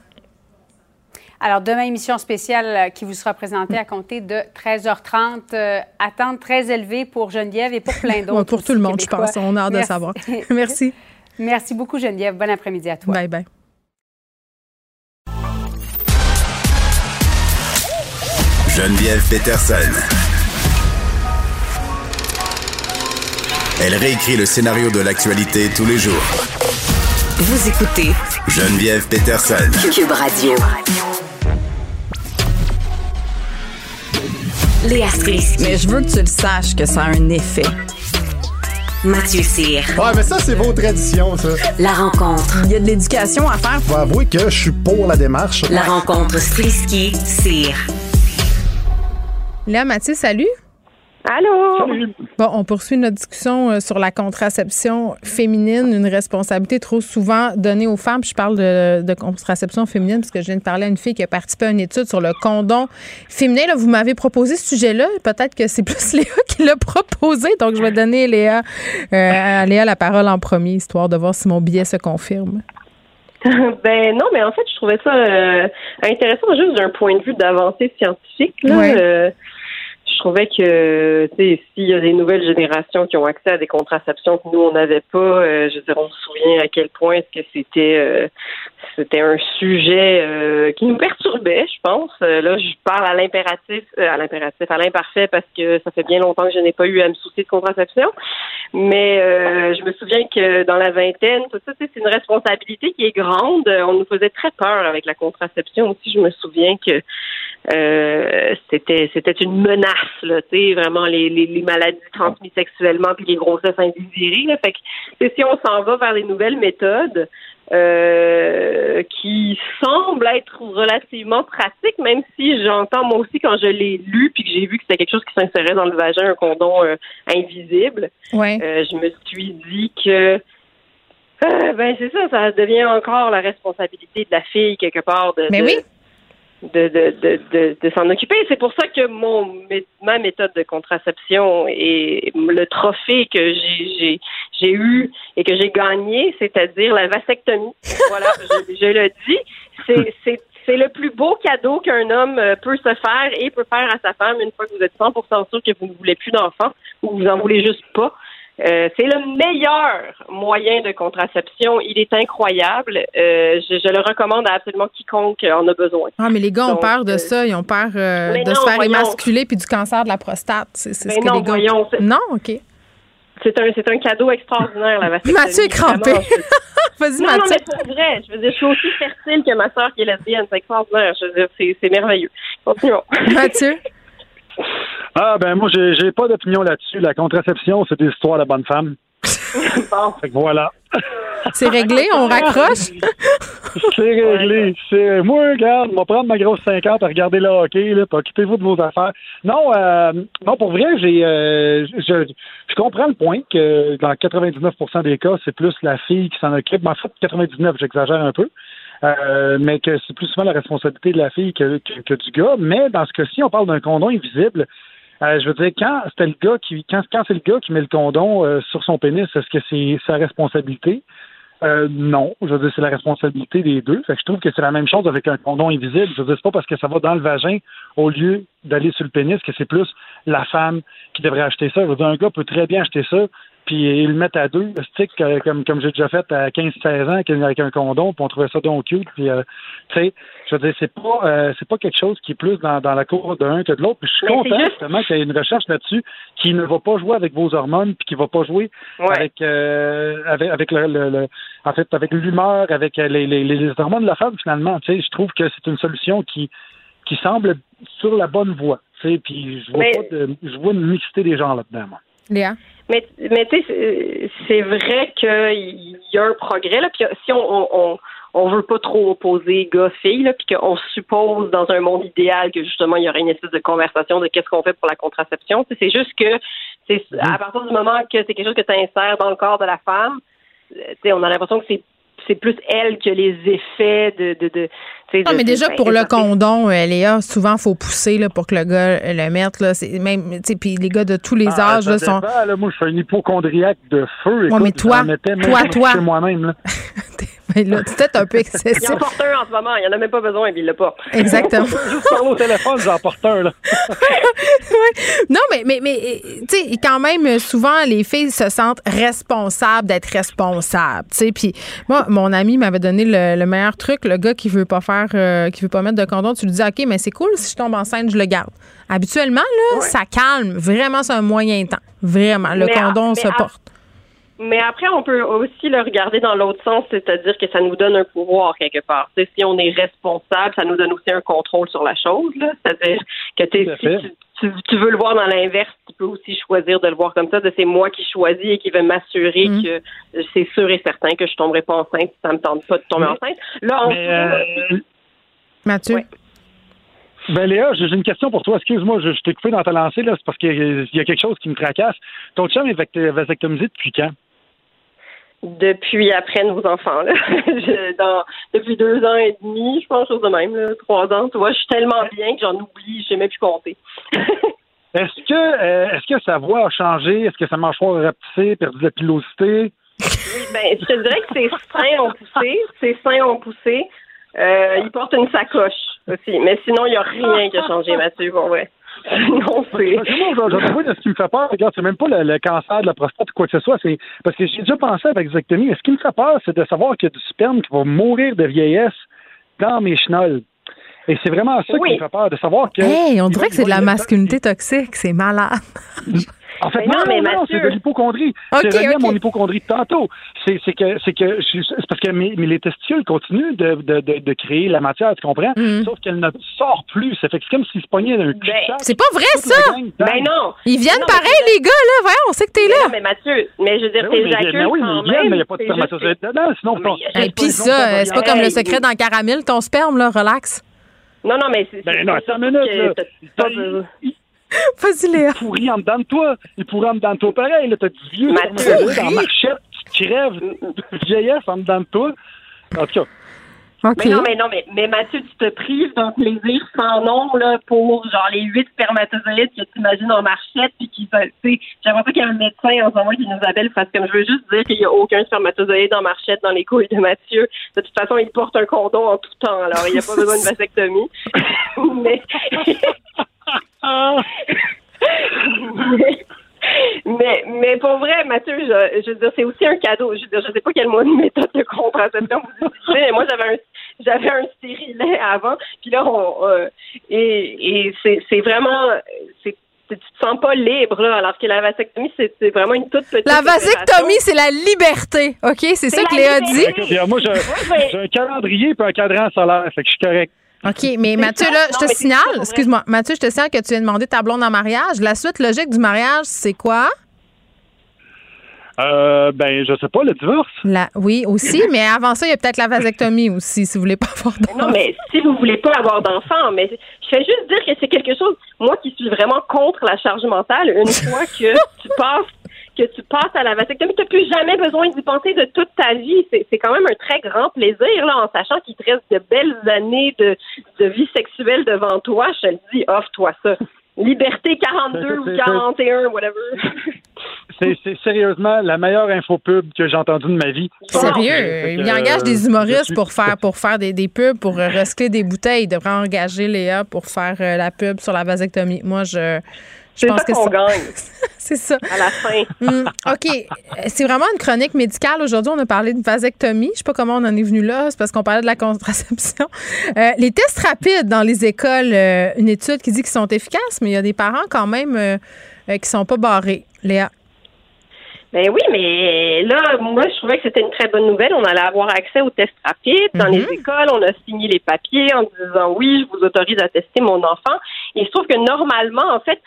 Alors, demain, émission spéciale euh, qui vous sera présentée à compter de 13h30. Euh, attente très élevée pour Geneviève et pour plein (laughs) d'autres. pour tout le monde, je pense. On a hâte de savoir. (laughs) Merci. Merci beaucoup, Geneviève. Bon après-midi à toi. Bye bye. Geneviève Peterson. Elle réécrit le scénario de l'actualité tous les jours. Vous écoutez Geneviève Peterson. Cube Radio. Léa Strisky. Mais je veux que tu le saches que ça a un effet. Mathieu Cyr. Ouais, mais ça, c'est vos traditions, ça. La rencontre. Il y a de l'éducation à faire. Faut avouer que je suis pour la démarche. La rencontre Strisky-Cyr. Léa, Mathieu, salut. Allô? Bon, on poursuit notre discussion euh, sur la contraception féminine, une responsabilité trop souvent donnée aux femmes. je parle de, contraception féminine parce que je viens de parler à une fille qui a participé à une étude sur le condom féminin. Là, vous m'avez proposé ce sujet-là. Peut-être que c'est (laughs) plus Léa qui l'a proposé. Donc, je vais donner Léa, euh, à Léa la parole en premier, histoire de voir si mon billet se confirme. (laughs) ben non, mais en fait, je trouvais ça euh, intéressant juste d'un point de vue d'avancée scientifique. Là, trouvais que s'il y a des nouvelles générations qui ont accès à des contraceptions que nous on n'avait pas, euh, je veux dire, on se souvient à quel point est-ce que c'était euh, c'était un sujet euh, qui nous perturbait, je pense. là, je parle à l'impératif, à l'impératif, à l'imparfait parce que ça fait bien longtemps que je n'ai pas eu à me soucier de contraception. Mais je me souviens que dans la vingtaine, tout ça, c'est une responsabilité qui est grande. On nous faisait très peur avec la contraception aussi. Je me souviens que c'était c'était une menace là, tu vraiment les, les, maladies transmises sexuellement puis les grossesses indésirées. Là. Fait que si on s'en va vers les nouvelles méthodes euh, qui semblent être relativement pratiques, même si j'entends moi aussi quand je l'ai lu puis que j'ai vu que c'était quelque chose qui s'insérait dans le vagin, un condom euh, invisible. Ouais. Euh, je me suis dit que ben c'est ça, ça devient encore la responsabilité de la fille quelque part de, Mais oui de, de, de, de, s'en occuper. C'est pour ça que mon ma méthode de contraception et le trophée que j'ai j'ai eu et que j'ai gagné, c'est-à-dire la vasectomie. voilà, (laughs) je, le dis. C'est le plus beau cadeau qu'un homme euh, peut se faire et peut faire à sa femme une fois que vous êtes 100% sûr que vous ne voulez plus d'enfants ou vous en voulez juste pas. Euh, c'est le meilleur moyen de contraception. Il est incroyable. Euh, je, le recommande à absolument quiconque en a besoin. Ah, mais les gars ont peur de euh, ça. Ils ont peur de se faire émasculer puis du cancer de la prostate. C'est ce que non, les gars voyons, Non, OK. C'est un, c'est un cadeau extraordinaire, la vasectomie. Mathieu est crampé. (laughs) Vas-y, non, Mathieu. Non, mais pour vrai, je veux dire, je suis aussi fertile que ma soeur qui est lesbienne. C'est extraordinaire. Je veux dire, c'est, c'est merveilleux. Continuons. (laughs) Mathieu? Ah, ben moi, j'ai, j'ai pas d'opinion là-dessus. La contraception, c'est des histoires de bonnes femmes. (laughs) bon. Fait que voilà. C'est réglé, on raccroche? c'est réglé. C'est, moi, regarde, on va prendre ma grosse 50 à regarder le hockey, là, occupez-vous de vos affaires. Non, euh, non, pour vrai, j'ai, euh, je, je comprends le point que dans 99% des cas, c'est plus la fille qui s'en occupe. Mais en fait, 99, j'exagère un peu. Euh, mais que c'est plus souvent la responsabilité de la fille que, que, du gars. Mais dans ce cas-ci, on parle d'un condom invisible. Euh, je veux dire, quand c'était le gars qui, quand, quand c'est le gars qui met le condom euh, sur son pénis, est-ce que c'est sa responsabilité? Non, je veux dire, c'est la responsabilité des deux. Fait que je trouve que c'est la même chose avec un condom invisible. Je veux dire, c'est pas parce que ça va dans le vagin au lieu d'aller sur le pénis que c'est plus la femme qui devrait acheter ça. Je veux dire, un gars peut très bien acheter ça puis ils le mettent à deux, stick, euh, comme, comme j'ai déjà fait à 15-16 ans avec un condom, puis on trouvait ça donc cute. Puis, euh, tu sais, je veux dire, c'est pas, euh, c'est pas quelque chose qui est plus dans, dans la cour d'un que de l'autre. Puis je suis content, justement, qu'il y ait une recherche là-dessus qui ne va pas jouer avec vos hormones, puis qui va pas jouer avec, avec, avec le, le, en fait, avec l'humeur, avec les, les, les hormones de la femme, finalement. Tu sais, je trouve que c'est une solution qui, qui semble sur la bonne voie. Tu sais, puis je vois pas de, je vois une mixité des gens là-dedans, moi. Léa? Mais, mais tu sais, c'est vrai qu'il y a un progrès. Là, puis si on, on, on veut pas trop opposer gars-filles, puis qu'on suppose dans un monde idéal que justement il y aurait une espèce de conversation de qu'est-ce qu'on fait pour la contraception. C'est juste que c'est à partir du moment que c'est quelque chose que tu insères dans le corps de la femme, on a l'impression que c'est c'est plus elle que les effets de. de, de non, mais déjà, pour le condom, euh, Léa, souvent, il faut pousser là, pour que le gars le mette. Là, même, puis les gars de tous les ah, âges là, sont. Là, moi, je suis un hypochondriaque de feu. Ouais, mais toi, toi, toi. moi-même. (laughs) (laughs) Mais là, peut-être un peu excessif. Il en porte un en ce moment. Il en a même pas besoin, il l'a pas. Exactement. (laughs) Juste parler au téléphone, j'en porte un, là. (laughs) Non, mais, mais, mais tu sais, quand même, souvent, les filles se sentent responsables d'être responsables. Tu sais, puis moi, mon ami m'avait donné le, meilleur truc. Le gars qui veut pas faire, euh, qui veut pas mettre de condom, tu lui dis, OK, mais c'est cool, si je tombe enceinte, je le garde. Habituellement, là, ça calme. Vraiment, c'est un moyen temps. Vraiment. Le condom se porte. Mais après, on peut aussi le regarder dans l'autre sens, c'est-à-dire que ça nous donne un pouvoir quelque part. si on est responsable, ça nous donne aussi un contrôle sur la chose. C'est-à-dire que si tu, veux le voir dans l'inverse, tu peux aussi choisir de le voir comme ça, de c'est moi qui choisis et qui vais m'assurer mm. que c'est sûr et certain que je tomberai pas enceinte si ça me tente pas de tomber enceinte. Là, on euh, Mathieu? Ben Léa, j'ai une question pour toi. Excuse-moi, je, t'ai coupé dans ta lancée, là. C'est parce qu'il y a quelque chose qui me tracasse. Ton chum est vasectomisé depuis quand? Depuis après nos enfants, là. (laughs) dans, depuis deux ans et demi, je pense, chose de même, là, trois ans. Tu vois, je suis tellement bien que j'en oublie, je sais même plus compter. (laughs) est-ce que euh, est-ce que sa voix a changé? Est-ce que sa mâchoire a rapetissé, perdu de la pilosité? Oui, ben, je te dirais que ses seins ont poussé. Ses seins ont poussé. Euh, il porte une sacoche aussi. Mais sinon, il n'y a rien qui a changé, Mathieu, bon, ouais. (laughs) Non, c'est. Moi, je, ce qui me fait peur, regarde, c'est même pas le, cancer de la prostate ou quoi que ce soit. C'est parce que j'ai déjà pensé avec vasectomie. Ce qui me fait peur, c'est de savoir qu'il y a du sperme qui va mourir de vieillesse dans mes chenolles. Et c'est vraiment ça qui me fait peur, de savoir que. Hey, on dirait que c'est de la masculinité toxique. C'est malade. (laughs) En fait, non, mais non, c'est de l'hypochondrie. c'est relié à mon hypochondrie de tantôt. C'est, que, c'est que, c'est parce que mes, les testicules continuent de, de, de, créer la matière, tu comprends? Mm. Sauf qu'elle ne sort plus. Ça fait que c'est comme s'ils se pognaient d'un cul ben, C'est pas vrai, ça! Ben non! Ils viennent pareil, les gars, là. Voyons, on sait que t'es là. Non, mais Mathieu, mais je veux dire, ben t'es mais, oui, mais ils viennent, mais il n'y a pas de spermatozoïdes dedans. Sinon, Et puis ça, c'est pas comme le secret dans le caramel, ton sperme, là, relax. Non, non, mais c'est. Ben non, 5 minutes, là. (laughs) Vas-y, Léa. Il pourrit en dedans de toi. Il pourrit en dedans de toi pareil. Là, t'as du vieux dans marchette qui crève de vieillesse en dedans de toi. En tout cas. Mais non, mais non, mais, mais Mathieu, tu te prives d'un plaisir sans nom là, pour genre les huit spermatozoïdes que tu imagines en marchette puis qui tu sais, j'aimerais pas qu'il y ait un médecin en ce moment qui nous appelle parce que je veux juste dire qu'il n'y a aucun spermatozoïde en marchette dans les couilles de Mathieu. De toute façon, il porte un condom en tout temps, alors il n'y a pas besoin de (laughs) vasectomie. (laughs) mais (laughs) mais, mais pour vrai, Mathieu, je, je veux dire, c'est aussi un cadeau. Je veux dire, je sais pas quelle (laughs) méthode de contraception vous utilisez, mais moi, j'avais un, j'avais un stérilet avant, puis là, on, euh, et, et c'est, c'est vraiment, c'est tu te sens pas libre, là, alors que la vasectomie, c'est, c'est vraiment une toute petite. La vasectomie, c'est la liberté, OK? C'est, ça que Léa dit? moi, j'ai, un calendrier et un cadran solaire, fait que je suis correct. OK, mais Mathieu, là, je te signale, excuse-moi, Mathieu, je te signale que tu viens demander ta blonde en mariage. La suite logique du mariage, c'est quoi? Euh, ben, je sais pas, le divorce. La, oui, aussi, (laughs) mais avant ça, il y a peut-être la vasectomie aussi, si vous voulez pas avoir d'enfants. Non, mais si vous voulez pas avoir d'enfants, mais je fais juste dire que c'est quelque chose, moi qui suis vraiment contre la charge mentale, une (laughs) fois que tu passes que tu passes à la vasectomie, tu n'as plus jamais besoin d'y penser de toute ta vie. C'est quand même un très grand plaisir, là, en sachant qu'il te reste de belles années de, de vie sexuelle devant toi. Je te le dis, offre-toi ça. Liberté (laughs) 42 ou 41, whatever. (laughs) C'est sérieusement la meilleure info pub que j'ai entendue de ma vie. Sérieux? Il engage des humoristes pour faire pour faire des, des pubs, pour recycler des bouteilles. Il devrait engager Léa pour faire euh, la pub sur la vasectomie. Moi, je je pense que qu'on gagne. (laughs) c'est ça. À la fin. Hmm, OK. C'est vraiment une chronique médicale. Aujourd'hui, on a parlé de vasectomie. Je sais pas comment on en est venu là. C'est parce qu'on parlait de la contraception. (laughs) Euh, les tests rapides dans les écoles, euh, une étude qui dit qu'ils sont efficaces, mais il y a des parents quand même euh, qui sont pas barrés. Léa? Ben oui, mais là, moi, je trouvais que c'était une très bonne nouvelle. On allait avoir accès aux tests rapides dans les mhm. écoles. On a signé les papiers en disant oui, je vous autorise à tester mon enfant. Et je trouve que normalement, en fait,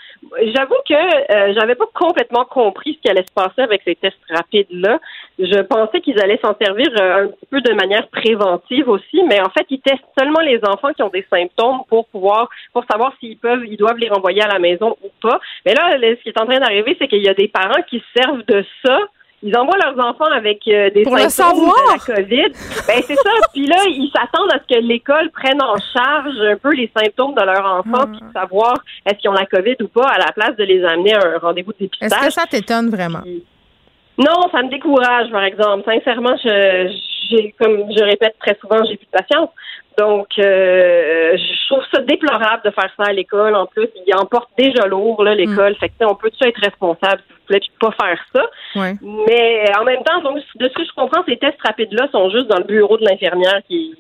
j'avoue que euh, j'avais pas complètement compris ce qui allait se passer avec ces tests rapides-là. Je pensais qu'ils allaient s'en servir euh, un peu de manière préventive aussi, mais en fait, ils testent seulement les enfants qui ont des symptômes pour pouvoir, pour savoir s'ils peuvent, ils doivent les renvoyer à la maison ou pas. Mais là, ce qui est en train d'arriver, c'est qu'il y a des parents qui servent de ça ils envoient leurs enfants avec euh, des symptômes de la COVID. Ben c'est ça. Puis là, ils s'attendent à ce que l'école prenne en charge un peu les symptômes de leurs enfants, hmm. puis savoir est-ce qu'ils ont la COVID ou pas, à la place de les amener à un rendez-vous de dépistage. Est-ce que ça t'étonne vraiment? Non, ça me décourage, par exemple. Sincèrement, je, j'ai, comme je répète très souvent, j'ai plus de patience. Donc, euh, je trouve ça déplorable de faire ça à l'école. En plus, il emporte déjà lourd, là, l'école. Mm. Fait que, on peut tout être responsable, s'il vous plaît, puis pas faire ça? Mais en même temps, donc, de ce que je comprends, ces tests rapides-là sont juste dans le bureau de l'infirmière qui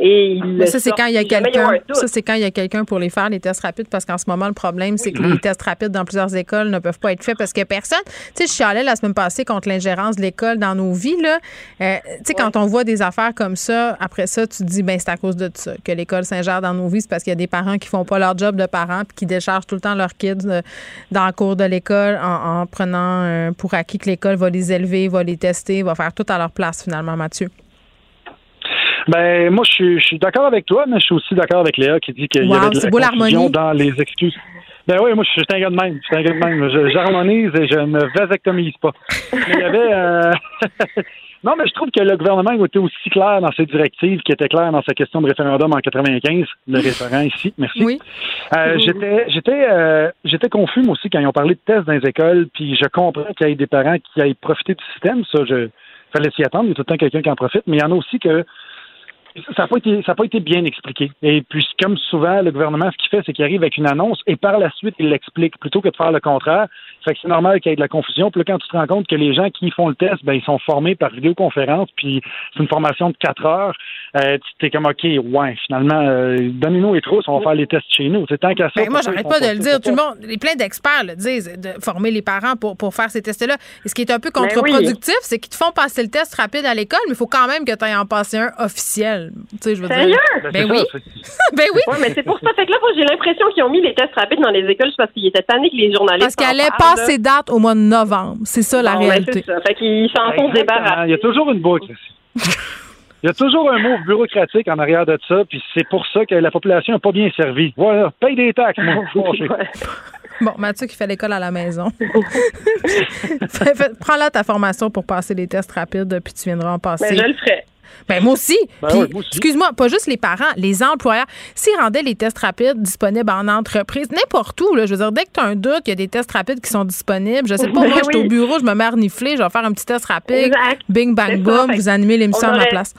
et ça, c'est quand il y a quelqu'un. Ça, c'est quand il y a quelqu'un pour les faire, les tests rapides, parce qu'en ce moment, le problème, c'est que les tests rapides dans plusieurs écoles ne peuvent pas être faits parce que personne. Tu sais, je suis allée la semaine passée contre l'ingérence de l'école dans nos vies. Là. Euh, tu sais, quand on voit des affaires comme ça, après ça, tu te dis, ben c'est à cause de ça que l'école s'ingère dans nos vies. C'est parce qu'il y a des parents qui font pas leur job de parents puis qui déchargent tout le temps leurs kids euh, dans le cours de l'école en, prenant euh, pour acquis que l'école va les élever, va les tester, va faire tout à leur place, finalement, Mathieu. Ben, moi, je suis, je suis d'accord avec toi, mais je suis aussi d'accord avec Léa qui dit qu'il y avait de la confusion dans les excuses. Ben oui, moi, je suis un gars de même. Je suis un gars de même. J'harmonise et je ne vasectomise pas. Mais il y avait... Euh... (laughs) non, mais je trouve que le gouvernement a été aussi clair dans ses directives qu'il était clair dans sa question de référendum en 95, le référent ici. Merci. Oui. Euh, j'étais, j'étais, euh, j'étais confus, moi aussi, quand ils ont parlé de tests dans les écoles, puis je comprends qu'il y ait des parents qui aillent profiter du système. Ça, je fallait s'y attendre. Il y a tout le temps quelqu'un qui en profite. Mais il y en a aussi que ça n'a pas, été, ça pas été bien expliqué. Et puis, comme souvent, le gouvernement, ce qu'il fait, c'est qu'il arrive avec une annonce et par la suite, il l'explique plutôt que de faire le contraire. Fait que c'est normal qu'il y ait de la confusion. Puis là, quand tu te rends compte que les gens qui font le test, ben, ils sont formés par vidéoconférence, puis c'est une formation de quatre heures, euh, tu es comme, OK, ouais, finalement, euh, donnez-nous les trousses, on va faire les tests chez nous. C'est tant qu'à ça. Ben, moi, j'arrête pas de le dire. Tout le monde, les plein d'experts le disent, de former les parents pour, pour faire ces tests-là. Et ce qui est un peu ben contre-productif, c'est qu'ils te font passer le test rapide à l'école, mais il faut quand même que tu aies en passé un officiel. Tu sais, je veux Sérieux? dire. Ben oui. (laughs) ben oui. Ouais, mais c'est pour ça. Fait que là, moi, j'ai l'impression qu'ils ont mis les tests rapides dans les écoles parce qu'ils étaient tannés que les journalistes. Parce qu'elle allait passer date au mois de novembre. C'est ça la réalité. c'est ça. Fait qu'ils s'en font débarrasser. Il y a toujours une boucle. (laughs) Il y a toujours un mot bureaucratique en arrière de ça, puis c'est pour ça que la population n'est pas bien servie. Voilà, paye des taxes, moi. (laughs) Bon, Mathieu qui fait l'école à la maison. Prends là ta formation pour passer les tests rapides, puis tu viendras en passer. Mais ben, je le ferai. Ben moi aussi. Ben excuse-moi, pas juste les parents, les employeurs. S'ils rendaient les tests rapides disponibles en entreprise, n'importe où, là, je veux dire, dès que tu as un doute, il y a des tests rapides qui sont disponibles. Je sais pas, ben (laughs) moi, je suis au bureau, je me mets à renifler, je vais faire un petit test rapide. Bing, bang, boom, vous animez l'émission à ma place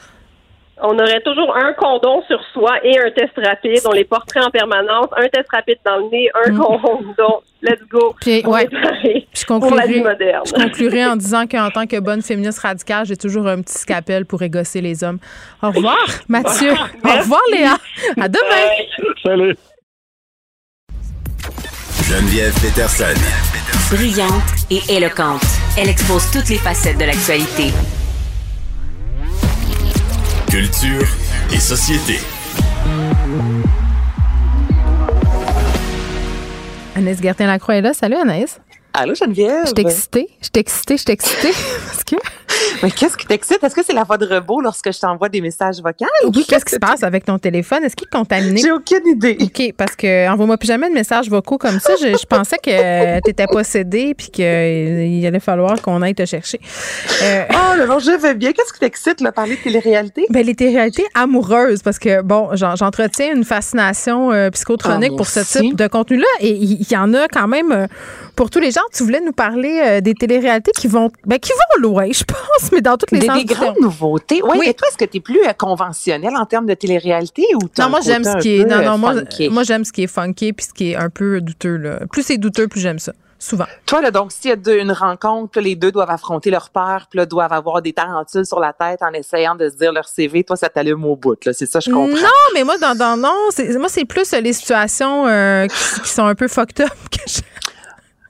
on aurait toujours un condom sur soi et un test rapide. On les porterait en permanence. Un test rapide dans le nez, un mm. condom. Let's go. Puis, ouais. je, conclurai, je conclurai en disant qu'en tant que bonne féministe radicale, j'ai toujours un petit scapel pour égosser les hommes. Au revoir, (laughs) Mathieu. Au revoir, Léa. À demain. Salut. Geneviève Peterson. Brillante et éloquente. Elle expose toutes les facettes de l'actualité Culture et société. Anaïs Gertin-Lacroix est là. Salut Anaïs. Allô Geneviève? Je suis excitée, je suis excitée, je suis excitée. (laughs) Parce que (laughs) Mais qu'est-ce qui t'excite? Est-ce que c'est la voix de robot lorsque je t'envoie des messages vocaux? Oui, qu'est-ce qui se (laughs) passe avec ton téléphone? Est-ce qu'il est contaminé? J'ai aucune idée. OK, parce que envoie-moi plus jamais de messages vocaux comme ça. Je, pensais que tu étais possédé puis qu'il allait falloir qu'on aille te chercher. Euh, (laughs) oh, non, je vais bien. Qu'est-ce qui t'excite, là, parler de télé-réalité? Ben, les télé-réalités amoureuses, parce que, bon, j'entretiens une fascination euh, psychotronique ah, pour ce type de contenu-là et il y, en a quand même euh, pour tous les gens. Tu voulais nous parler des télé-réalités qui vont, ben, qui vont loin, je pense mais dans toutes les des, des grandes nouveautés. oui. Et toi, est-ce que tu es plus euh, conventionnel en termes de télé-réalité ou Non, moi j'aime ce qui est non non moi, moi j'aime ce qui est funky puis ce qui est un peu douteux là. Plus c'est douteux, plus j'aime ça. Souvent. Toi, là, donc, s'il y a une rencontre, les deux doivent affronter leur père, puis là, doivent avoir des tarentules sur la tête en essayant de se dire leur CV, toi, ça t'allume au bout, là. C'est ça, je comprends. Non, mais moi, dans, dans non, moi, c'est plus les situations euh, qui, sont un peu fucked up (laughs) que je...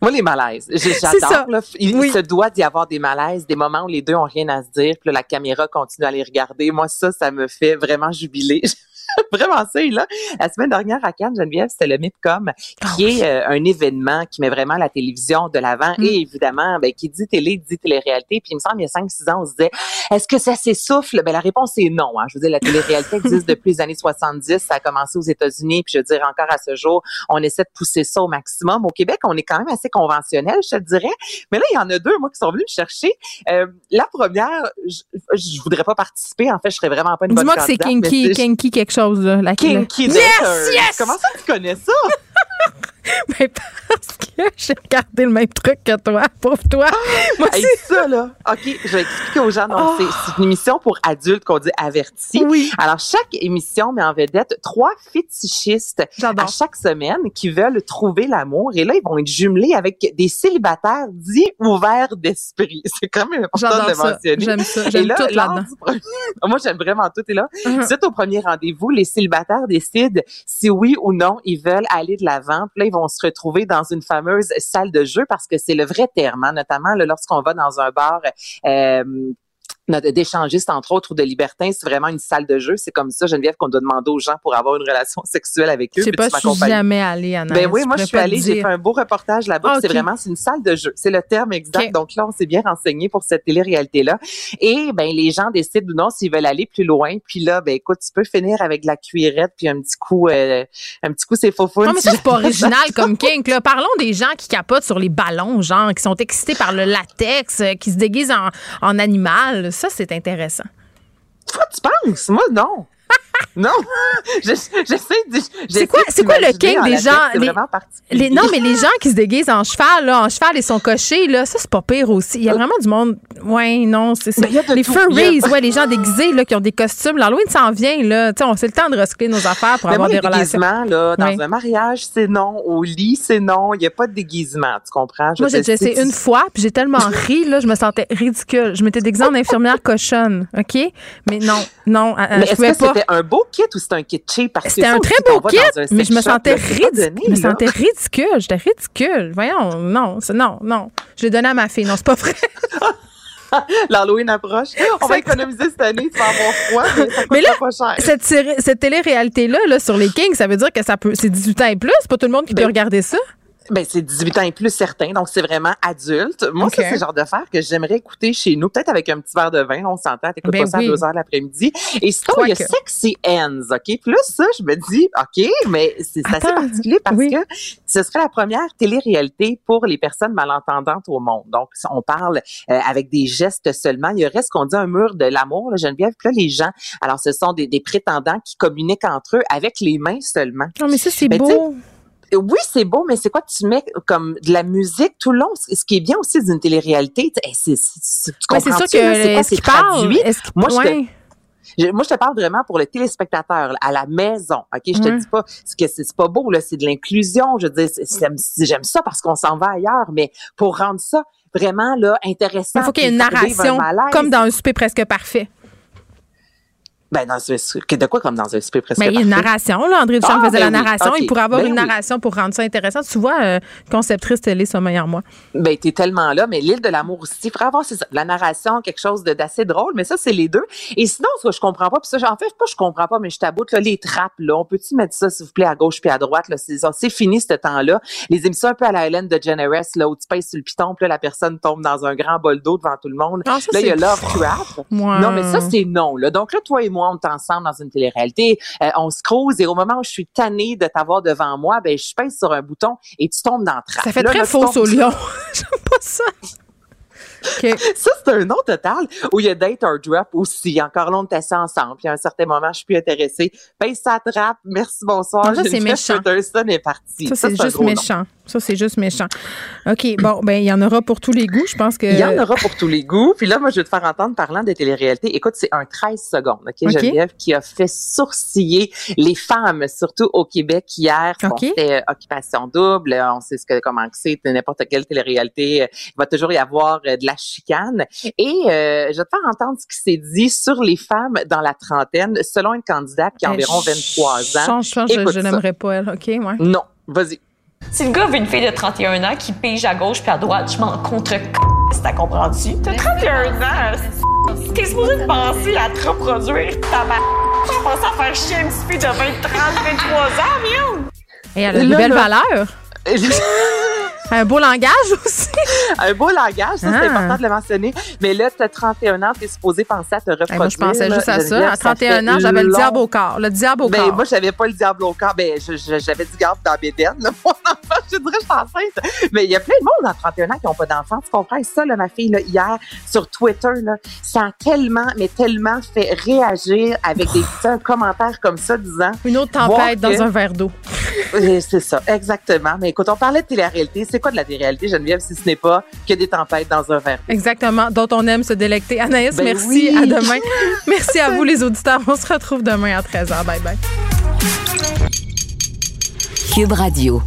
Moi, les malaises. J'adore. Il, se doit d'y avoir des malaises, des moments où les deux ont rien à se dire, puis la caméra continue à les regarder. Moi, ça, ça me fait vraiment jubiler. (laughs) (laughs) vraiment ça. là, la semaine dernière à Cannes, Geneviève, c'était le MIPCOM, qui ah est euh, un événement qui met vraiment la télévision de l'avant mm. et évidemment, ben, qui dit télé, dit télé-réalité. Puis il me semble, il y a 5-6 ans, on se disait, est-ce que ça s'essouffle? Ben, la réponse est non. Hein. Je veux dire, la télé-réalité existe depuis les années 70. Ça a commencé aux États-Unis. Puis je veux dire, encore à ce jour, on essaie de pousser ça au maximum. Au Québec, on est quand même assez conventionnel, je te dirais. Mais là, il y en a deux, moi, qui sont venus me chercher. Euh, la première, je, je voudrais pas participer. En fait, je serais vraiment pas une bonne Dis-moi que c'est kinky, kinky quelque chose chose, là. La Kinky Yes, yes! Comment ça, tu connais ça? (laughs) Mais parce que j'ai regardé le même truc que toi, pauvre toi. Moi aussi. ça, là, OK, je vais expliquer aux gens. Donc, c'est oh. une émission pour adultes qu'on dit avertis. Oui. Alors, chaque émission met en vedette trois fétichistes à chaque semaine qui veulent trouver l'amour. Et là, ils vont être jumelés avec des célibataires dits ouverts d'esprit. (laughs) C'est quand même important de mentionner. J'aime ça. J'aime tout là-dedans. (laughs) Moi, j'aime vraiment tout. Et là, uh au premier rendez-vous, les célibataires décident si oui ou non ils veulent aller de l'avant. Puis là, ils vont se retrouver dans une fameuse salle de jeu parce que c'est le vrai terme, hein, notamment lorsqu'on va dans un bar. Euh, d'échangistes, entre autres, ou de libertins, c'est vraiment une salle de jeu. C'est comme ça, Geneviève, qu'on doit demander aux gens pour avoir une relation (laughs) sexuelle avec eux. Je sais pas, je suis jamais allée, Anna. Ben oui, moi, je suis allée, j'ai fait un beau reportage là-bas. C'est vraiment, c'est une salle de jeu. C'est le terme exact. Donc là, on s'est bien renseigné pour cette télé-réalité-là. Et, ben, les gens décident ou non s'ils veulent aller plus loin. Puis là, ben, écoute, tu peux finir avec la cuirette puis un petit coup, euh, un petit coup, c'est faux Non, mais ça, c'est pas (laughs) original comme kink, là. Parlons des gens qui capotent sur les ballons, genre, qui sont excités par le latex, euh, qui se déguisent en, en animal. Ça, c'est intéressant. Toi, tu penses? Moi, non. Non, (laughs) j'essaie de. C'est quoi, c'est quoi le king des gens les, Non, mais les gens qui se déguisent en cheval, là, en cheval et sont cochés, là, ça c'est pas pire aussi. Il y a vraiment du monde. Ouais, non, c'est les furries, ouais, les gens déguisés là qui ont des costumes. L'Halloween s'en vient là. Tu sais, on sait le temps de recycler nos affaires pour avoir des relations. là, dans un mariage, c'est non. Au lit, c'est non. Il y a pas de déguisement. Tu comprends? Moi, j'ai essayé une fois, puis j'ai tellement ri là, je me sentais ridicule. Je m'étais déguisée en infirmière cochonne, ok? Mais non, non, mais je pouvais pas. C'était un beau kit ou c'était un kit cheap? C'était un très beau kit, mais je me sentais ridicule. Je me sentais ridicule. J'étais ridicule. Voyons, non, non, non. Je l'ai donné à ma fille. Non, c'est pas vrai. (laughs) L'Halloween approche. On va économiser cette année, tu vas avoir froid, mais ça coûte là, pas cher. Cette, cette télé-réalité-là, là, sur les Kings, ça veut dire que ça peut, c'est 18 ans et plus. C'est pas tout le monde qui peut ben regarder ça? Ben, c'est 18 ans et plus certain, donc c'est vraiment adulte. Moi, ça, c'est le genre de faire que j'aimerais écouter chez nous, peut-être avec un petit verre de vin. on s'entend, t'écoutes ben pas ça à 2 heures l'après-midi. Et sinon, il y a Sexy Ends, OK? Puis là, ça, je me dis, OK, mais c'est assez particulier parce que ce serait la première télé-réalité pour les personnes malentendantes au monde. Donc, on parle euh, avec des gestes seulement. Il y aurait ce qu'on dit un mur de l'amour, Geneviève. Puis là, les gens, alors ce sont des, des, prétendants qui communiquent entre eux avec les mains seulement. Non, mais ça, c'est ben, beau oui, c'est beau, mais c'est quoi tu mets comme de la musique tout le long? Ce qui est bien aussi d'une télé-réalité, c'est, c'est, c'est sûr que c'est parle, moi, je te, moi, je te parle vraiment pour le téléspectateur, à la maison. OK? Je te dis pas que c'est pas beau, là, c'est de l'inclusion. Je dire, j'aime ça parce qu'on s'en va ailleurs, mais pour rendre ça vraiment là, intéressant. Il faut qu'il y ait une narration, comme dans un souper presque parfait. Ben, dans de quoi comme dans un super presque Mais ben, il y a une narration, là. André Duchamp ah, faisait ben la narration. Il pourrait avoir ben une narration pour rendre ça intéressant. Tu vois, euh, conceptrice télé, ça meilleur moi. Ben, t'es tellement là. Mais l'île de l'amour aussi, il faudrait avoir ça, la narration, quelque chose d'assez drôle. Mais ça, c'est les deux. Et sinon, ce que je comprends pas, puis ça, en fait, pas je comprends pas, mais je t'aboute, là, les trappes, là. On peut-tu mettre ça, s'il vous plaît, à gauche puis à droite, là? C'est fini, ce temps-là. Les émissions un peu à la Hélène de Generous, là, où tu pèses sur le piton, puis là, la personne tombe dans un grand bol d'eau devant tout le monde. Ah, là, il y a Love Trap. Non, mais ça, c'est non, là. Donc là, toi et moi, on est ensemble dans une télé-réalité, euh, on se croise et au moment où je suis tannée de t'avoir devant moi, ben je pèse sur un bouton et tu tombes dans le trappe. Ça fait très faux au lion. (laughs) J'aime pas ça. Ça, c'est un nom total où il y a date or drop aussi. Encore long, on était ensemble. Puis à un certain moment, je suis plus intéressée. Pèse sa trappe. Merci, bonsoir. ça, c'est méchant. est parti. Ça, c'est juste méchant. Ça, c'est juste méchant. OK, bon, ben il y en aura pour tous les goûts. Je pense que... Il y en aura pour tous les goûts. Puis là, moi, je vais te faire entendre parlant de télé-réalité. Écoute, c'est un 13 secondes, OK, Geneviève, qui a fait sourciller les femmes, surtout au Québec hier. C'était euh, Occupation double. On sait ce que, comment c'est, n'importe quelle télé-réalité. Il va toujours y avoir euh, de la chicane. Et euh, je vais te faire entendre ce qui s'est dit sur les femmes dans la trentaine, selon une candidate qui a environ 23 ans. Change, change, je, n'aimerais pas elle. OK, ouais. Non, vas-y. Si le gars veut une fille de 31 ans qui pige à gauche puis à droite, je m'en contre si t'as compris. T'as 31 ans, t'es supposé te penser à te reproduire ta ma... T'as pensé à faire chier une petite fille de 20, 30, 23 ans, mieux. Et elle a de belles valeurs. (laughs) Un beau langage aussi. un beau langage, ça, c'est ah. important de le mentionner. Mais là, tu as 31 ans, tu es supposé penser à te reproduire. moi, je pensais juste à ça. À 31 ans, j'avais le diable au corps. Le diable au ben, corps. Moi, j'avais pas le diable au corps. Ben, j'avais du garde dans mes dents. (laughs) Mon enfant, je dirais, je suis enceinte. Mais il y a plein de monde à 31 ans qui n'ont pas d'enfant. Tu comprends? ça, là, ma fille, là, hier, sur Twitter, là, ça a tellement, mais tellement fait réagir avec des petits commentaires comme ça, disant. Une autre tempête dans un verre d'eau. c'est ça, exactement. Mais écoute, on parlait de télé-réalité. C'est quoi de la télé-réalité, Geneviève, si ce n'est pas que des tempêtes dans un verre? Exactement, dont on aime se délecter. Anaïs, ben merci. À demain. merci à vous, les auditeurs. On se retrouve demain à 13h. Bye bye. Cube Radio.